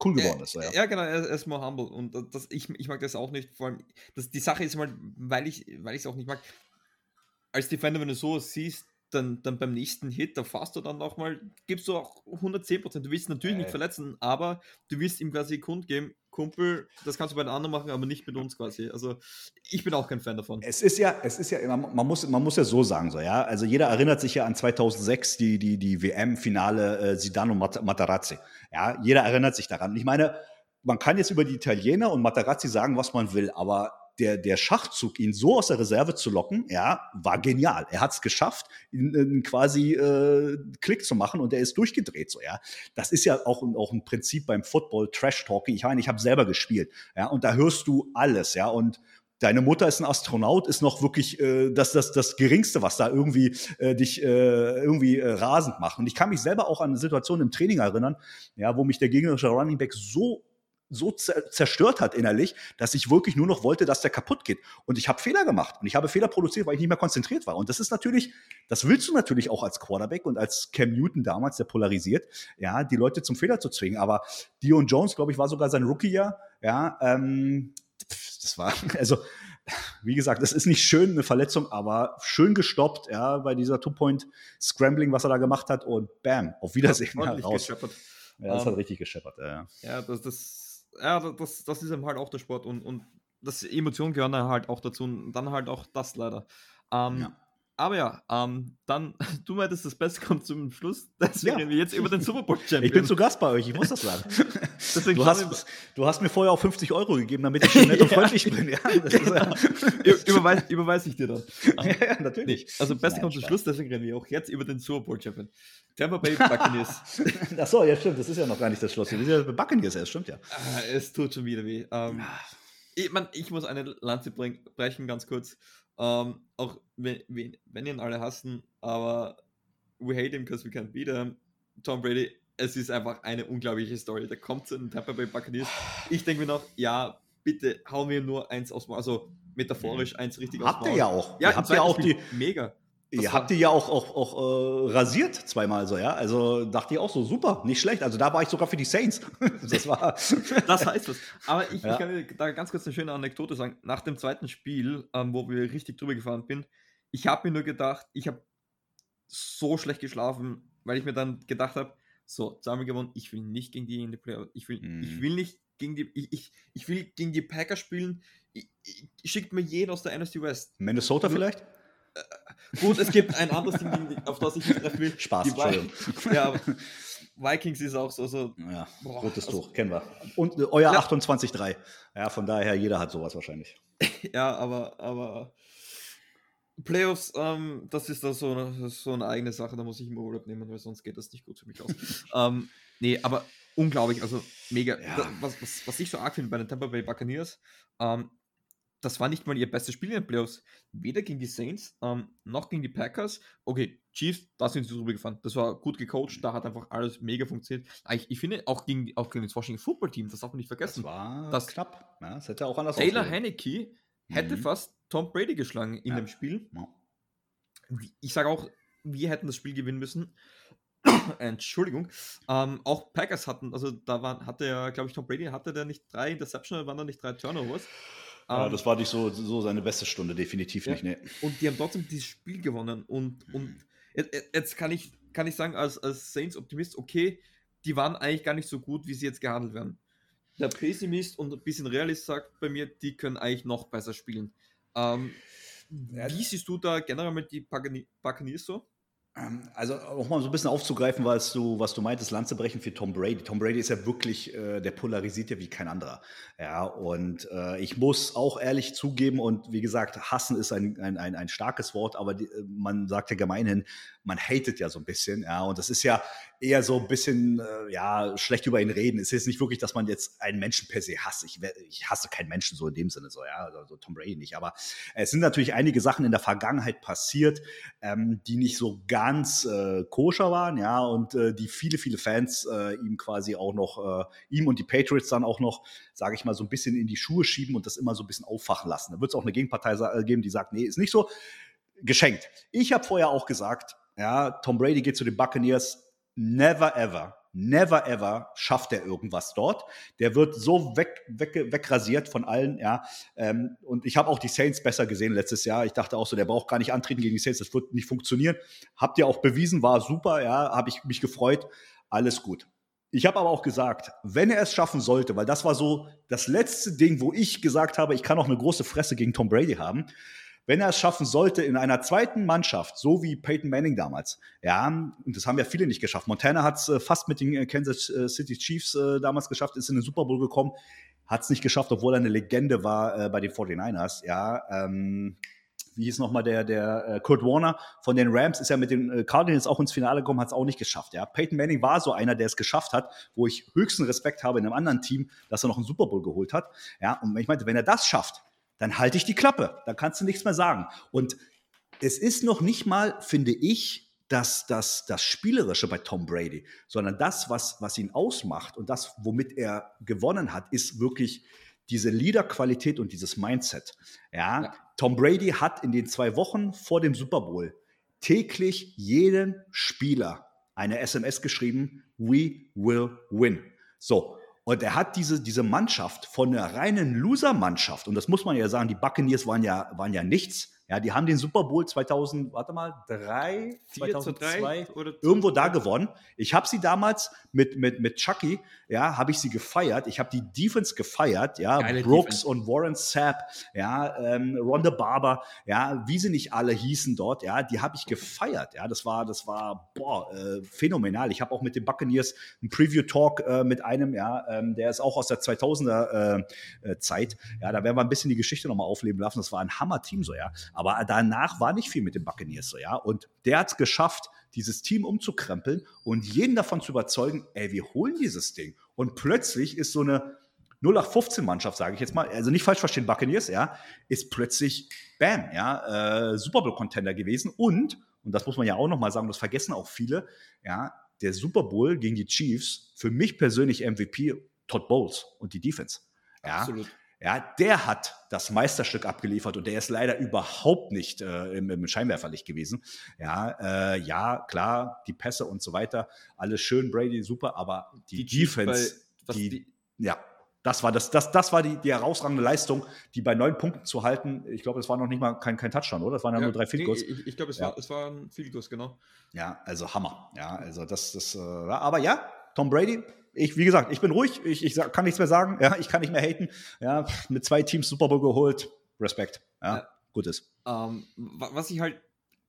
cool geworden ist. Ja, ja genau, er, ist more humble. Und das, ich, ich mag das auch nicht. Vor allem, das, die Sache ist mal, weil ich es auch nicht mag, als Defender, wenn du so siehst, dann, dann beim nächsten Hit, da fährst du dann nochmal, gibst du auch 110%. Du willst natürlich äh. nicht verletzen, aber du willst ihm quasi kundgeben, Kumpel, das kannst du bei den anderen machen, aber nicht mit uns quasi. Also ich bin auch kein Fan davon. Es ist ja, es ist ja, man muss, man muss ja so sagen, so, ja. Also jeder erinnert sich ja an 2006, die, die, die WM-Finale äh, Zidane und Materazzi. Ja, jeder erinnert sich daran. Ich meine, man kann jetzt über die Italiener und Materazzi sagen, was man will, aber der, der Schachzug, ihn so aus der Reserve zu locken, ja, war genial. Er hat es geschafft, ihn, ihn quasi äh, Klick zu machen und er ist durchgedreht, so, ja. Das ist ja auch, auch ein Prinzip beim Football, Trash-Talking. Ich meine, ich habe selber gespielt, ja, und da hörst du alles, ja, und deine Mutter ist ein Astronaut, ist noch wirklich äh, das, das, das Geringste, was da irgendwie äh, dich äh, irgendwie äh, rasend macht. Und ich kann mich selber auch an eine Situation im Training erinnern, ja, wo mich der gegnerische Running Back so so zerstört hat innerlich, dass ich wirklich nur noch wollte, dass der kaputt geht. Und ich habe Fehler gemacht und ich habe Fehler produziert, weil ich nicht mehr konzentriert war. Und das ist natürlich, das willst du natürlich auch als Quarterback und als Cam Newton damals, der polarisiert, ja, die Leute zum Fehler zu zwingen. Aber Dion Jones, glaube ich, war sogar sein Rookie-Jahr, ja, ähm, das war, *laughs* also, wie gesagt, das ist nicht schön, eine Verletzung, aber schön gestoppt, ja, bei dieser Two-Point-Scrambling, was er da gemacht hat und bam, auf Wiedersehen ja, raus. Gescheppert. Ja, das um, hat ähm, richtig gescheppert, ja. Ja, das, das ja, das, das ist eben halt auch der Sport und, und das Emotionen gehören halt auch dazu und dann halt auch das leider. Ähm, ja. Aber ja, ähm, dann, *laughs* du meintest, das Beste kommt zum Schluss. *laughs* Deswegen ja. reden wir jetzt über den Super Bowl Champion. *laughs* Ich bin zu Gast bei euch, ich muss das sagen. du, hast, du hast mir vorher auch 50 Euro gegeben, damit ich schon nett und freundlich bin. Ja, genau. Überweis, überweis ich dir dann. ja, ja, natürlich. Nee, also, Beste Nein, kommt zum Schluss, deswegen reden wir auch jetzt über den Super Bowl Champion. Tampa Bay Buccaneers. Achso, ja, stimmt, das ist ja noch gar nicht das Schluss. Wir sind ja bei Buccaneers erst, stimmt ja. Ah, es tut schon wieder weh. Ähm, ich, man, ich muss eine Lanze brechen, ganz kurz. Ähm, auch wenn, wenn ihn alle hassen, aber we hate him because we can't beat him. Tom Brady, es ist einfach eine unglaubliche Story. Der kommt zu den Tampa Bay Buccaneers. Ich denke mir noch, ja, bitte hauen wir nur eins aus, also metaphorisch eins richtig aus. Habt ihr ja auch. Ja, ihr habt ja auch die mega. Ihr habt die ja auch, auch, auch äh, rasiert zweimal so, ja. Also dachte ich auch so, super, nicht schlecht. Also da war ich sogar für die Saints. *laughs* das war. *laughs* das heißt was. Aber ich, ja. ich, kann dir da ganz kurz eine schöne Anekdote sagen. Nach dem zweiten Spiel, ähm, wo wir richtig drüber gefahren bin, ich habe mir nur gedacht, ich habe so schlecht geschlafen, weil ich mir dann gedacht habe, so, zweimal gewonnen, ich will nicht gegen die in die Playoffs. Ich will, mm. ich will nicht gegen die, ich, ich, ich will gegen die Packers spielen. Ich, ich, schickt mir jeden aus der NFC West. Minnesota vielleicht? Gut, es gibt ein anderes Ding, auf das ich mich treffen will. Spaß, Entschuldigung. *laughs* Ja, Vikings ist auch so. so ja, boah, rotes also, Tuch, kennen wir. Und äh, euer ja. 28-3. Ja, von daher, jeder hat sowas wahrscheinlich. *laughs* ja, aber, aber Playoffs, ähm, das ist da so eine, so eine eigene Sache, da muss ich immer Urlaub nehmen, weil sonst geht das nicht gut für mich aus. *laughs* ähm, nee, aber unglaublich, also mega. Ja. Da, was, was, was ich so arg finde bei den Tampa Bay Buccaneers, ähm, das war nicht mal ihr bestes Spiel in den Playoffs. Weder gegen die Saints ähm, noch gegen die Packers. Okay, Chiefs, da sind sie drüber gefahren. Das war gut gecoacht, da hat einfach alles mega funktioniert. Ich, ich finde, auch gegen, auch gegen das Washington Football Team, das darf man nicht vergessen. Das war das knapp. Ja, das hätte auch anders Taylor Heineke hätte mhm. fast Tom Brady geschlagen in ja. dem Spiel. Ich sage auch, wir hätten das Spiel gewinnen müssen. *coughs* Entschuldigung. Ähm, auch Packers hatten, also da waren, hatte ja, glaube ich, Tom Brady, hatte der nicht drei Interceptions, waren da nicht drei Turnovers? Ja, um, das war nicht so, so seine beste Stunde, definitiv ja. nicht. Nee. Und die haben trotzdem dieses Spiel gewonnen. Und, und jetzt kann ich, kann ich sagen, als, als Saints-Optimist, okay, die waren eigentlich gar nicht so gut, wie sie jetzt gehandelt werden. Der Pessimist und ein bisschen Realist sagt bei mir, die können eigentlich noch besser spielen. Ähm, wie siehst du da generell mit die Buccaneers so? Ähm, also auch mal so ein bisschen aufzugreifen, was du, was du meintest, Lanze brechen für Tom Brady. Tom Brady ist ja wirklich, äh, der polarisiert ja wie kein anderer. Ja, und äh, ich muss auch ehrlich zugeben, und wie gesagt, hassen ist ein, ein, ein, ein starkes Wort, aber die, man sagt ja gemeinhin, man hatet ja so ein bisschen, ja, und das ist ja eher so ein bisschen, äh, ja, schlecht über ihn reden. Es ist nicht wirklich, dass man jetzt einen Menschen per se hasst. Ich, ich hasse keinen Menschen so in dem Sinne, so, ja, also Tom Brady nicht, aber es sind natürlich einige Sachen in der Vergangenheit passiert, ähm, die nicht so ganz äh, koscher waren, ja, und äh, die viele, viele Fans äh, ihm quasi auch noch, äh, ihm und die Patriots dann auch noch, sage ich mal, so ein bisschen in die Schuhe schieben und das immer so ein bisschen auffachen lassen. Da wird es auch eine Gegenpartei äh, geben, die sagt, nee, ist nicht so. Geschenkt. Ich habe vorher auch gesagt, ja, Tom Brady geht zu den Buccaneers. Never ever, never ever schafft er irgendwas dort. Der wird so weg, weg, wegrasiert von allen, ja. Ähm, und ich habe auch die Saints besser gesehen letztes Jahr. Ich dachte auch so, der braucht gar nicht antreten gegen die Saints, das wird nicht funktionieren. Habt ihr auch bewiesen, war super, ja, habe ich mich gefreut. Alles gut. Ich habe aber auch gesagt, wenn er es schaffen sollte, weil das war so das letzte Ding, wo ich gesagt habe, ich kann auch eine große Fresse gegen Tom Brady haben wenn er es schaffen sollte, in einer zweiten Mannschaft, so wie Peyton Manning damals, ja, und das haben ja viele nicht geschafft. Montana hat es äh, fast mit den äh, Kansas äh, City Chiefs damals geschafft, ist in den Super Bowl gekommen, hat es nicht geschafft, obwohl er eine Legende war bei den 49ers, ja. Ähm, wie hieß nochmal der, der Kurt Warner von den Rams, ist ja mit den Cardinals auch ins Finale gekommen, hat es auch nicht geschafft. Ja. Peyton Manning war so einer, der es geschafft hat, wo ich höchsten Respekt habe in einem anderen Team, dass er noch einen Super Bowl geholt hat. Ja, und ich meinte, wenn er das schafft, dann halte ich die Klappe. Dann kannst du nichts mehr sagen. Und es ist noch nicht mal, finde ich, das, das, das Spielerische bei Tom Brady, sondern das, was, was ihn ausmacht und das, womit er gewonnen hat, ist wirklich diese Leaderqualität und dieses Mindset. Ja, ja, Tom Brady hat in den zwei Wochen vor dem Super Bowl täglich jeden Spieler eine SMS geschrieben, we will win. So, und er hat diese, diese Mannschaft von einer reinen Loser-Mannschaft, und das muss man ja sagen, die Buccaneers waren ja, waren ja nichts, ja, die haben den Super Bowl 2000, warte mal, 3, 2002, oder irgendwo da gewonnen. Ich habe sie damals mit, mit, mit Chucky, ja, habe ich sie gefeiert. Ich habe die Defense gefeiert, ja, Geile Brooks Defense. und Warren Sapp, ja, ähm, Ronda Barber, ja, wie sie nicht alle hießen dort, ja, die habe ich gefeiert, ja, das war, das war, boah, äh, phänomenal. Ich habe auch mit den Buccaneers einen Preview-Talk äh, mit einem, ja, ähm, der ist auch aus der 2000er äh, äh, Zeit, ja, da werden wir ein bisschen die Geschichte nochmal aufleben lassen. Das war ein Hammer-Team so, ja, aber danach war nicht viel mit den Buccaneers so, ja. Und der hat es geschafft, dieses Team umzukrempeln und jeden davon zu überzeugen, ey, wir holen dieses Ding. Und plötzlich ist so eine 0815-Mannschaft, sage ich jetzt mal, also nicht falsch verstehen, Buccaneers, ja, ist plötzlich, bam, ja, äh, Super Bowl-Contender gewesen. Und, und das muss man ja auch nochmal sagen, das vergessen auch viele, ja, der Super Bowl gegen die Chiefs, für mich persönlich MVP, Todd Bowles und die Defense. Ja, Absolut. Ja, der hat das Meisterstück abgeliefert und der ist leider überhaupt nicht äh, im, im, Scheinwerferlicht gewesen. Ja, äh, ja, klar, die Pässe und so weiter, alles schön, Brady, super, aber die, die Defense, bei, die, die, ja, das war, das, das, das war die, die herausragende Leistung, die bei neun Punkten zu halten. Ich glaube, es war noch nicht mal kein, kein Touchdown, oder? Es waren ja, nur drei Field Goals. Ich, ich glaube, es, ja. war, es war ein Field Goals, genau. Ja, also Hammer. Ja, also das, das, äh, aber ja, Tom Brady, ich, wie gesagt, ich bin ruhig, ich, ich kann nichts mehr sagen, ja, *laughs* ich kann nicht mehr haten. Ja, mit zwei Teams Super Bowl geholt, Respekt. Ja, ja. gut ist. Ähm, was ich halt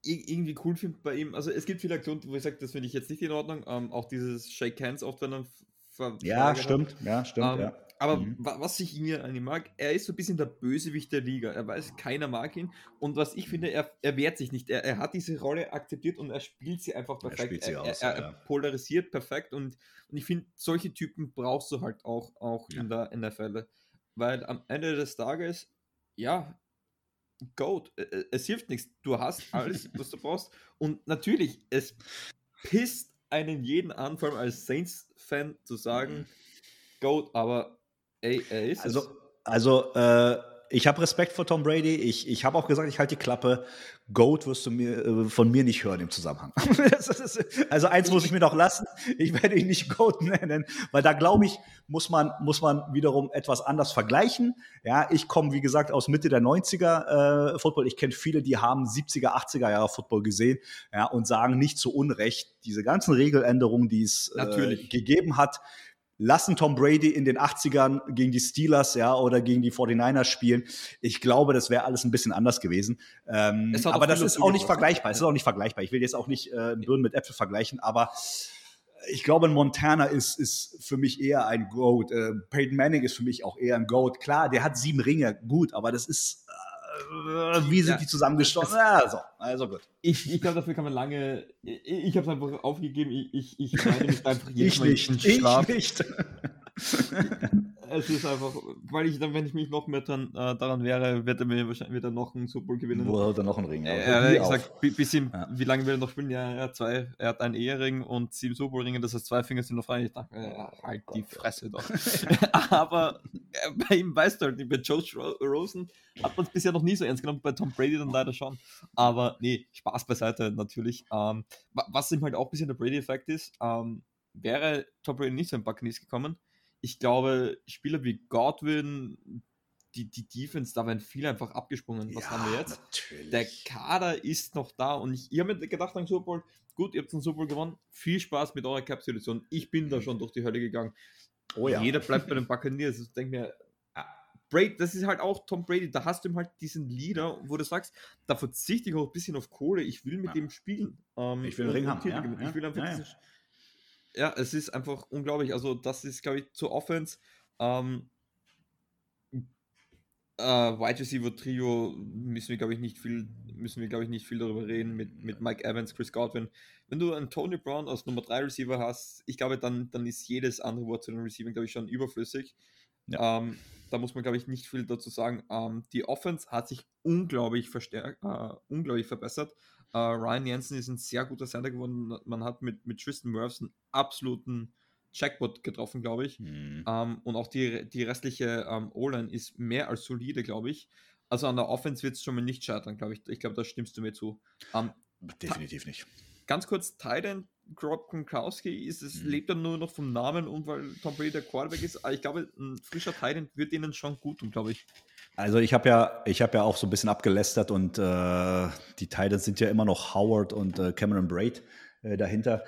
irgendwie cool finde bei ihm, also es gibt viele Aktionen, wo ich sage, das finde ich jetzt nicht in Ordnung. Ähm, auch dieses Shake Hands oft, wenn er ja, stimmt, ja, stimmt, ähm, ja. Aber mhm. was ich mir an ihm mag, er ist so ein bisschen der Bösewicht der Liga. Er weiß, keiner mag ihn. Und was ich finde, er, er wehrt sich nicht. Er, er hat diese Rolle akzeptiert und er spielt sie einfach perfekt. Er, er, aus, er ja. polarisiert perfekt. Und, und ich finde, solche Typen brauchst du halt auch, auch ja. in der NFL. Weil am Ende des Tages, ja, Goat, es hilft nichts. Du hast alles, *laughs* was du brauchst. Und natürlich, es pisst einen jeden an, vor allem als Saints-Fan zu sagen, mhm. Goat, aber Ey, er ist also, also äh, ich habe Respekt vor Tom Brady. Ich, ich habe auch gesagt, ich halte die Klappe. Goat wirst du mir, äh, von mir nicht hören im Zusammenhang. *laughs* ist, also eins muss ich mir doch lassen. Ich werde ihn nicht Goat *laughs* nennen, weil da glaube ich, muss man, muss man wiederum etwas anders vergleichen. Ja, ich komme, wie gesagt, aus Mitte der 90er äh, Football. Ich kenne viele, die haben 70er, 80er Jahre Football gesehen ja, und sagen nicht zu Unrecht, diese ganzen Regeländerungen, die es äh, gegeben hat, lassen Tom Brady in den 80ern gegen die Steelers ja, oder gegen die 49ers spielen. Ich glaube, das wäre alles ein bisschen anders gewesen. Ähm, aber das ist auch nicht vergleichbar. Es ist auch nicht vergleichbar. Ich will jetzt auch nicht äh, Birnen mit Äpfel vergleichen, aber ich glaube, Montana ist, ist für mich eher ein Goat. Äh, Peyton Manning ist für mich auch eher ein Goat. Klar, der hat sieben Ringe, gut, aber das ist wie sind ja. die zusammengestoßen? Also, also gut. Ich, ich glaube, dafür kann man lange. Ich, ich habe es einfach aufgegeben. Ich, ich, ich mich einfach jedes *laughs* ich Mal nicht. Ich nicht. *laughs* es ist einfach, weil ich dann, wenn ich mich noch mehr dran, äh, daran wäre, wird er mir wahrscheinlich wieder noch einen Super Bowl gewinnen. Wo hat er noch einen Ring? Äh, ich sag, bis ihm, ja. wie lange will er noch spielen? Ja, er hat zwei, er hat einen Ehering und sieben Super Bowl Ringe, das heißt zwei Finger sind noch frei. Ich dachte, äh, halt die Fresse doch. *laughs* Aber äh, bei ihm weißt du halt nicht, bei Joe Rosen hat man es bisher noch nie so ernst genommen, bei Tom Brady dann leider schon. Aber nee, Spaß beiseite natürlich. Ähm, was ihm halt auch ein bisschen der Brady-Effekt ist, ähm, wäre Tom Brady nicht so ein Buccaneers gekommen, ich glaube, Spieler wie Godwin, die, die Defense, da werden viele einfach abgesprungen. Was ja, haben wir jetzt? Natürlich. Der Kader ist noch da und ich, ich habe mir gedacht am Super Bowl, gut, ihr habt den Super Bowl gewonnen, viel Spaß mit eurer Capsulation. Ich bin da mhm. schon durch die Hölle gegangen. Oh ja. Jeder bleibt bei den Buccaneers. Ich denke mir, ah, Brady, das ist halt auch Tom Brady, da hast du ihm halt diesen Leader, wo du sagst, da verzichte ich auch ein bisschen auf Kohle, ich will mit ja. dem spielen. Ähm, ich will einen Ring haben. Ja, ich will einfach ja, ja, es ist einfach unglaublich. Also, das ist, glaube ich, zur Offense. Ähm, äh, Wide Receiver Trio müssen wir, glaube ich, nicht viel, müssen wir, glaube ich, nicht viel darüber reden mit, mit Mike Evans, Chris Godwin. Wenn du einen Tony Brown als Nummer 3 Receiver hast, ich glaube, dann, dann ist jedes andere Wort zu den Receiving, glaube ich, schon überflüssig. Ja. Ähm, da muss man, glaube ich, nicht viel dazu sagen. Ähm, die Offense hat sich unglaublich verstärkt, äh, unglaublich verbessert. Uh, Ryan Jensen ist ein sehr guter Center geworden. Man hat mit, mit Tristan Wirfs einen absoluten Jackpot getroffen, glaube ich. Mhm. Um, ähm, und auch die, die restliche um, ähm, O-Line ist mehr als solide, glaube ich. Also an der Offense wird es schon mal nicht scheitern, glaube ich. Ich glaube, da stimmst du mir zu. Um, Definitiv nicht. Ganz kurz, Titan Grob Gronkowski ist es, mhm. lebt er nur noch vom Namen und weil Tom Brady der Quarterback ist. Aber ich glaube, ein frischer Titan wird ihnen schon gut tun, glaube ich. Also ich habe ja, ich habe ja auch so ein bisschen abgelästert und äh, die Titans sind ja immer noch Howard und äh, Cameron Braid äh, dahinter.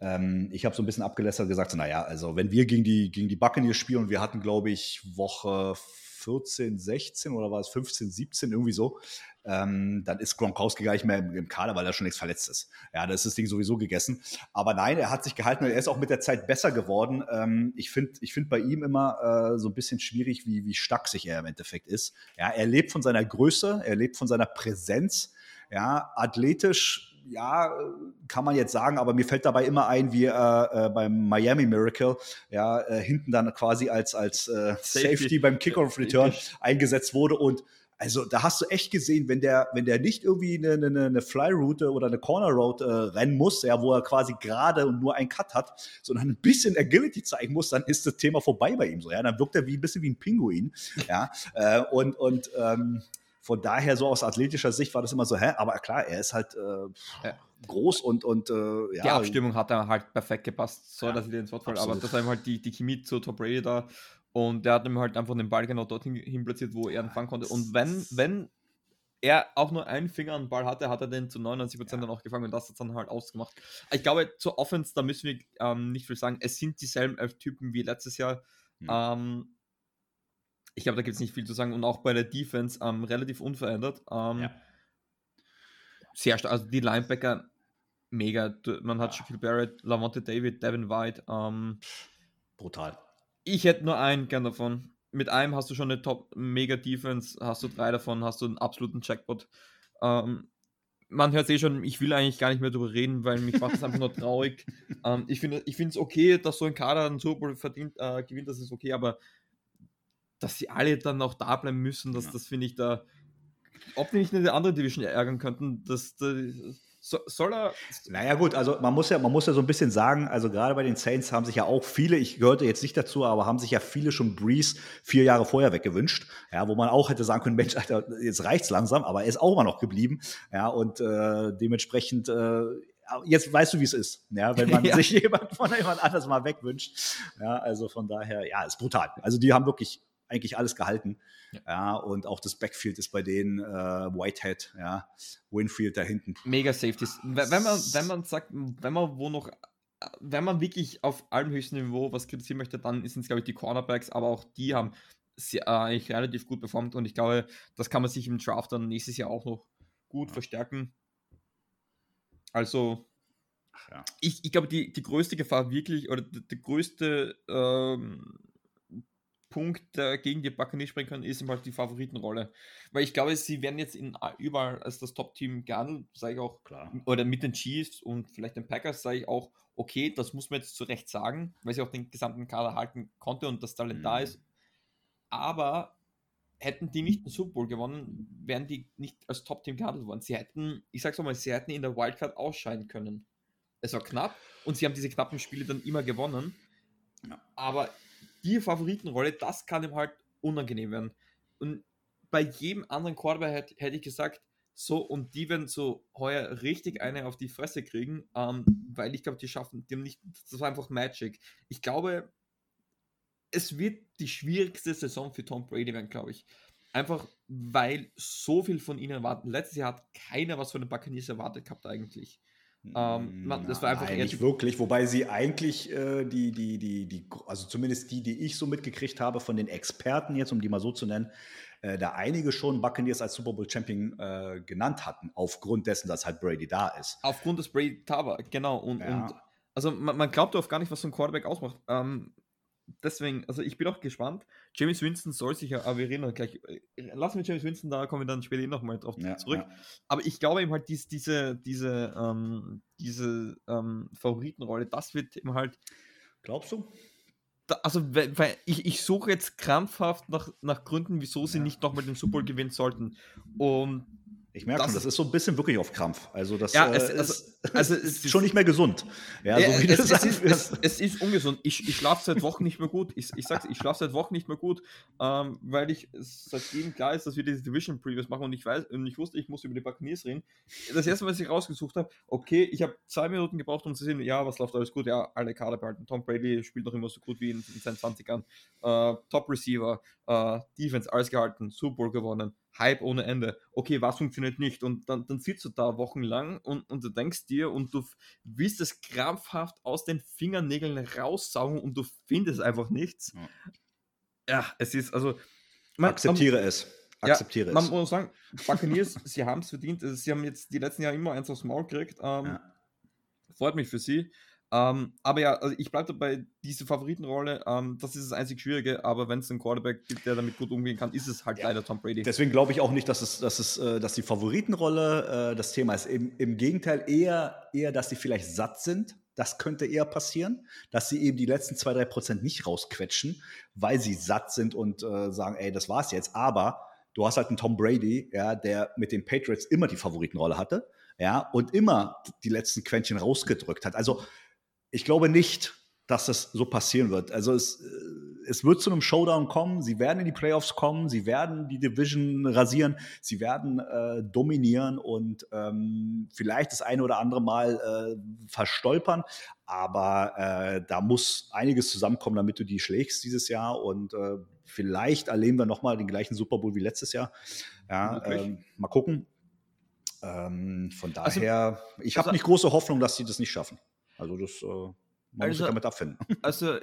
Ähm, ich habe so ein bisschen abgelästert und gesagt, so, naja, also wenn wir gegen die, gegen die Buccaneers spielen und wir hatten, glaube ich, Woche 14, 16 oder war es 15, 17, irgendwie so, ähm, dann ist Gronkowski gar nicht mehr im, im, Kader, weil er schon längst verletzt ist. Ja, da ist das Ding sowieso gegessen. Aber nein, er hat sich gehalten und er ist auch mit der Zeit besser geworden. Ähm, ich finde ich find bei ihm immer äh, so ein bisschen schwierig, wie, wie stark sich er im Endeffekt ist. Ja, er lebt von seiner Größe, er lebt von seiner Präsenz. Ja, athletisch ja, kann man jetzt sagen, aber mir fällt dabei immer ein, wie äh, äh, beim Miami Miracle, ja, äh, hinten dann quasi als, als äh, Safety. Safety. beim Kickoff Return eingesetzt wurde und also da hast du echt gesehen, wenn der, wenn der nicht irgendwie eine, eine, eine Fly-Route oder eine Corner-Route äh, rennen muss, ja, wo er quasi gerade und nur einen Cut hat, sondern ein bisschen Agility zeigen muss, dann ist das Thema vorbei bei ihm so. Ja, dann wirkt er wie ein bisschen wie ein Pinguin. Ja, äh, und, und ähm, von daher, so aus athletischer Sicht war das immer so, hä, aber klar, er ist halt äh, ja. groß und, und äh, ja. Die Abstimmung hat er halt perfekt gepasst, so ja, dass ich dir ins Wort falle, aber das war halt die, die Chemie zu Top Brady da und der hat ihm halt einfach den Ball genau dorthin hin platziert, wo er ihn fangen konnte. Und wenn, wenn er auch nur einen Finger an den Ball hatte, hat er den zu 99% ja. dann auch gefangen und das hat dann halt ausgemacht. Ich glaube, zur Offense, da müssen wir ähm, nicht viel sagen. Es sind dieselben elf Typen wie letztes Jahr. Mhm. Ähm, ich glaube, da gibt es nicht viel zu sagen. Und auch bei der Defense ähm, relativ unverändert. Ähm, ja. Sehr stark. Also die Linebacker, mega. Man hat ja. Shaquille Barrett, Lamonte David, Devin White. Ähm, Brutal. Ich hätte nur einen gern davon. Mit einem hast du schon eine Top-Mega-Defense, hast du drei davon, hast du einen absoluten Jackpot. Ähm, man hört es eh schon, ich will eigentlich gar nicht mehr darüber reden, weil mich macht das einfach nur traurig. *laughs* Ähm, ich finde es okay, dass so ein Kader einen Super Bowl verdient, äh, gewinnt, das ist okay, aber dass sie alle dann auch da bleiben müssen, das, ja. das finde ich da, ob wir nicht eine andere Division ärgern könnten, das, das so, soll er. Naja, gut, also man muss ja, man muss ja so ein bisschen sagen, also gerade bei den Saints haben sich ja auch viele, ich gehörte jetzt nicht dazu, aber haben sich ja viele schon Breeze vier Jahre vorher weggewünscht. Ja, wo man auch hätte sagen können, Mensch, Alter, jetzt reicht's langsam, aber er ist auch immer noch geblieben. Ja, und äh, dementsprechend, äh, jetzt weißt du, wie es ist, ja, wenn man *laughs* ja. sich jemand von jemand anders mal wegwünscht. Ja, also von daher, ja, ist brutal. Also die haben wirklich eigentlich alles gehalten. Ja. ja. und auch das Backfield ist bei denen äh, Whitehead, ja, Winfield da hinten. Mega Safeties. Wenn man, wenn man sagt, wenn man wo noch, wenn man wirklich auf allem höchsten Niveau was kritisieren möchte, dann sind es, glaube ich, die Cornerbacks, aber auch die haben sehr, äh, eigentlich relativ gut performt und ich glaube, das kann man sich im Draft dann nächstes Jahr auch noch gut ja. verstärken. Also, ja. ich, ich glaube, die, die größte Gefahr wirklich, oder die, die größte ähm, Punkt, der gegen die Buccaneers sprechen kann, ist halt die Favoritenrolle. Weil ich glaube, sie werden jetzt in, überall als das Top-Team gehandelt, sage ich auch, Klar. oder mit den Chiefs und vielleicht den Packers, sage ich auch, okay, das muss man jetzt zu Recht sagen, weil sie auch den gesamten Kader halten konnte und das Talent mhm. da ist. Aber hätten die nicht den Super Bowl gewonnen, wären die nicht als Top-Team gehandelt worden. Sie hätten, ich sag's mal, sie hätten in der Wildcard ausscheiden können. Es war knapp und sie haben diese knappen Spiele dann immer gewonnen. Aber die Favoritenrolle, das kann ihm halt unangenehm werden. Und bei jedem anderen Quarterback hätte, hätte ich gesagt, so, und die werden so heuer richtig eine auf die Fresse kriegen, ähm, weil ich glaube, die schaffen, haben nicht, das war einfach Magic. Ich glaube, es wird die schwierigste Saison für Tom Brady werden, glaube ich. Einfach, weil so viel von ihnen erwarten. Letztes Jahr hat keiner was von den Buccaneers erwartet gehabt eigentlich. Ähm, man, das war einfach Nein, nicht wirklich, wobei sie eigentlich äh, die, die, die, die, also zumindest die, die ich so mitgekriegt habe von den Experten jetzt, um die mal so zu nennen, äh, da einige schon Buccaneers als Super Bowl Champion äh, genannt hatten, aufgrund dessen, dass halt Brady da ist. Aufgrund des Brady da war, genau. Und, ja. und also man, man glaubt oft gar nicht, was so ein Quarterback ausmacht. Ähm, deswegen, also ich bin auch gespannt. James Winston soll sich ja, aber wir reden gleich, äh, lassen wir James Winston, da kommen wir dann später eh nochmal drauf ja, zurück. Ja. Aber ich glaube eben halt, dies, diese, diese, ähm, diese ähm, Favoritenrolle, das wird eben halt. Glaubst du? Da, also, weil ich, ich suche jetzt krampfhaft nach, nach Gründen, wieso sie ja. nicht nochmal den Super Bowl gewinnen sollten. Und Ich merke schon, das ist so ein bisschen wirklich auf Krampf. Also das ja, äh, es, also, *laughs* ist, also es ist schon nicht mehr gesund. Ja, so es, es, ist, es, es, ist, ungesund. Ich, ich schlafe seit Wochen nicht mehr gut. Ich, ich sag's, ich schlafe seit Wochen nicht mehr gut, ähm, weil ich seitdem klar ist, dass wir diese Division Previews machen und ich weiß und ich wusste, ich muss über die Buccaneers reden. Das erste, was ich rausgesucht habe, okay, ich habe zwei Minuten gebraucht, um zu sehen, ja, was läuft alles gut. Ja, alle Kader behalten. Tom Brady spielt noch immer so gut wie in, in seinen 20ern. Äh, Top Receiver, äh, Defense, alles gehalten, Super Bowl gewonnen Hype ohne Ende. Okay, was funktioniert nicht? Und dann, dann sitzt du da wochenlang und, und du denkst dir und du willst es krampfhaft aus den Fingernägeln raussaugen und du findest einfach nichts. Ja, ja es ist also. Man, Akzeptiere man, es. Akzeptiere ja, es. Man muss sagen, Buccaneers, *laughs* sie haben es verdient. Sie haben jetzt die letzten Jahre immer eins aufs Maul gekriegt. Ähm, ja. Freut mich für sie. Ähm, aber ja, also ich bleibe dabei, diese Favoritenrolle, ähm, das ist das einzig Schwierige, aber wenn es einen Quarterback gibt, der damit gut umgehen kann, ist es halt ja. leider Tom Brady. Deswegen glaube ich auch nicht, dass es, dass es, äh, dass die Favoritenrolle äh, das Thema ist. Im, Im, Gegenteil, eher, eher, dass sie vielleicht satt sind. Das könnte eher passieren, dass sie eben die letzten zwei, drei Prozent nicht rausquetschen, weil sie satt sind und äh, sagen, ey, das war's jetzt. Aber du hast halt einen Tom Brady, ja, der mit den Patriots immer die Favoritenrolle hatte, ja, und immer die letzten Quäntchen rausgedrückt hat. Also ich glaube nicht, dass das so passieren wird. Also es, äh, es wird zu einem Showdown kommen, sie werden in die Playoffs kommen, sie werden die Division rasieren, sie werden äh, dominieren und ähm, vielleicht das eine oder andere Mal äh, verstolpern, aber äh, da muss einiges zusammenkommen, damit du die schlägst dieses Jahr und äh, vielleicht erleben wir nochmal den gleichen Super Bowl wie letztes Jahr. Ja, ähm, mal gucken. Ähm, von also daher, also, ich habe also, nicht große Hoffnung, dass sie das nicht schaffen. Also das, äh, man also, muss sich damit abfinden. *laughs* Also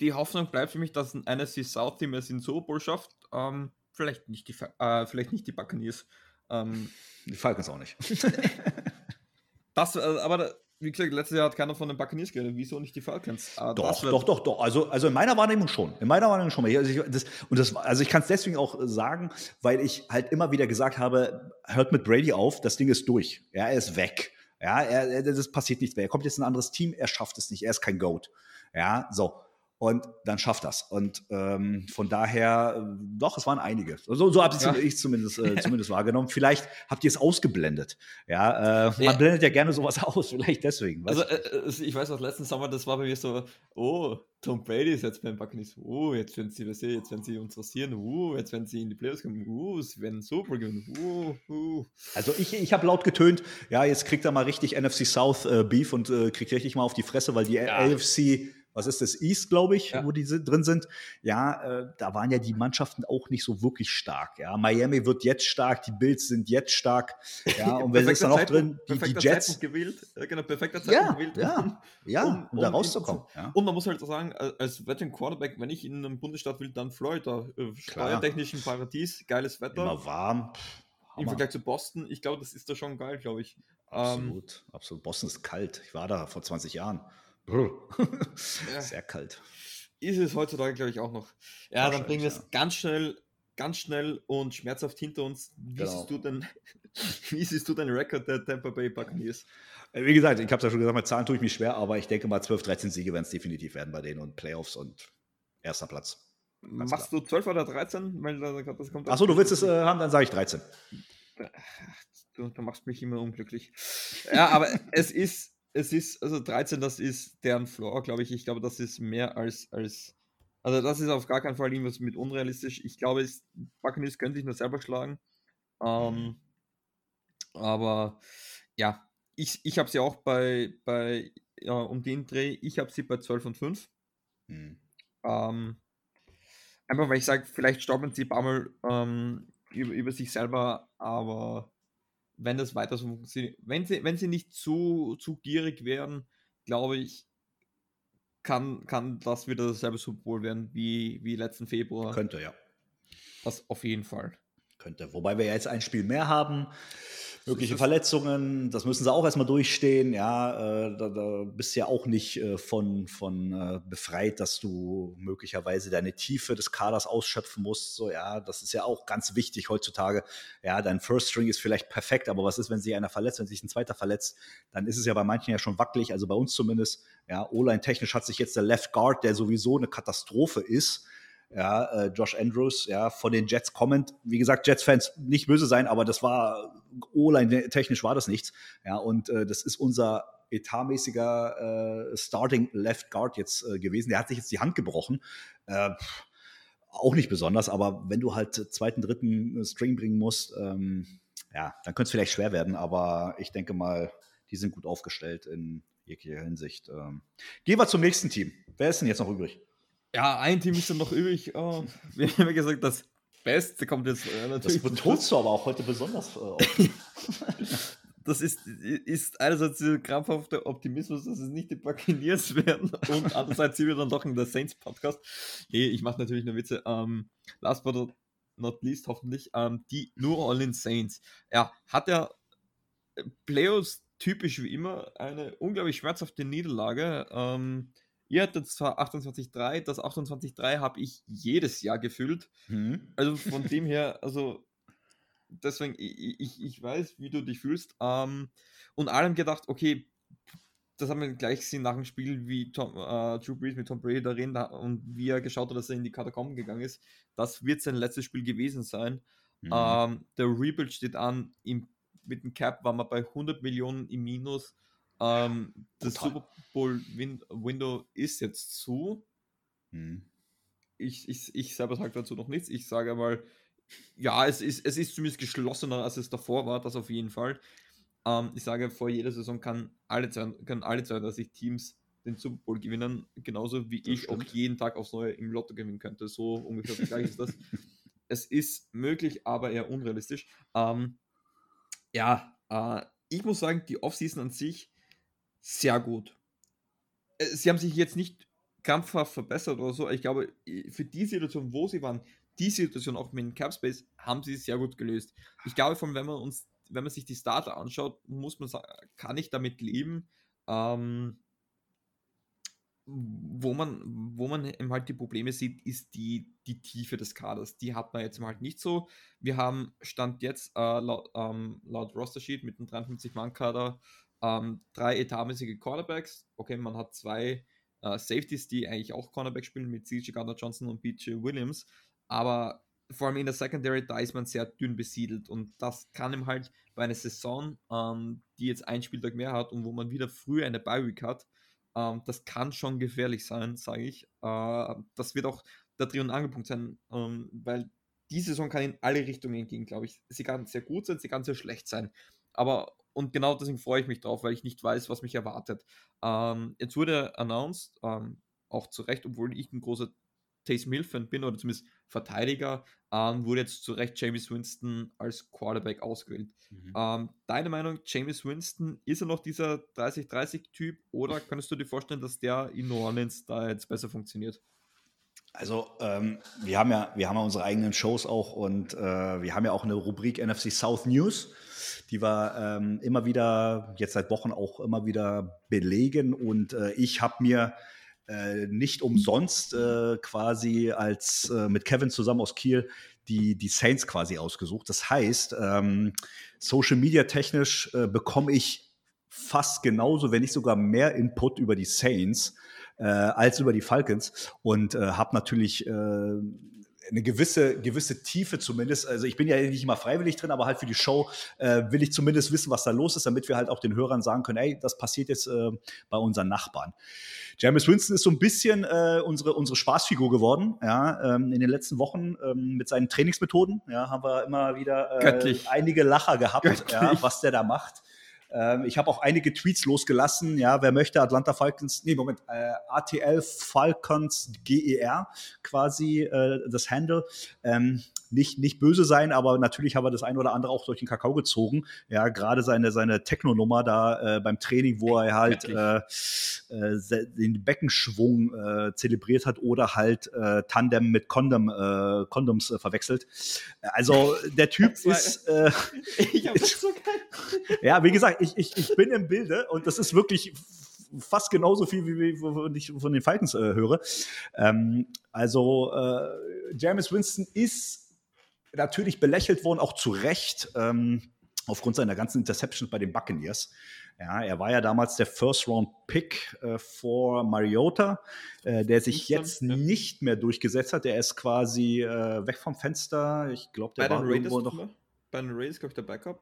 die Hoffnung bleibt für mich, dass ein NSC South Team es in Super Bowl schafft. Ähm, vielleicht, nicht die, äh, vielleicht nicht die Buccaneers. Ähm, die Falcons auch nicht. *laughs* das, äh, aber wie gesagt, letztes Jahr hat keiner von den Buccaneers geredet. Wieso nicht die Falcons? Ah, doch, doch, doch, doch. Also, also in meiner Wahrnehmung schon. In meiner Wahrnehmung schon. Also ich, das, und das, also ich kann es deswegen auch sagen, weil ich halt immer wieder gesagt habe, hört mit Brady auf, das Ding ist durch. Ja, er ist weg. Ja, er, er, das passiert nichts mehr. Er kommt jetzt in ein anderes Team, er schafft es nicht, er ist kein Goat. Ja, so. Und dann schafft das. Und ähm, von daher, äh, doch, es waren einige. So, so habe ja. ich zumindest, äh, *laughs* zumindest wahrgenommen. Vielleicht habt ihr es ausgeblendet. Ja, äh, man ja. blendet ja gerne sowas *laughs* aus, vielleicht deswegen. Also, äh, äh, ich weiß noch, letzten Sommer, das war bei mir so, oh, Tom Brady ist jetzt beim Buccaneers, oh, jetzt werden sie, jetzt werden sie uns rasieren, oh, jetzt werden sie in die Playoffs kommen, oh, sie werden Super gewinnen, oh, oh. Also ich, ich habe laut getönt, ja, jetzt kriegt er mal richtig NFC South äh, Beef und kriegt richtig mal auf die Fresse, weil die ja. AFC was ist das, East, glaube ich, ja. wo die drin sind. Ja, äh, da waren ja die Mannschaften auch nicht so wirklich stark. Ja, Miami wird jetzt stark, die Bills sind jetzt stark. Ja, *laughs* und wer ist da noch drin? Die, die Jets. Zeitpunkt gewählt, genau, perfekter Zeitpunkt ja, gewählt. Ja, ja, um, um da rauszukommen. ja. Und man muss halt sagen, als Veteran Quarterback, wenn ich in einem Bundesstaat will, dann Florida. Äh, steuertechnischen Paradies, geiles Wetter. Immer warm. Im Vergleich zu Boston, ich glaube, das ist da schon geil, glaube ich. Absolut, ähm, absolut. Boston ist kalt. Ich war da vor 20 Jahren. Sehr kalt. Ist es heutzutage, glaube ich, auch noch. Ja, dann bringen wir es ja. ganz schnell, ganz schnell und schmerzhaft hinter uns. Wie genau. siehst du denn, *laughs* wie siehst du den Rekord der Tampa Bay Buccaneers? Äh, wie gesagt, ich habe es ja schon gesagt, mit Zahlen tue ich mich schwer, aber ich denke mal 12, 13 Siege werden es definitiv werden bei denen und Playoffs und erster Platz. Ganz Machst klar. du 12 oder 13? Weil das kommt Achso, du willst es äh, haben, dann sage ich 13. Du, du machst mich immer unglücklich. Ja, aber *laughs* es ist es ist, also 13, das ist deren Floor, glaube ich. Ich glaube, das ist mehr als, als, also das ist auf gar keinen Fall irgendwas mit unrealistisch. Ich glaube, es, Buccaneers können sich nur selber schlagen. Ähm, aber ja, ich, ich habe sie auch bei, bei ja, um den Dreh, ich habe sie bei 12 und 5. Mhm. Ähm, einfach weil ich sage, vielleicht stolpern sie ein paar Mal ähm, über, über sich selber, aber wenn das weiter so funktioniert, wenn sie, wenn sie nicht zu, zu gierig werden, glaube ich, kann, kann das wieder dasselbe Bowl werden wie, wie letzten Februar. Könnte, ja. Das auf jeden Fall. Könnte. Wobei wir ja jetzt ein Spiel mehr haben mögliche Verletzungen, das müssen sie auch erstmal durchstehen. Ja, äh, da, da, bist du ja auch nicht äh, von, von äh, befreit, dass du möglicherweise deine Tiefe des Kaders ausschöpfen musst. So, ja, das ist ja auch ganz wichtig heutzutage. Ja, dein First String ist vielleicht perfekt, aber was ist, wenn sich einer verletzt, wenn sich ein zweiter verletzt? Dann ist es ja bei manchen ja schon wackelig, also bei uns zumindest. Ja, O-Line technisch hat sich jetzt der Left Guard, der sowieso eine Katastrophe ist, ja, äh, Josh Andrews, ja, von den Jets kommend. Wie gesagt, Jets-Fans nicht böse sein, aber das war, O-Line technisch war das nichts. Ja, und äh, das ist unser etatmäßiger äh, Starting Left Guard jetzt äh, gewesen. Der hat sich jetzt die Hand gebrochen. Äh, auch nicht besonders, aber wenn du halt zweiten, dritten String bringen musst, ähm, ja, dann könnte es vielleicht schwer werden, aber ich denke mal, die sind gut aufgestellt in jeglicher Hinsicht. Ähm, gehen wir zum nächsten Team. Wer ist denn jetzt noch übrig? Ja, ein Team ist dann noch übrig. Oh, *laughs* wir haben ja gesagt, das Beste kommt jetzt äh, natürlich. Das betonst du aber auch heute besonders. Äh, *laughs* das ist, ist einerseits dieser krampfhafte Optimismus, dass es nicht die Buccaneers werden und andererseits sind wir dann doch in der Saints Podcast. Nee, ich mache natürlich nur Witze. Ähm, last but not least hoffentlich, um, ähm, die New Orleans Saints. Ja, hat ja äh, Playoffs typisch wie immer eine unglaublich schmerzhafte Niederlage. Ähm, Ihr hattet zwar 28.3, das 28.3 habe ich jedes Jahr gefüllt. Mhm. Also von *laughs* dem her, also deswegen, ich, ich, ich weiß, wie du dich fühlst. Ähm, und allem gedacht, okay, das haben wir gleich gesehen nach dem Spiel, wie Tom, äh, Drew Brees mit Tom Brady darin und wie er geschaut hat, dass er in die Katakomben gegangen ist. Das wird sein letztes Spiel gewesen sein. Mhm. Ähm, der Rebuild steht an. Im, mit dem Cap waren wir bei 100 Millionen im Minus. Ähm, das Super Bowl Window ist jetzt zu. Hm. Ich, ich, ich selber sage dazu noch nichts. Ich sage mal, ja, es ist, es ist zumindest geschlossener, als es davor war, das auf jeden Fall. Ähm, ich sage, vor jeder Saison kann alle, können alle 32 Teams den Super Bowl gewinnen, genauso wie das ich stimmt. auch jeden Tag aufs Neue im Lotto gewinnen könnte. So ungefähr gleich ist das. *laughs* es ist möglich, aber eher unrealistisch. Ähm, ja, äh, ich muss sagen, die Offseason an sich sehr gut. Äh, sie haben sich jetzt nicht krampfhaft verbessert oder so. Ich glaube, für die Situation, wo sie waren, die Situation auch mit dem Capspace, haben sie sehr gut gelöst. Ich glaube, von wenn man uns, wenn man sich die Starter anschaut, muss man sagen, kann ich damit leben. Ähm, wo man, wo man eben halt die Probleme sieht, ist die, die Tiefe des Kaders. Die hat man jetzt halt nicht so. Wir haben Stand jetzt äh, laut, ähm, laut Roster Sheet mit einem 53-Mann-Kader ähm, drei etatmäßige Cornerbacks. Okay, man hat zwei äh, Safeties, die eigentlich auch Cornerback spielen mit CJ Gardner Johnson und BJ Williams. Aber vor allem in der Secondary, da ist man sehr dünn besiedelt und das kann ihm halt bei einer Saison, ähm, die jetzt einen Spieltag mehr hat und wo man wieder früher eine Bye-Week hat, ähm, das kann schon gefährlich sein, sage ich. Äh, das wird auch der Dreh- und Angelpunkt sein, ähm, weil die Saison kann in alle Richtungen gehen, glaube ich. Sie kann sehr gut sein, sie kann sehr schlecht sein. Aber und genau deswegen freue ich mich drauf, weil ich nicht weiß, was mich erwartet. Ähm, jetzt wurde announced, ähm, auch zu Recht, obwohl ich ein großer Taysom Hill-Fan bin oder zumindest Verteidiger, ähm, wurde jetzt zu Recht James Winston als Quarterback ausgewählt. Mhm. Ähm, deine Meinung, James Winston, ist er noch dieser 30-30-Typ oder könntest du dir vorstellen, dass der in New Orleans da jetzt besser funktioniert? Also ähm, wir haben ja, wir haben ja unsere eigenen Shows auch und äh, wir haben ja auch eine Rubrik NFC South News die wir ähm, immer wieder, jetzt seit Wochen auch immer wieder belegen. Und äh, ich habe mir äh, nicht umsonst äh, quasi als äh, mit Kevin zusammen aus Kiel die, die Saints quasi ausgesucht. Das heißt, ähm, Social Media technisch äh, bekomme ich fast genauso, wenn nicht sogar mehr Input über die Saints äh, als über die Falcons und äh, habe natürlich äh, eine gewisse, gewisse Tiefe zumindest. Also ich bin ja nicht immer freiwillig drin, aber halt für die Show äh, will ich zumindest wissen, was da los ist, damit wir halt auch den Hörern sagen können, ey, das passiert jetzt äh, bei unseren Nachbarn. James Winston ist so ein bisschen äh, unsere, unsere Spaßfigur geworden. Ja, ähm, in den letzten Wochen ähm, mit seinen Trainingsmethoden ja, haben wir immer wieder äh, einige Lacher gehabt, ja, was der da macht. Ähm, ich habe auch einige Tweets losgelassen. Ja, wer möchte Atlanta Falcons, nee, Moment, äh, ATL Falcons GER quasi äh, das Handle. Ähm, nicht, nicht böse sein, aber natürlich haben wir das ein oder andere auch durch den Kakao gezogen. Ja, gerade seine, seine Techno-Nummer da äh, beim Training, wo er halt äh, äh, den Beckenschwung äh, zelebriert hat oder halt äh, Tandem mit Condom, äh, Condoms verwechselt. Also der Typ ist. *laughs* Ich hab das *laughs* so geil. ja, wie gesagt, ich, ich, ich bin im Bilde und das ist wirklich fast genauso viel, wie, ich von den Falcons höre. Ähm, also James Winston ist natürlich belächelt worden, auch zu Recht, ähm, aufgrund seiner ganzen Interceptions bei den Buccaneers. Ja, er war ja damals der First-Round-Pick äh, vor Mariota, äh, der sich jetzt ja. nicht mehr durchgesetzt hat. Der ist quasi äh, weg vom Fenster. Ich glaube, der bei war irgendwo noch. Bei den Raiders, glaube ich, der Backup.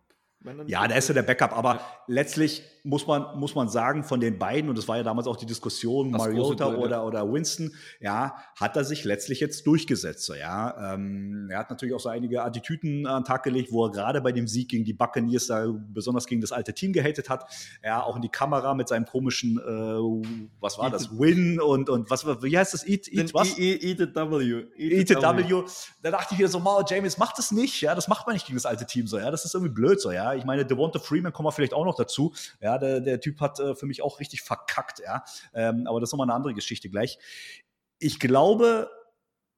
Ja, der ist ja der Backup, aber ja. letztlich muss man, muss man sagen, von den beiden, und das war ja damals auch die Diskussion, das Mariota oder, oder Winston, ja, hat er sich letztlich jetzt durchgesetzt. So, ja. Ähm, er hat natürlich auch so einige Attitüden an den Tag gelegt, wo er gerade bei dem Sieg gegen die Buccaneers da besonders gegen das alte Team gehatet hat. Ja, auch in die Kamera mit seinem komischen, äh, was war das, Win und, und was, wie heißt das, Eat, Eat, was? ETW. ETW. Da dachte ich wieder so, wow, James, macht das nicht, ja, das macht man nicht gegen das alte Team so, ja, das ist irgendwie blöd so, ja. Ich meine, Devonta Freeman kommen wir vielleicht auch noch dazu. Ja, der, der Typ hat äh, für mich auch richtig verkackt, ja. Ähm, aber das ist nochmal eine andere Geschichte gleich. Ich glaube,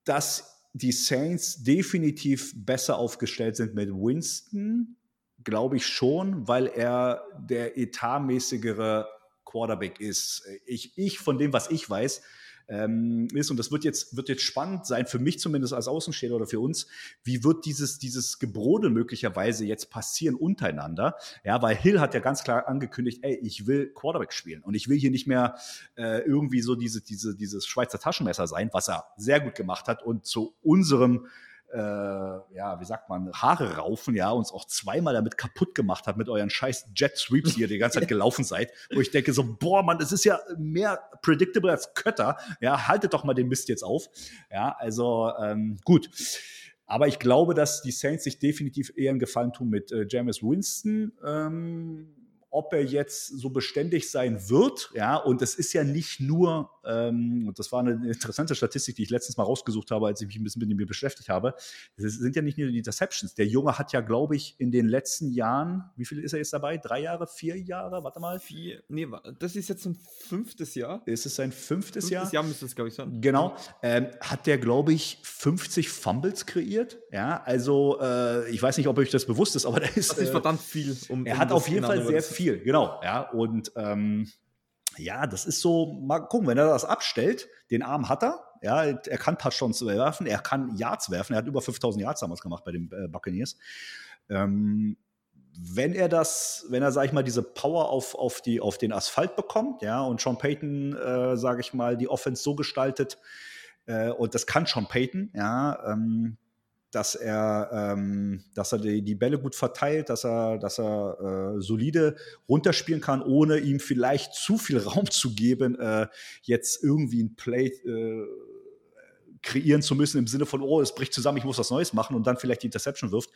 dass die Saints definitiv besser aufgestellt sind mit Winston, glaube ich schon, weil er der etatmäßigere Quarterback ist. Ich, ich von dem, was ich weiß, ähm, ist. Und das wird jetzt, wird jetzt spannend sein, für mich zumindest als Außenstehender oder für uns, wie wird dieses, dieses Gebrodel möglicherweise jetzt passieren untereinander? Ja, weil Hill hat ja ganz klar angekündigt, ey, ich will Quarterback spielen und ich will hier nicht mehr äh, irgendwie so diese, diese, dieses Schweizer Taschenmesser sein, was er sehr gut gemacht hat und zu unserem äh, ja, wie sagt man, Haare raufen, ja, uns auch zweimal damit kaputt gemacht hat mit euren scheiß Jet Sweeps, die ihr die ganze Zeit *laughs* gelaufen seid, wo ich denke so, boah, Mann, das ist ja mehr predictable als Kötter, ja, haltet doch mal den Mist jetzt auf, ja, also ähm, gut. Aber ich glaube, dass die Saints sich definitiv eher einen Gefallen tun mit äh, James Winston. Ähm, ob er jetzt so beständig sein wird. Ja, und es ist ja nicht nur, ähm, und das war eine interessante Statistik, die ich letztens mal rausgesucht habe, als ich mich ein bisschen mit ihm beschäftigt habe. Es sind ja nicht nur die Interceptions. Der Junge hat ja, glaube ich, in den letzten Jahren, wie viel ist er jetzt dabei? Drei Jahre, vier Jahre? Warte mal. Vier, nee, das ist jetzt ein fünftes Jahr. Ist es sein fünftes, fünftes Jahr? Jahr müsste es, glaube ich, sein. Genau. Ähm, hat der, glaube ich, 50 Fumbles kreiert. Ja, also äh, ich weiß nicht, ob euch das bewusst ist, aber der ist. Das ist äh, verdammt viel. Um, er um hat auf jeden Fall sehr viel viel, genau. Ja, und ähm, ja, das ist so, mal gucken, wenn er das abstellt, den Arm hat er, ja, er kann Touchdowns werfen, er kann Yards werfen, er hat über 5000 Yards damals gemacht bei den äh, Buccaneers. Ähm, wenn er das, wenn er, sag ich mal, diese Power auf, auf, die, auf den Asphalt bekommt, ja, und Sean Payton, äh, sage ich mal, die Offense so gestaltet, äh, und das kann Sean Payton, ja, ähm, dass er, ähm, dass er die, die, Bälle gut verteilt, dass er, dass er äh, solide runterspielen kann, ohne ihm vielleicht zu viel *laughs* Raum zu geben, äh, jetzt irgendwie ein Play äh, kreieren zu müssen im Sinne von, oh, es bricht zusammen, ich muss was Neues machen und dann vielleicht die Interception wirft,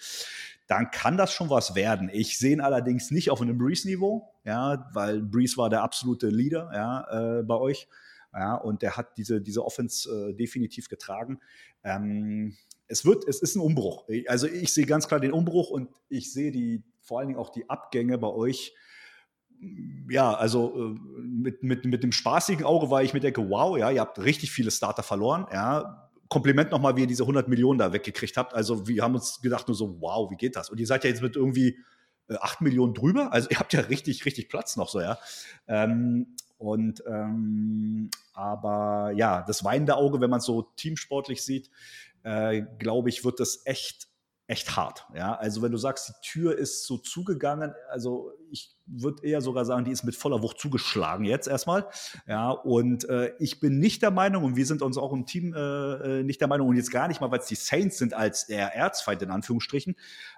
dann kann das schon was werden. Ich sehe ihn allerdings nicht auf einem Breeze-Niveau, ja, weil Breeze war der absolute Leader ja, äh, bei euch. Ja, und der hat diese, diese Offense äh, definitiv getragen. Ähm, es wird, es ist ein Umbruch. Also ich sehe ganz klar den Umbruch und ich sehe die, vor allen Dingen auch die Abgänge bei euch. Ja, also äh, mit, mit, mit dem spaßigen Auge war ich mir denke, wow, ja, ihr habt richtig viele Starter verloren, ja. Kompliment nochmal, wie ihr diese 100 Millionen da weggekriegt habt. Also wir haben uns gedacht nur so, wow, wie geht das? Und ihr seid ja jetzt mit irgendwie 8 äh, Millionen drüber. Also ihr habt ja richtig, richtig Platz noch so, ja. Ähm, und ähm, aber ja, das weinende Auge, wenn man es so teamsportlich sieht, äh, glaube ich, wird das echt, echt hart. Ja, also wenn du sagst, die Tür ist so zugegangen, also ich würde eher sogar sagen, die ist mit voller Wucht zugeschlagen jetzt erstmal. Ja, und äh, ich bin nicht der Meinung, und wir sind uns auch im Team äh, äh nicht der Meinung, und jetzt gar nicht mal, weil es die Saints sind als der Erzfeind in Anführungsstrichen,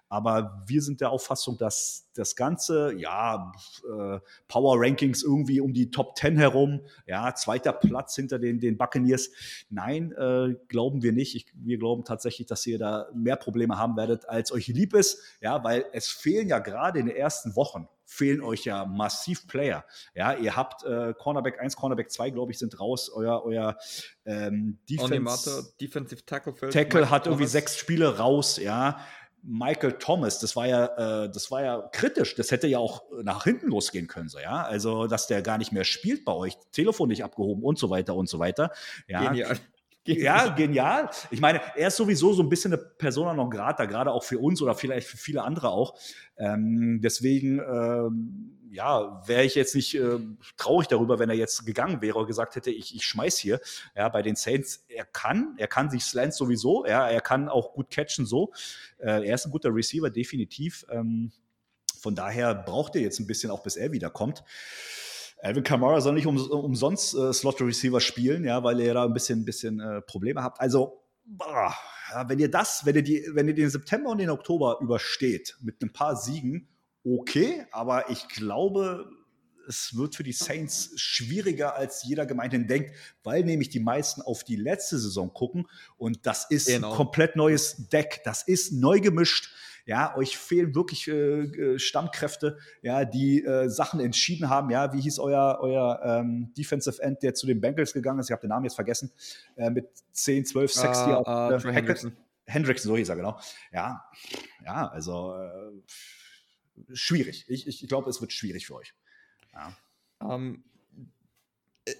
aber wir sind der Auffassung, dass das Ganze, ja, äh, Power Rankings irgendwie um die Top 10 herum, ja, zweiter Platz hinter den, den Buccaneers. Nein, äh, glauben wir nicht. Ich, wir glauben tatsächlich, dass ihr da mehr Probleme haben werdet, als euch lieb ist, ja, weil es fehlen ja gerade in den ersten Wochen fehlen euch ja massiv Player. Ja, ihr habt äh, Cornerback 1, Cornerback 2, glaube ich, sind raus. Euer, euer ähm, Defense, Defensive Tackle, Tackle hat irgendwie sechs Spiele raus, ja. Michael Thomas, das war ja, äh, das war ja kritisch. Das hätte ja auch nach hinten losgehen können, so ja. Also, dass der gar nicht mehr spielt bei euch, Telefon nicht abgehoben und so weiter und so weiter. Ja. Genial. Ja, *laughs* genial. Ich meine, er ist sowieso so ein bisschen eine Persona non grata, gerade auch für uns oder vielleicht für viele andere auch. Ähm, deswegen, ähm, ja, wäre ich jetzt nicht äh, traurig darüber, wenn er jetzt gegangen wäre und gesagt hätte, ich, ich schmeiß hier. Ja, bei den Saints, er kann, er kann sich Slants sowieso, ja, er kann auch gut catchen so. Äh, er ist ein guter Receiver, definitiv. Ähm, von daher braucht er jetzt ein bisschen auch, bis er wiederkommt. Alvin Kamara soll nicht um, umsonst äh, Slot Receiver spielen, ja, weil ihr da ein bisschen, bisschen äh, Probleme habt. Also, boah, ja, wenn ihr das, wenn ihr, die, wenn ihr den September und den Oktober übersteht mit ein paar Siegen, okay, aber ich glaube, es wird für die Saints schwieriger, als jeder gemeinhin denkt, weil nämlich die meisten auf die letzte Saison gucken und das ist genau. ein komplett neues Deck. Das ist neu gemischt. Ja, euch fehlen wirklich äh, äh, Stammkräfte, ja, die äh, Sachen entschieden haben. Ja, wie hieß euer, euer ähm, Defensive End, der zu den Bengals gegangen ist? Ich habe den Namen jetzt vergessen. Äh, mit 10, 12 Sacks. Uh, uh, äh, Hendrickson. Hendrickson, so hieß er, genau. Ja, ja, also äh, schwierig. Ich, ich glaube, es wird schwierig für euch. Ja. Um, ähm,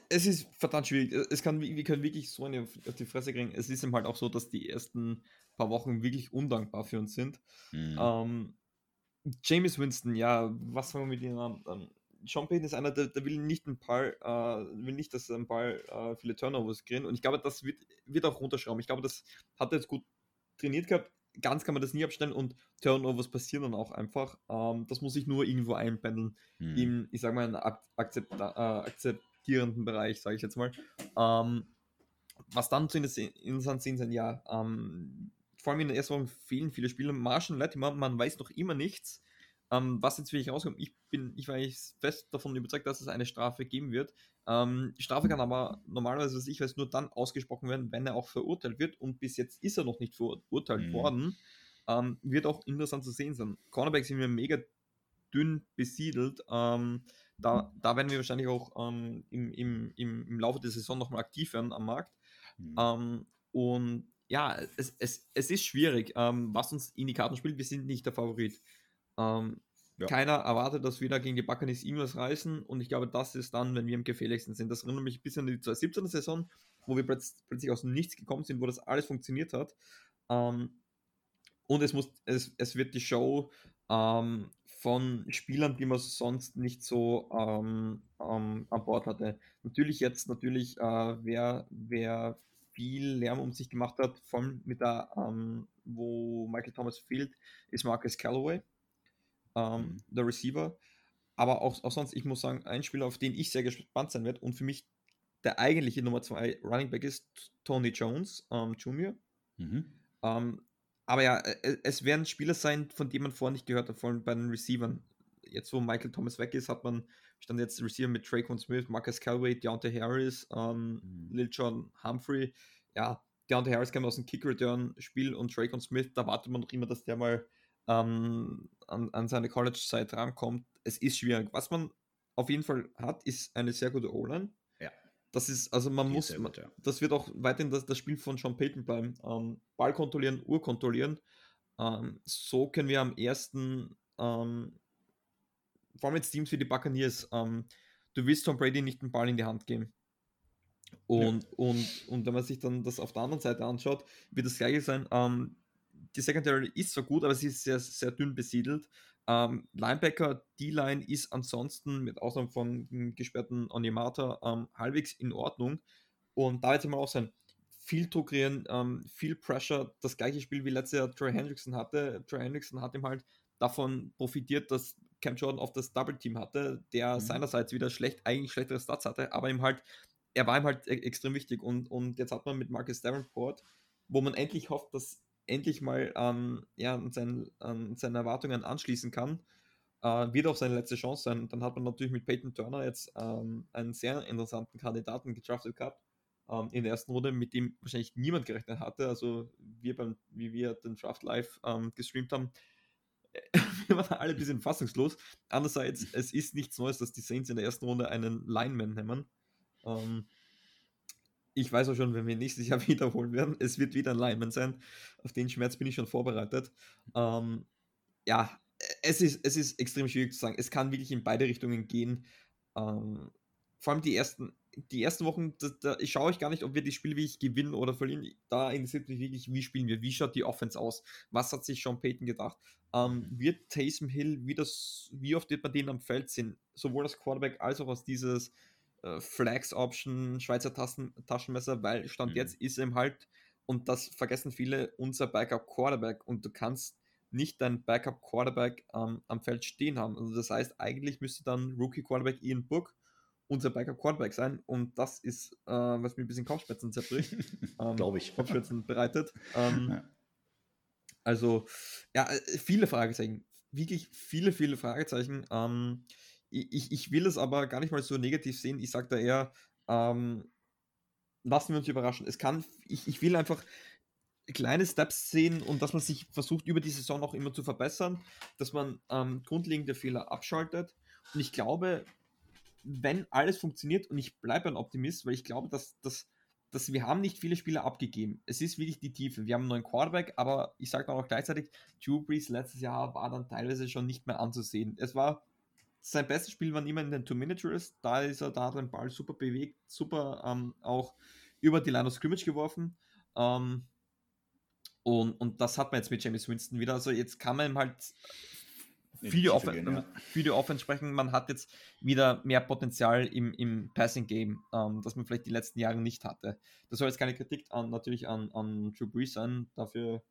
es ist verdammt schwierig. Es kann, wir können wirklich so eine auf die Fresse kriegen. Es ist eben halt auch so, dass die ersten paar Wochen wirklich undankbar für uns sind. Mhm. Ähm, James Winston, ja, was fangen wir mit ihm an? Ähm, Sean Payton ist einer, der, der will nicht ein paar, äh, will nicht, dass ein paar äh, viele Turnovers kriegen. Und ich glaube, das wird, wird auch runterschrauben. Ich glaube, das hat er jetzt gut trainiert gehabt. Ganz kann man das nie abstellen und Turnovers passieren dann auch einfach. Ähm, das muss ich nur irgendwo einpendeln. Mhm. Im, ich sag mal, einen akzept, äh, akzeptierenden Bereich, sage ich jetzt mal. Ähm, was dann zu interessant sind, ja, ähm, vor allem in der ersten Woche fehlen viele Spieler. Marshall Latimer, man weiß noch immer nichts, ähm, was jetzt wirklich rauskommt. Ich bin, ich war fest davon überzeugt, dass es eine Strafe geben wird. Ähm, die Strafe kann aber normalerweise, was ich weiß, nur dann ausgesprochen werden, wenn er auch verurteilt wird. Und bis jetzt ist er noch nicht verurteilt mhm. worden. Ähm, wird auch interessant zu sehen sein. Cornerbacks sind wir mega dünn besiedelt. Ähm, da, da werden wir wahrscheinlich auch ähm, im, im, im, im Laufe der Saison nochmal aktiv werden am Markt. Mhm. Ähm, und ja, es, es, es ist schwierig, ähm, was uns in die Karten spielt. Wir sind nicht der Favorit. Ähm, ja. Keiner erwartet, dass wir da gegen die Buccaneers irgendwas reißen und ich glaube, das ist dann, wenn wir am gefährlichsten sind. Das erinnert mich ein bisschen an die 2017er Saison, wo wir plötzlich aus dem Nichts gekommen sind, wo das alles funktioniert hat. Ähm, und es, muss, es, es wird die Show ähm, von Spielern, die man sonst nicht so ähm, ähm, an Bord hatte. Natürlich jetzt, natürlich, äh, wer, wer viel Lärm um sich gemacht hat, vor allem mit der, ähm, wo Michael Thomas fehlt, ist Marcus Callaway, ähm, mhm. der Receiver. Aber auch, auch sonst, ich muss sagen, ein Spieler, auf den ich sehr gespannt sein werde und für mich der eigentliche Nummer 2 Running Back ist Tony Jones ähm, Jr. Mhm. Ähm, aber ja, es, es werden Spieler sein, von denen man vorher nicht gehört hat, vor allem bei den Receivern. Jetzt, wo Michael Thomas weg ist, hat man stand jetzt Receiver mit Traquan Smith, Marcus Callaway, Deontay Harris, ähm, mhm. Lil John Humphrey. Ja, Deontay Harris kam aus dem Kick-Return-Spiel und Traquan Smith, da wartet man noch immer, dass der mal ähm, an, an seine College-Zeit rankommt. Es ist schwierig. Was man auf jeden Fall hat, ist eine sehr gute O-Line. Das ist, also man Die muss, gut, ja. das wird auch weiterhin das, das Spiel von Sean Payton bleiben. Ähm, Ball kontrollieren, Uhr kontrollieren. Ähm, so können wir am ersten ähm, vor allem jetzt Teams wie die Buccaneers, ähm, du willst Tom Brady nicht den Ball in die Hand geben. Und, ja. und, und wenn man sich dann das auf der anderen Seite anschaut, wird das gleiche sein. Ähm, die Secondary ist so gut, aber sie ist sehr, sehr dünn besiedelt. Ähm, Linebacker, D-Line ist ansonsten, mit Ausnahme von gesperrten Animator, ähm, halbwegs in Ordnung. Und da wird es mal auch sein, viel Druck kreieren, ähm, viel Pressure, das gleiche Spiel wie letztes Jahr Troy Hendrickson hatte. Troy Hendrickson hat ihm halt davon profitiert, dass Cam Jordan auf das Double Team hatte, der mhm. seinerseits wieder schlecht, eigentlich schlechtere Stats hatte, aber ihm halt, er war ihm halt e extrem wichtig und, und jetzt hat man mit Marcus Davenport, wo man endlich hofft, dass endlich mal ähm, ja, an, sein, an seine Erwartungen anschließen kann, äh, wird auch seine letzte Chance sein. Dann hat man natürlich mit Peyton Turner jetzt ähm, einen sehr interessanten Kandidaten gedraftet gehabt ähm, in der ersten Runde, mit dem wahrscheinlich niemand gerechnet hatte. Also wir beim, wie wir den Draft live ähm, gestreamt haben, *laughs* wir waren alle ein bisschen fassungslos. Andererseits, es ist nichts Neues, dass die Saints in der ersten Runde einen Lineman nehmen. Ähm, ich weiß auch schon, wenn wir nächstes Jahr *laughs* wiederholen werden, es wird wieder ein Lineman sein. Auf den Schmerz bin ich schon vorbereitet. Ähm, ja, es ist, es ist extrem schwierig zu sagen. Es kann wirklich in beide Richtungen gehen. Ähm, vor allem die ersten, die ersten Wochen, da, da ich schaue ich gar nicht, ob wir die Spiele wirklich gewinnen oder verlieren. Da interessiert mich wirklich, wie spielen wir, wie schaut die Offense aus, was hat sich Sean Payton gedacht. Ähm, wird Taysom Hill, wie, das, wie oft wird man den am Feld sehen, sowohl als Quarterback als auch als dieses äh, Flags-Option, Schweizer Taschen, Taschenmesser, weil Stand mhm. jetzt ist ihm halt, und das vergessen viele, unser Backup Quarterback und du kannst nicht dein Backup-Quarterback ähm, am Feld stehen haben. Also das heißt, eigentlich müsste dann Rookie-Quarterback Ian Book unser Backup-Quarterback sein und das ist, äh, was mir ein bisschen Kopfschmerzen zerbricht. *laughs* ähm, Glaube ich. Kopfschmerzen bereitet. Ähm, ja. Also, ja, äh, viele Fragezeichen. Wirklich viele, viele Fragezeichen. Ähm, ich, ich will es aber gar nicht mal so negativ sehen. Ich sage da eher, ähm, lassen wir uns überraschen. Es kann, ich, ich will einfach kleine Steps sehen und dass man sich versucht, über die Saison auch immer zu verbessern, dass man ähm, grundlegende Fehler abschaltet. Und ich glaube, wenn alles funktioniert, und ich bleibe ein Optimist, weil ich glaube, dass, dass, dass wir haben nicht viele Spieler abgegeben. Es ist wirklich die Tiefe. Wir haben einen neuen Quarterback, aber ich sage auch gleichzeitig, Drew Brees letztes Jahr war dann teilweise schon nicht mehr anzusehen. Es war sein bestes Spiel war immer in den Two-Minute-Drills. Da ist er da den Ball super bewegt, super ähm, auch über die Line of Scrimmage geworfen. Ähm, und, und das hat man jetzt mit James Winston wieder. Also jetzt kann man ihm halt die, Offen gehen, ja. die Offense sprechen. Man hat jetzt wieder mehr Potenzial im, im Passing Game, ähm, das man vielleicht die letzten Jahre nicht hatte. Das soll jetzt keine Kritik an, natürlich an, an Drew Brees sein. Dafür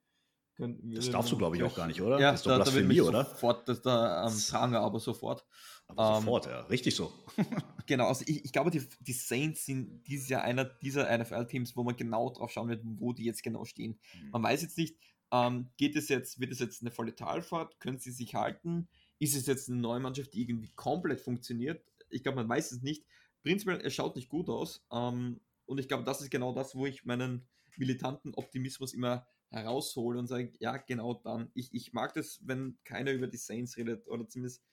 das darfst du, glaube ich, auch gar nicht, oder? Ja, das ist doch da, Blasphemie, da oder? Sofort, das da ähm, Pranger, aber sofort. Aber ähm, sofort, ja, richtig so. *laughs* genau, also ich, ich glaube, die, die, Saints sind dieses Jahr einer dieser NFL-Teams, wo man genau drauf schauen wird, wo die jetzt genau stehen. Mhm. Man weiß jetzt nicht, ähm, geht es jetzt, wird es jetzt eine volle Talfahrt? Können sie sich halten? Ist es jetzt eine neue Mannschaft, die irgendwie komplett funktioniert? Ich glaube, man weiß es nicht. Prinzipiell, es schaut nicht gut aus. Ähm, und ich glaube, das ist genau das, wo ich meinen militanten Optimismus immer heraushole und sage, ja, genau dann. Ich, ich mag das, wenn keiner über die Saints redet oder zumindest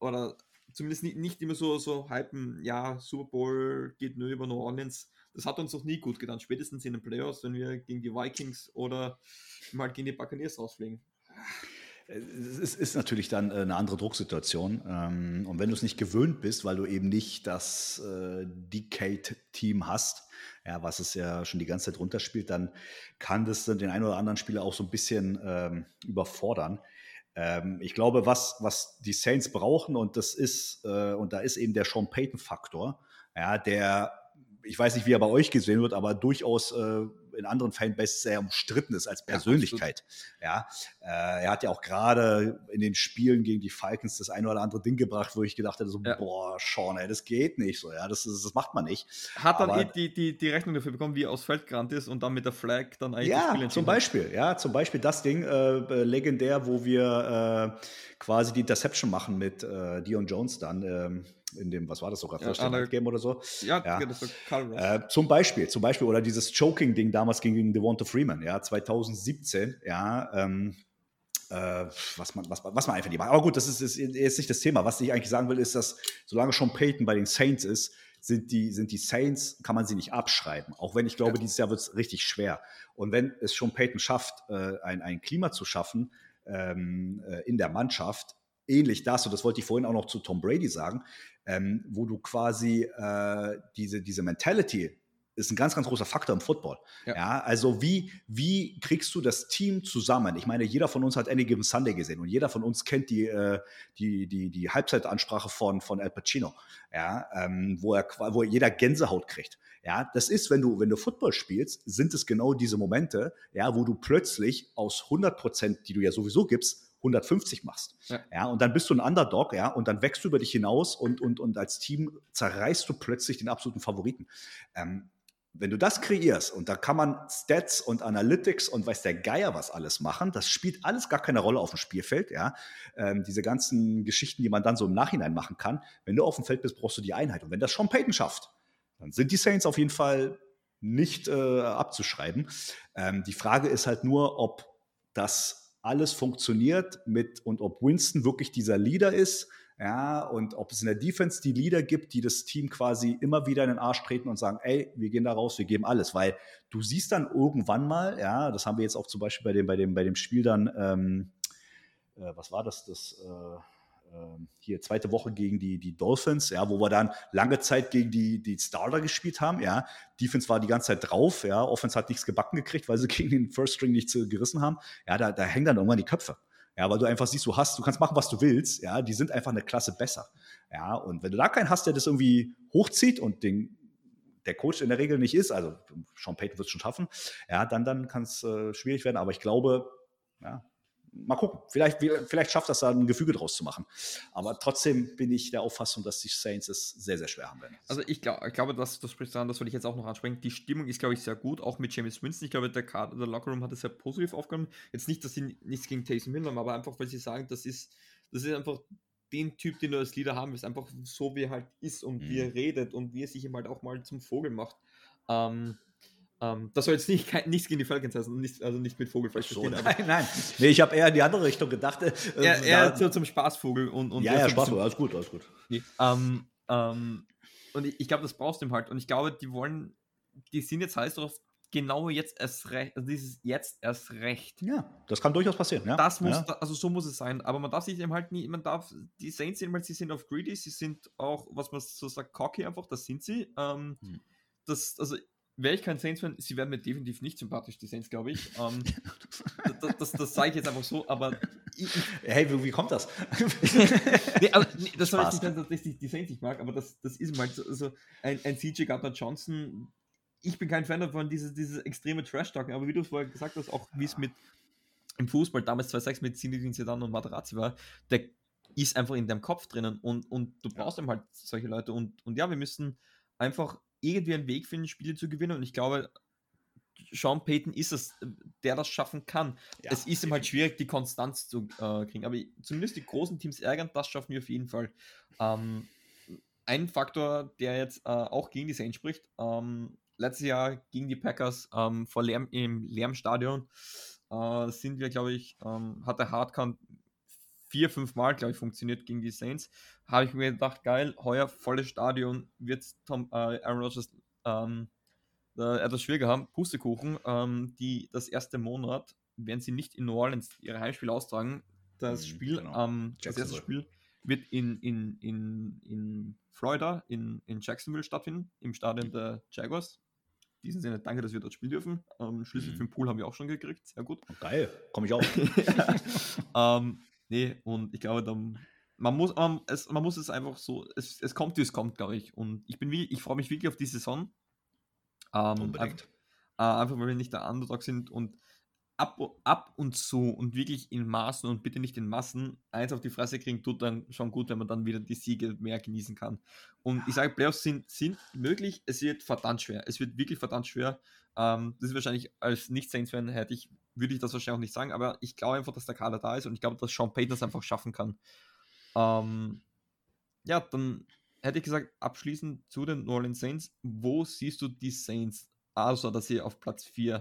oder zumindest nicht, nicht immer so, so hypen, ja, Super Bowl geht nur über New Orleans. Das hat uns noch nie gut getan, spätestens in den Playoffs, wenn wir gegen die Vikings oder mal gegen die Buccaneers rausfliegen. Es ist natürlich dann äh, eine andere Drucksituation. Ähm, und wenn du es nicht gewöhnt bist, weil du eben nicht das äh, Decade-Team hast, ja, was es ja schon die ganze Zeit runterspielt, dann kann das den einen oder anderen Spieler auch so ein bisschen ähm, überfordern. Ähm, ich glaube, was, was die Saints brauchen, und das ist, äh, und da ist eben der Sean Payton-Faktor, ja, der, ich weiß nicht, wie er bei euch gesehen wird, aber durchaus in anderen Fanbases sehr umstritten ist als Persönlichkeit. Ja, ja äh, er hat ja auch gerade in den Spielen gegen die Falcons das eine oder andere Ding gebracht, wo ich gedacht hätte, so, ja. boah, Sean, ey, das geht nicht so, ja, das, ist, das macht man nicht. Hat dann Aber, eh die, die, die Rechnung dafür bekommen, wie er aus Feld gerannt ist und dann mit der Flag dann eigentlich ja, das zum Beispiel, ja, zum Beispiel das Ding, äh, legendär, wo wir äh, quasi die Interception machen mit äh, Dion Jones dann, ähm, in dem, was war das sogar, First ja, Game oder so. Ja, ja. das war äh, Zum Beispiel, zum Beispiel, oder dieses Choking-Ding damals gegen Devonta Freeman, ja, 2017, ja, ähm, äh, was, man, was, was man einfach nicht macht. Aber gut, das ist, ist, ist nicht das Thema. Was ich eigentlich sagen will, ist, dass solange schon Peyton bei den Saints ist, sind die, sind die Saints, kann man sie nicht abschreiben. Auch wenn ich glaube, ja. dieses Jahr wird es richtig schwer. Und wenn es schon Peyton schafft, äh, ein, ein Klima zu schaffen ähm, äh, in der Mannschaft, ähnlich das, und das wollte ich vorhin auch noch zu Tom Brady sagen, ähm, wo du quasi äh, diese, diese Mentality ist ein ganz, ganz großer Faktor im Football. Ja. ja. also wie, wie kriegst du das Team zusammen? Ich meine, jeder von uns hat Any Given Sunday gesehen und jeder von uns kennt die, äh, die, die, die Halbzeitansprache von, von Al Pacino, ja, ähm, wo, er, wo jeder Gänsehaut kriegt. Ja, das ist, wenn du, wenn du Football spielst, sind es genau diese Momente, ja, wo du plötzlich aus 100 Prozent, die du ja sowieso gibst, 150 machst. Ja. ja. und dann bist du ein Underdog, ja, und dann wächst du über dich hinaus und, und, und als Team zerreißt du plötzlich den absoluten Favoriten. Ähm, wenn du das kreierst und da kann man Stats und Analytics und weiß der Geier was alles machen, das spielt alles gar keine Rolle auf dem Spielfeld, ja. Ähm, diese ganzen Geschichten, die man dann so im Nachhinein machen kann. Wenn du auf dem Feld bist, brauchst du die Einheit. Und wenn das Sean Payton schafft, dann sind die Saints auf jeden Fall nicht äh, abzuschreiben. Ähm, die Frage ist halt nur, ob das alles funktioniert mit und ob Winston wirklich dieser Leader ist, ja, und ob es in der Defense die Leader gibt, die das Team quasi immer wieder in den Arsch treten und sagen, ey, wir gehen da raus, wir geben alles, weil du siehst dann irgendwann mal, ja, das haben wir jetzt auch zum Beispiel bei dem, bei dem, bei dem Spiel dann, ähm, äh, was war das, das, äh, hier zweite Woche gegen die, die Dolphins, ja, wo wir dann lange Zeit gegen die, die Starter gespielt haben, ja. Defense war die ganze Zeit drauf, ja. Offense hat nichts gebacken gekriegt, weil sie *laughs* gegen den First String nichts gerissen haben. Ja, da, da hängen dann irgendwann die Köpfe. Ja, weil du einfach siehst, du hast, du kannst machen, was du willst, ja, die sind einfach eine Klasse besser. Ja, und wenn du da keinen hast, der das irgendwie hochzieht und den, der Coach in der Regel nicht ist, also Sean Payton wird es schon schaffen, ja, dann, dann kann es äh, schwierig werden. Aber ich glaube, ja, mal gucken. Vielleicht, vielleicht schafft das da ein Gefüge draus zu machen. Aber trotzdem bin ich der Auffassung, dass die Saints es sehr, sehr schwer haben werden. Also ich, glaub, ich glaube, das, das spricht an, das wollte ich jetzt auch noch ansprechen. Die Stimmung ist, glaube ich, sehr gut, auch mit James Winston. Ich glaube, der, Kader, der Lockerroom hat es sehr positiv aufgenommen. Jetzt nicht, dass sie nichts gegen Taysom Hill haben, aber einfach, weil sie sagen, das ist, das ist einfach den Typ, den du als Leader haben willst, einfach so, wie er halt ist und mhm. wie er redet und wie er sich ihm halt auch mal zum Vogel macht. Ähm, ähm, das soll jetzt nicht, kein, nichts gegen die Falcons heißen, nicht, also nicht mit Vogelfleisch so, Nein, *laughs* nein. Nee, ich habe eher in die andere Richtung gedacht. Äh, eher, eher so zum Spaßvogel und. und ja, ja, Spaßvogel, alles gut, alles gut. Nee, ähm, ähm, und ich, ich glaube, das brauchst du ihm halt. Und ich glaube, die wollen, die sind jetzt heiß darauf, genau jetzt erst recht, also dieses jetzt erst recht. Ja, das kann durchaus passieren, ja. Das muss, ja. also so muss es sein. Aber man darf sich eben halt nie, man darf, die Saints sind, weil sie sind auf greedy, sie sind auch, was man so sagt, cocky einfach, das sind sie. Ähm, hm. Das, also wäre ich kein Saints-Fan, sie werden mir definitiv nicht sympathisch, die Saints, glaube ich. Ähm, *laughs* das, das, das sage ich jetzt einfach so, aber. Ich, hey, wie, wie, kommt das? *laughs* nee, aber, nee, das soll ich nicht sagen, dass ich die Saints nicht mag, aber das, das ist mal so. Also ein, ein CJ Gardner Johnson, ich bin kein Fan davon, dieses, dieses extreme Trash-Talking, aber wie du vorher gesagt hast, auch wie es mit im Fußball damals 2-6 mit Zinedine Zidane und Materazzi war, der ist einfach in deinem Kopf drinnen und, und du brauchst ja. eben halt solche Leute und, und ja, wir müssen einfach irgendwie einen Weg finden, Spiele zu gewinnen. Und ich glaube, Sean Payton ist es, der das schaffen kann. Ja, es ist ihm halt schwierig, die Konstanz zu äh, kriegen. Aber zumindest die großen Teams ärgern, das schaffen wir auf jeden Fall. Ähm, ein Faktor, der jetzt äh, auch gegen die Saints spricht, ähm, letztes Jahr gegen die Packers ähm, vor Lärm, im Lärmstadion äh, sind wir, glaube ich, ähm, hat der Hardcount vier, fünf Mal, glaube ich, funktioniert gegen die Saints. Habe ich mir gedacht, geil, heuer volles Stadion wird Tom, äh, Aaron Rodgers ähm, äh, etwas schwieriger haben. Pustekuchen, ähm, die das erste Monat werden sie nicht in New Orleans ihre Heimspiele austragen. Das mhm, Spiel, genau. ähm, das erste Spiel wird in, in, in, in Florida, in, in Jacksonville stattfinden, im Stadion der Jaguars. In diesem Sinne, danke, dass wir dort spielen dürfen. Ähm, Schlüssel mhm. für den Pool haben wir auch schon gekriegt. Sehr gut. Oh, geil, komme ich auch. *laughs* *laughs* ähm, Nee, und ich glaube, dann, man, muss, man, es, man muss es einfach so, es, es kommt, wie es kommt, glaube ich. Und ich bin wie, ich freue mich wirklich auf die Saison. Ähm, Unbedingt. Einfach, äh, einfach, weil wir nicht der Underdog sind und ab, ab und zu und wirklich in Maßen und bitte nicht in Massen eins auf die Fresse kriegen, tut dann schon gut, wenn man dann wieder die Siege mehr genießen kann. Und ich sage, Playoffs sind, sind möglich, es wird verdammt schwer. Es wird wirklich verdammt schwer. Ähm, das ist wahrscheinlich als Nicht-Saints-Fan hätte ich, würde ich das wahrscheinlich auch nicht sagen, aber ich glaube einfach, dass der Kader da ist und ich glaube, dass Sean Payton das einfach schaffen kann. Ähm, ja, dann hätte ich gesagt, abschließend zu den New Orleans Saints, wo siehst du die Saints? Also, dass sie auf Platz 4,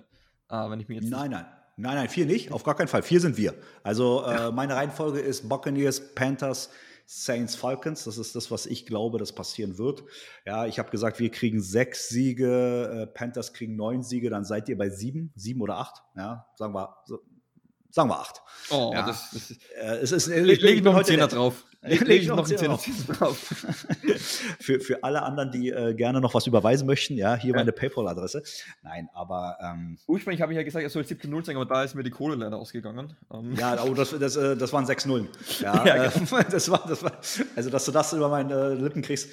äh, wenn ich mir jetzt. Nein, nein. Nein, nein, vier nicht, auf gar keinen Fall. Vier sind wir. Also äh, meine Reihenfolge ist Buccaneers, Panthers, Saints, Falcons. Das ist das, was ich glaube, das passieren wird. Ja, ich habe gesagt, wir kriegen sechs Siege, äh, Panthers kriegen neun Siege, dann seid ihr bei sieben, sieben oder acht. Ja, sagen wir, sagen wir acht. Oh, ja. das, das ist, äh, es ist, ich, ich, ich noch einen Zehner drauf. Leg, leg ich noch einen Zehner drauf. *laughs* für, für alle anderen, die äh, gerne noch was überweisen möchten, ja, hier ja. meine PayPal-Adresse. Nein, aber. Ähm, Ursprünglich habe ich ja gesagt, es soll 17-0 sein, aber da ist mir die Kohle leider ausgegangen. Ähm. Ja, oh, das, das, äh, das waren 6-0. Ja, *laughs* ja äh, genau. *laughs* das, war, das war, also, dass du das über meine äh, Lippen kriegst.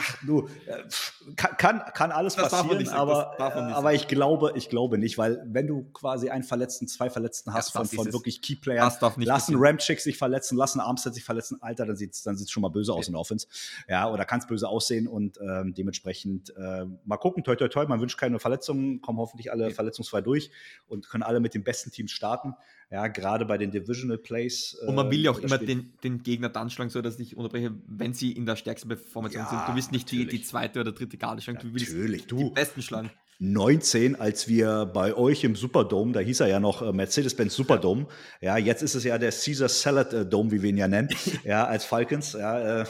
Ach, du, äh, kann, kann, alles das passieren, aber, aber ich glaube, ich glaube nicht, weil wenn du quasi einen Verletzten, zwei Verletzten hast von, von wirklich Keyplayern, lassen Ramchick sich verletzen, lassen Armstead sich verletzen, Alter, dann sieht es dann schon mal böse aus in der Offense. Ja, oder kann es böse aussehen und ähm, dementsprechend äh, mal gucken, toi, toi, toi, man wünscht keine Verletzungen, kommen hoffentlich alle verletzungsfrei durch und können alle mit den besten Teams starten. Ja, gerade bei den Divisional Plays. Äh, und man will ja auch immer den, den Gegner dann schlagen, so dass ich unterbreche, wenn sie in der stärksten Performance ja, sind. Du willst nicht die, die zweite oder dritte Garde schlagen, du willst natürlich. die besten schlagen. 19, als wir bei euch im Superdome, da hieß er ja noch äh, Mercedes-Benz Superdome, ja. jetzt ist es ja der Caesar Salad äh, Dome, wie wir ihn ja nennen, *laughs* ja, als Falcons, ja, äh,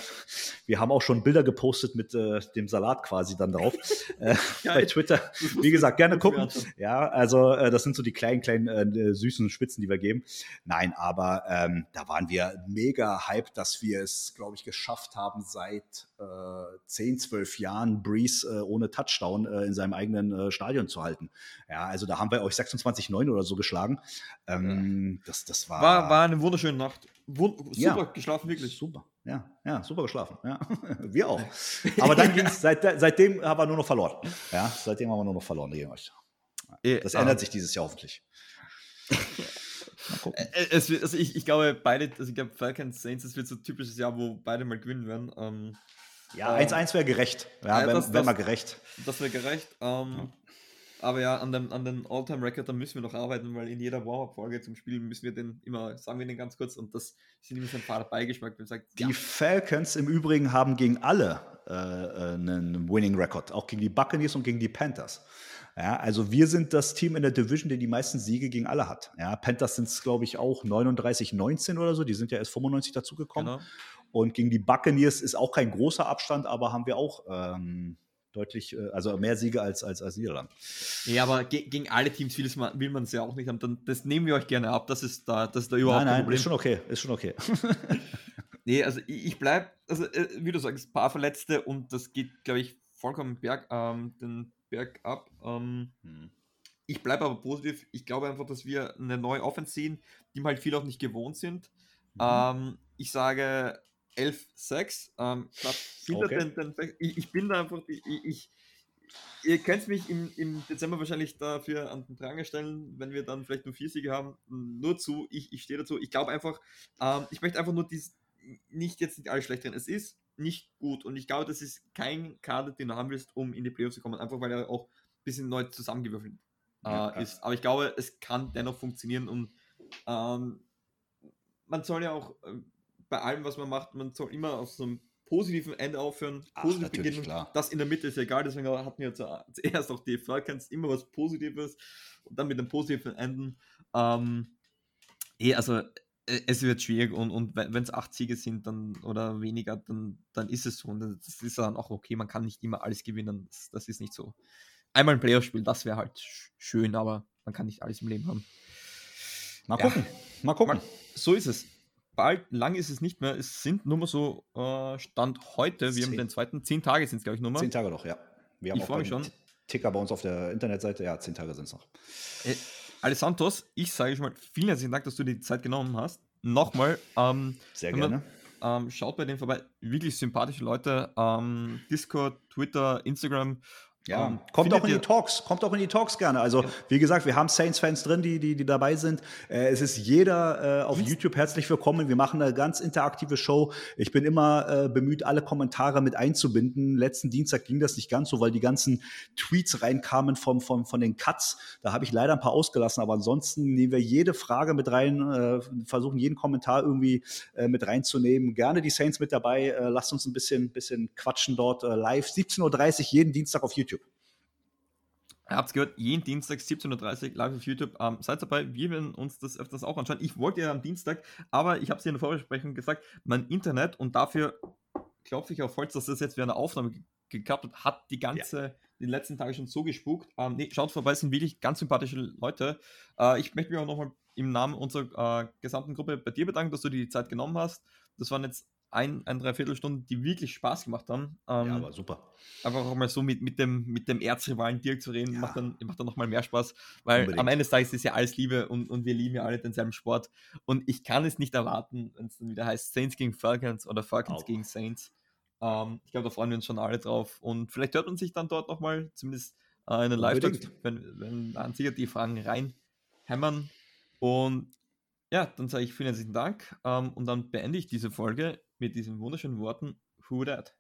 wir haben auch schon Bilder gepostet mit äh, dem Salat quasi dann drauf *laughs* äh, bei Twitter. *laughs* Wie gesagt, gerne gucken, ja, also äh, das sind so die kleinen, kleinen süßen Spitzen, die wir geben. Nein, aber ähm, da waren wir mega hyped, dass wir es, glaube ich, geschafft haben, seit äh, 10, 12 Jahren Breeze äh, ohne Touchdown äh, in seinem eigenen äh, Stadion zu halten. Ja, also da haben wir euch 26-9 oder so geschlagen. Ähm, das, das war, war, war eine wunderschöne Nacht. Wund super ja, geschlafen, wirklich. Super, ja, ja, super geschlafen. Ja. *laughs* wir auch. *laughs* Aber dann ging es, seit, seitdem haben wir nur noch verloren. Ja, seitdem haben wir nur noch verloren gegen euch. Das ändert um, sich dieses Jahr hoffentlich. Es also ich, ich glaube, beide, also ich glaube, Falcons Saints, es wird so ein typisches Jahr, wo beide mal gewinnen werden. Ähm, ja, 1-1 wäre gerecht. Ja, ja wäre wär mal gerecht. Das wäre gerecht. Ähm. Aber ja, an, dem, an den All-Time-Record, da müssen wir noch arbeiten, weil in jeder Warm-Up-Folge zum Spielen müssen wir den immer, sagen wir den ganz kurz, und das ist immer so ein fader Beigeschmack. Wenn sagt, die ja. Falcons im Übrigen haben gegen alle äh, äh einen Winning-Record, auch gegen die Buccaneers und gegen die Panthers. Ja, also wir sind das Team in der Division, der die meisten Siege gegen alle hat. Ja, Panthers sind es, glaube ich, auch 39-19 oder so. Die sind ja erst 95 dazugekommen. Genau. Und gegen die Buccaneers ist auch kein großer Abstand, aber haben wir auch ähm, deutlich, äh, also mehr Siege als, als, als Niederland. Ja, aber ge gegen alle Teams will, man, will man es ja auch nicht haben. Dann, das nehmen wir euch gerne ab. Das ist da, das ist da überhaupt nein, nein, Problem. Ist schon okay, ist schon okay. *laughs* nee, also ich, ich bleibe, also äh, wie du sagst, ein paar Verletzte und das geht, glaube ich, vollkommen berg, ähm, den Berg ab. Ähm, hm. Ich bleibe aber positiv. Ich glaube einfach, dass wir eine neue Offense sehen, die wir halt viel auch nicht gewohnt sind. Mhm. Ähm, ich sage 11-6. Ähm, okay. den, den, ich, ich, bin da einfach, ich, ich ihr könnt mich im, im Dezember wahrscheinlich dafür an den Pranger stellen, wenn wir dann vielleicht nur vier Siege haben. Nur zu, ich, ich stehe dazu. Ich glaube einfach, ähm, ich möchte einfach nur dies, nicht jetzt nicht alles schlecht drin. Es ist nicht gut und ich glaube, das ist kein Kader, den du haben willst, um in die Playoffs zu kommen, einfach weil er auch ein bisschen neu zusammengewürfelt äh, ja, ist. Aber ich glaube, es kann dennoch funktionieren und ähm, man soll ja auch äh, bei allem, was man macht, man soll immer auf so einem positiven Ende aufhören, Ach, positiv beginnen. Klar. Das in der Mitte ist egal, deswegen hatten wir zuerst auch die Falcons immer was Positives und dann mit einem positiven Enden. Ähm, eh, also äh, es wird schwierig und, und wenn es acht Siege sind dann oder weniger, dann, dann ist es so. Und das ist dann auch okay, man kann nicht immer alles gewinnen. Das, das ist nicht so. Einmal ein Playoff-Spiel, das wäre halt schön, aber man kann nicht alles im Leben haben. Mal gucken. Ja. Mal gucken. Mal, so ist es bald, lang ist es nicht mehr. Es sind nur mal so äh, Stand heute, wir zehn. haben den zweiten, zehn Tage sind es, glaube ich, nur mal. Zehn Tage noch, ja. Wir haben ich freue mich schon. Ticker bei uns auf der Internetseite, ja, zehn Tage sind es noch. Äh, Alessandros, ich sage schon mal vielen herzlichen Dank, dass du dir die Zeit genommen hast. Nochmal. Ähm, Sehr gerne. Man, ähm, schaut bei denen vorbei. Wirklich sympathische Leute. Ähm, Discord, Twitter, Instagram. Ja, um, ähm, kommt auch in die Talks, kommt auch in die Talks gerne. Also, ja. wie gesagt, wir haben Saints-Fans drin, die, die, die dabei sind. Äh, es ist jeder äh, auf Ins YouTube herzlich willkommen. Wir machen eine ganz interaktive Show. Ich bin immer äh, bemüht, alle Kommentare mit einzubinden. Letzten Dienstag ging das nicht ganz so, weil die ganzen Tweets reinkamen vom, vom, von den Cuts. Da habe ich leider ein paar ausgelassen, aber ansonsten nehmen wir jede Frage mit rein, äh, versuchen jeden Kommentar irgendwie äh, mit reinzunehmen. Gerne die Saints mit dabei. Äh, lasst uns ein bisschen, bisschen quatschen dort live. 17.30 Uhr jeden Dienstag auf YouTube. Ihr habt gehört, jeden Dienstag 17.30 Uhr live auf YouTube. Ähm, seid dabei, wir werden uns das öfters auch anschauen. Ich wollte ja am Dienstag, aber ich habe es in der Vorbesprechung gesagt, mein Internet und dafür klopfe ich auf Holz, dass das jetzt während der Aufnahme geklappt hat, hat die ganze, ja. die letzten Tage schon so gespukt. Ähm, nee, schaut vorbei, es sind wirklich ganz sympathische Leute. Äh, ich möchte mich auch nochmal im Namen unserer äh, gesamten Gruppe bei dir bedanken, dass du dir die Zeit genommen hast. Das waren jetzt ein, ein Dreiviertelstunden, die wirklich Spaß gemacht haben. Ähm, ja, aber super. Einfach auch mal so mit, mit dem, mit dem Erzrivalen Dirk zu reden, ja. macht dann, macht dann nochmal mehr Spaß, weil Unbedingt. am Ende des Tages ist ja alles Liebe und, und wir lieben ja alle denselben Sport. Und ich kann es nicht erwarten, wenn es dann wieder heißt Saints gegen Falcons oder Falcons auch. gegen Saints. Ähm, ich glaube, da freuen wir uns schon alle drauf. Und vielleicht hört man sich dann dort nochmal, zumindest äh, in den Live-Talk, wenn, wenn dann sicher die Fragen reinhämmern. Und ja, dann sage ich vielen herzlichen Dank ähm, und dann beende ich diese Folge mit diesen wunderschönen Worten Who that?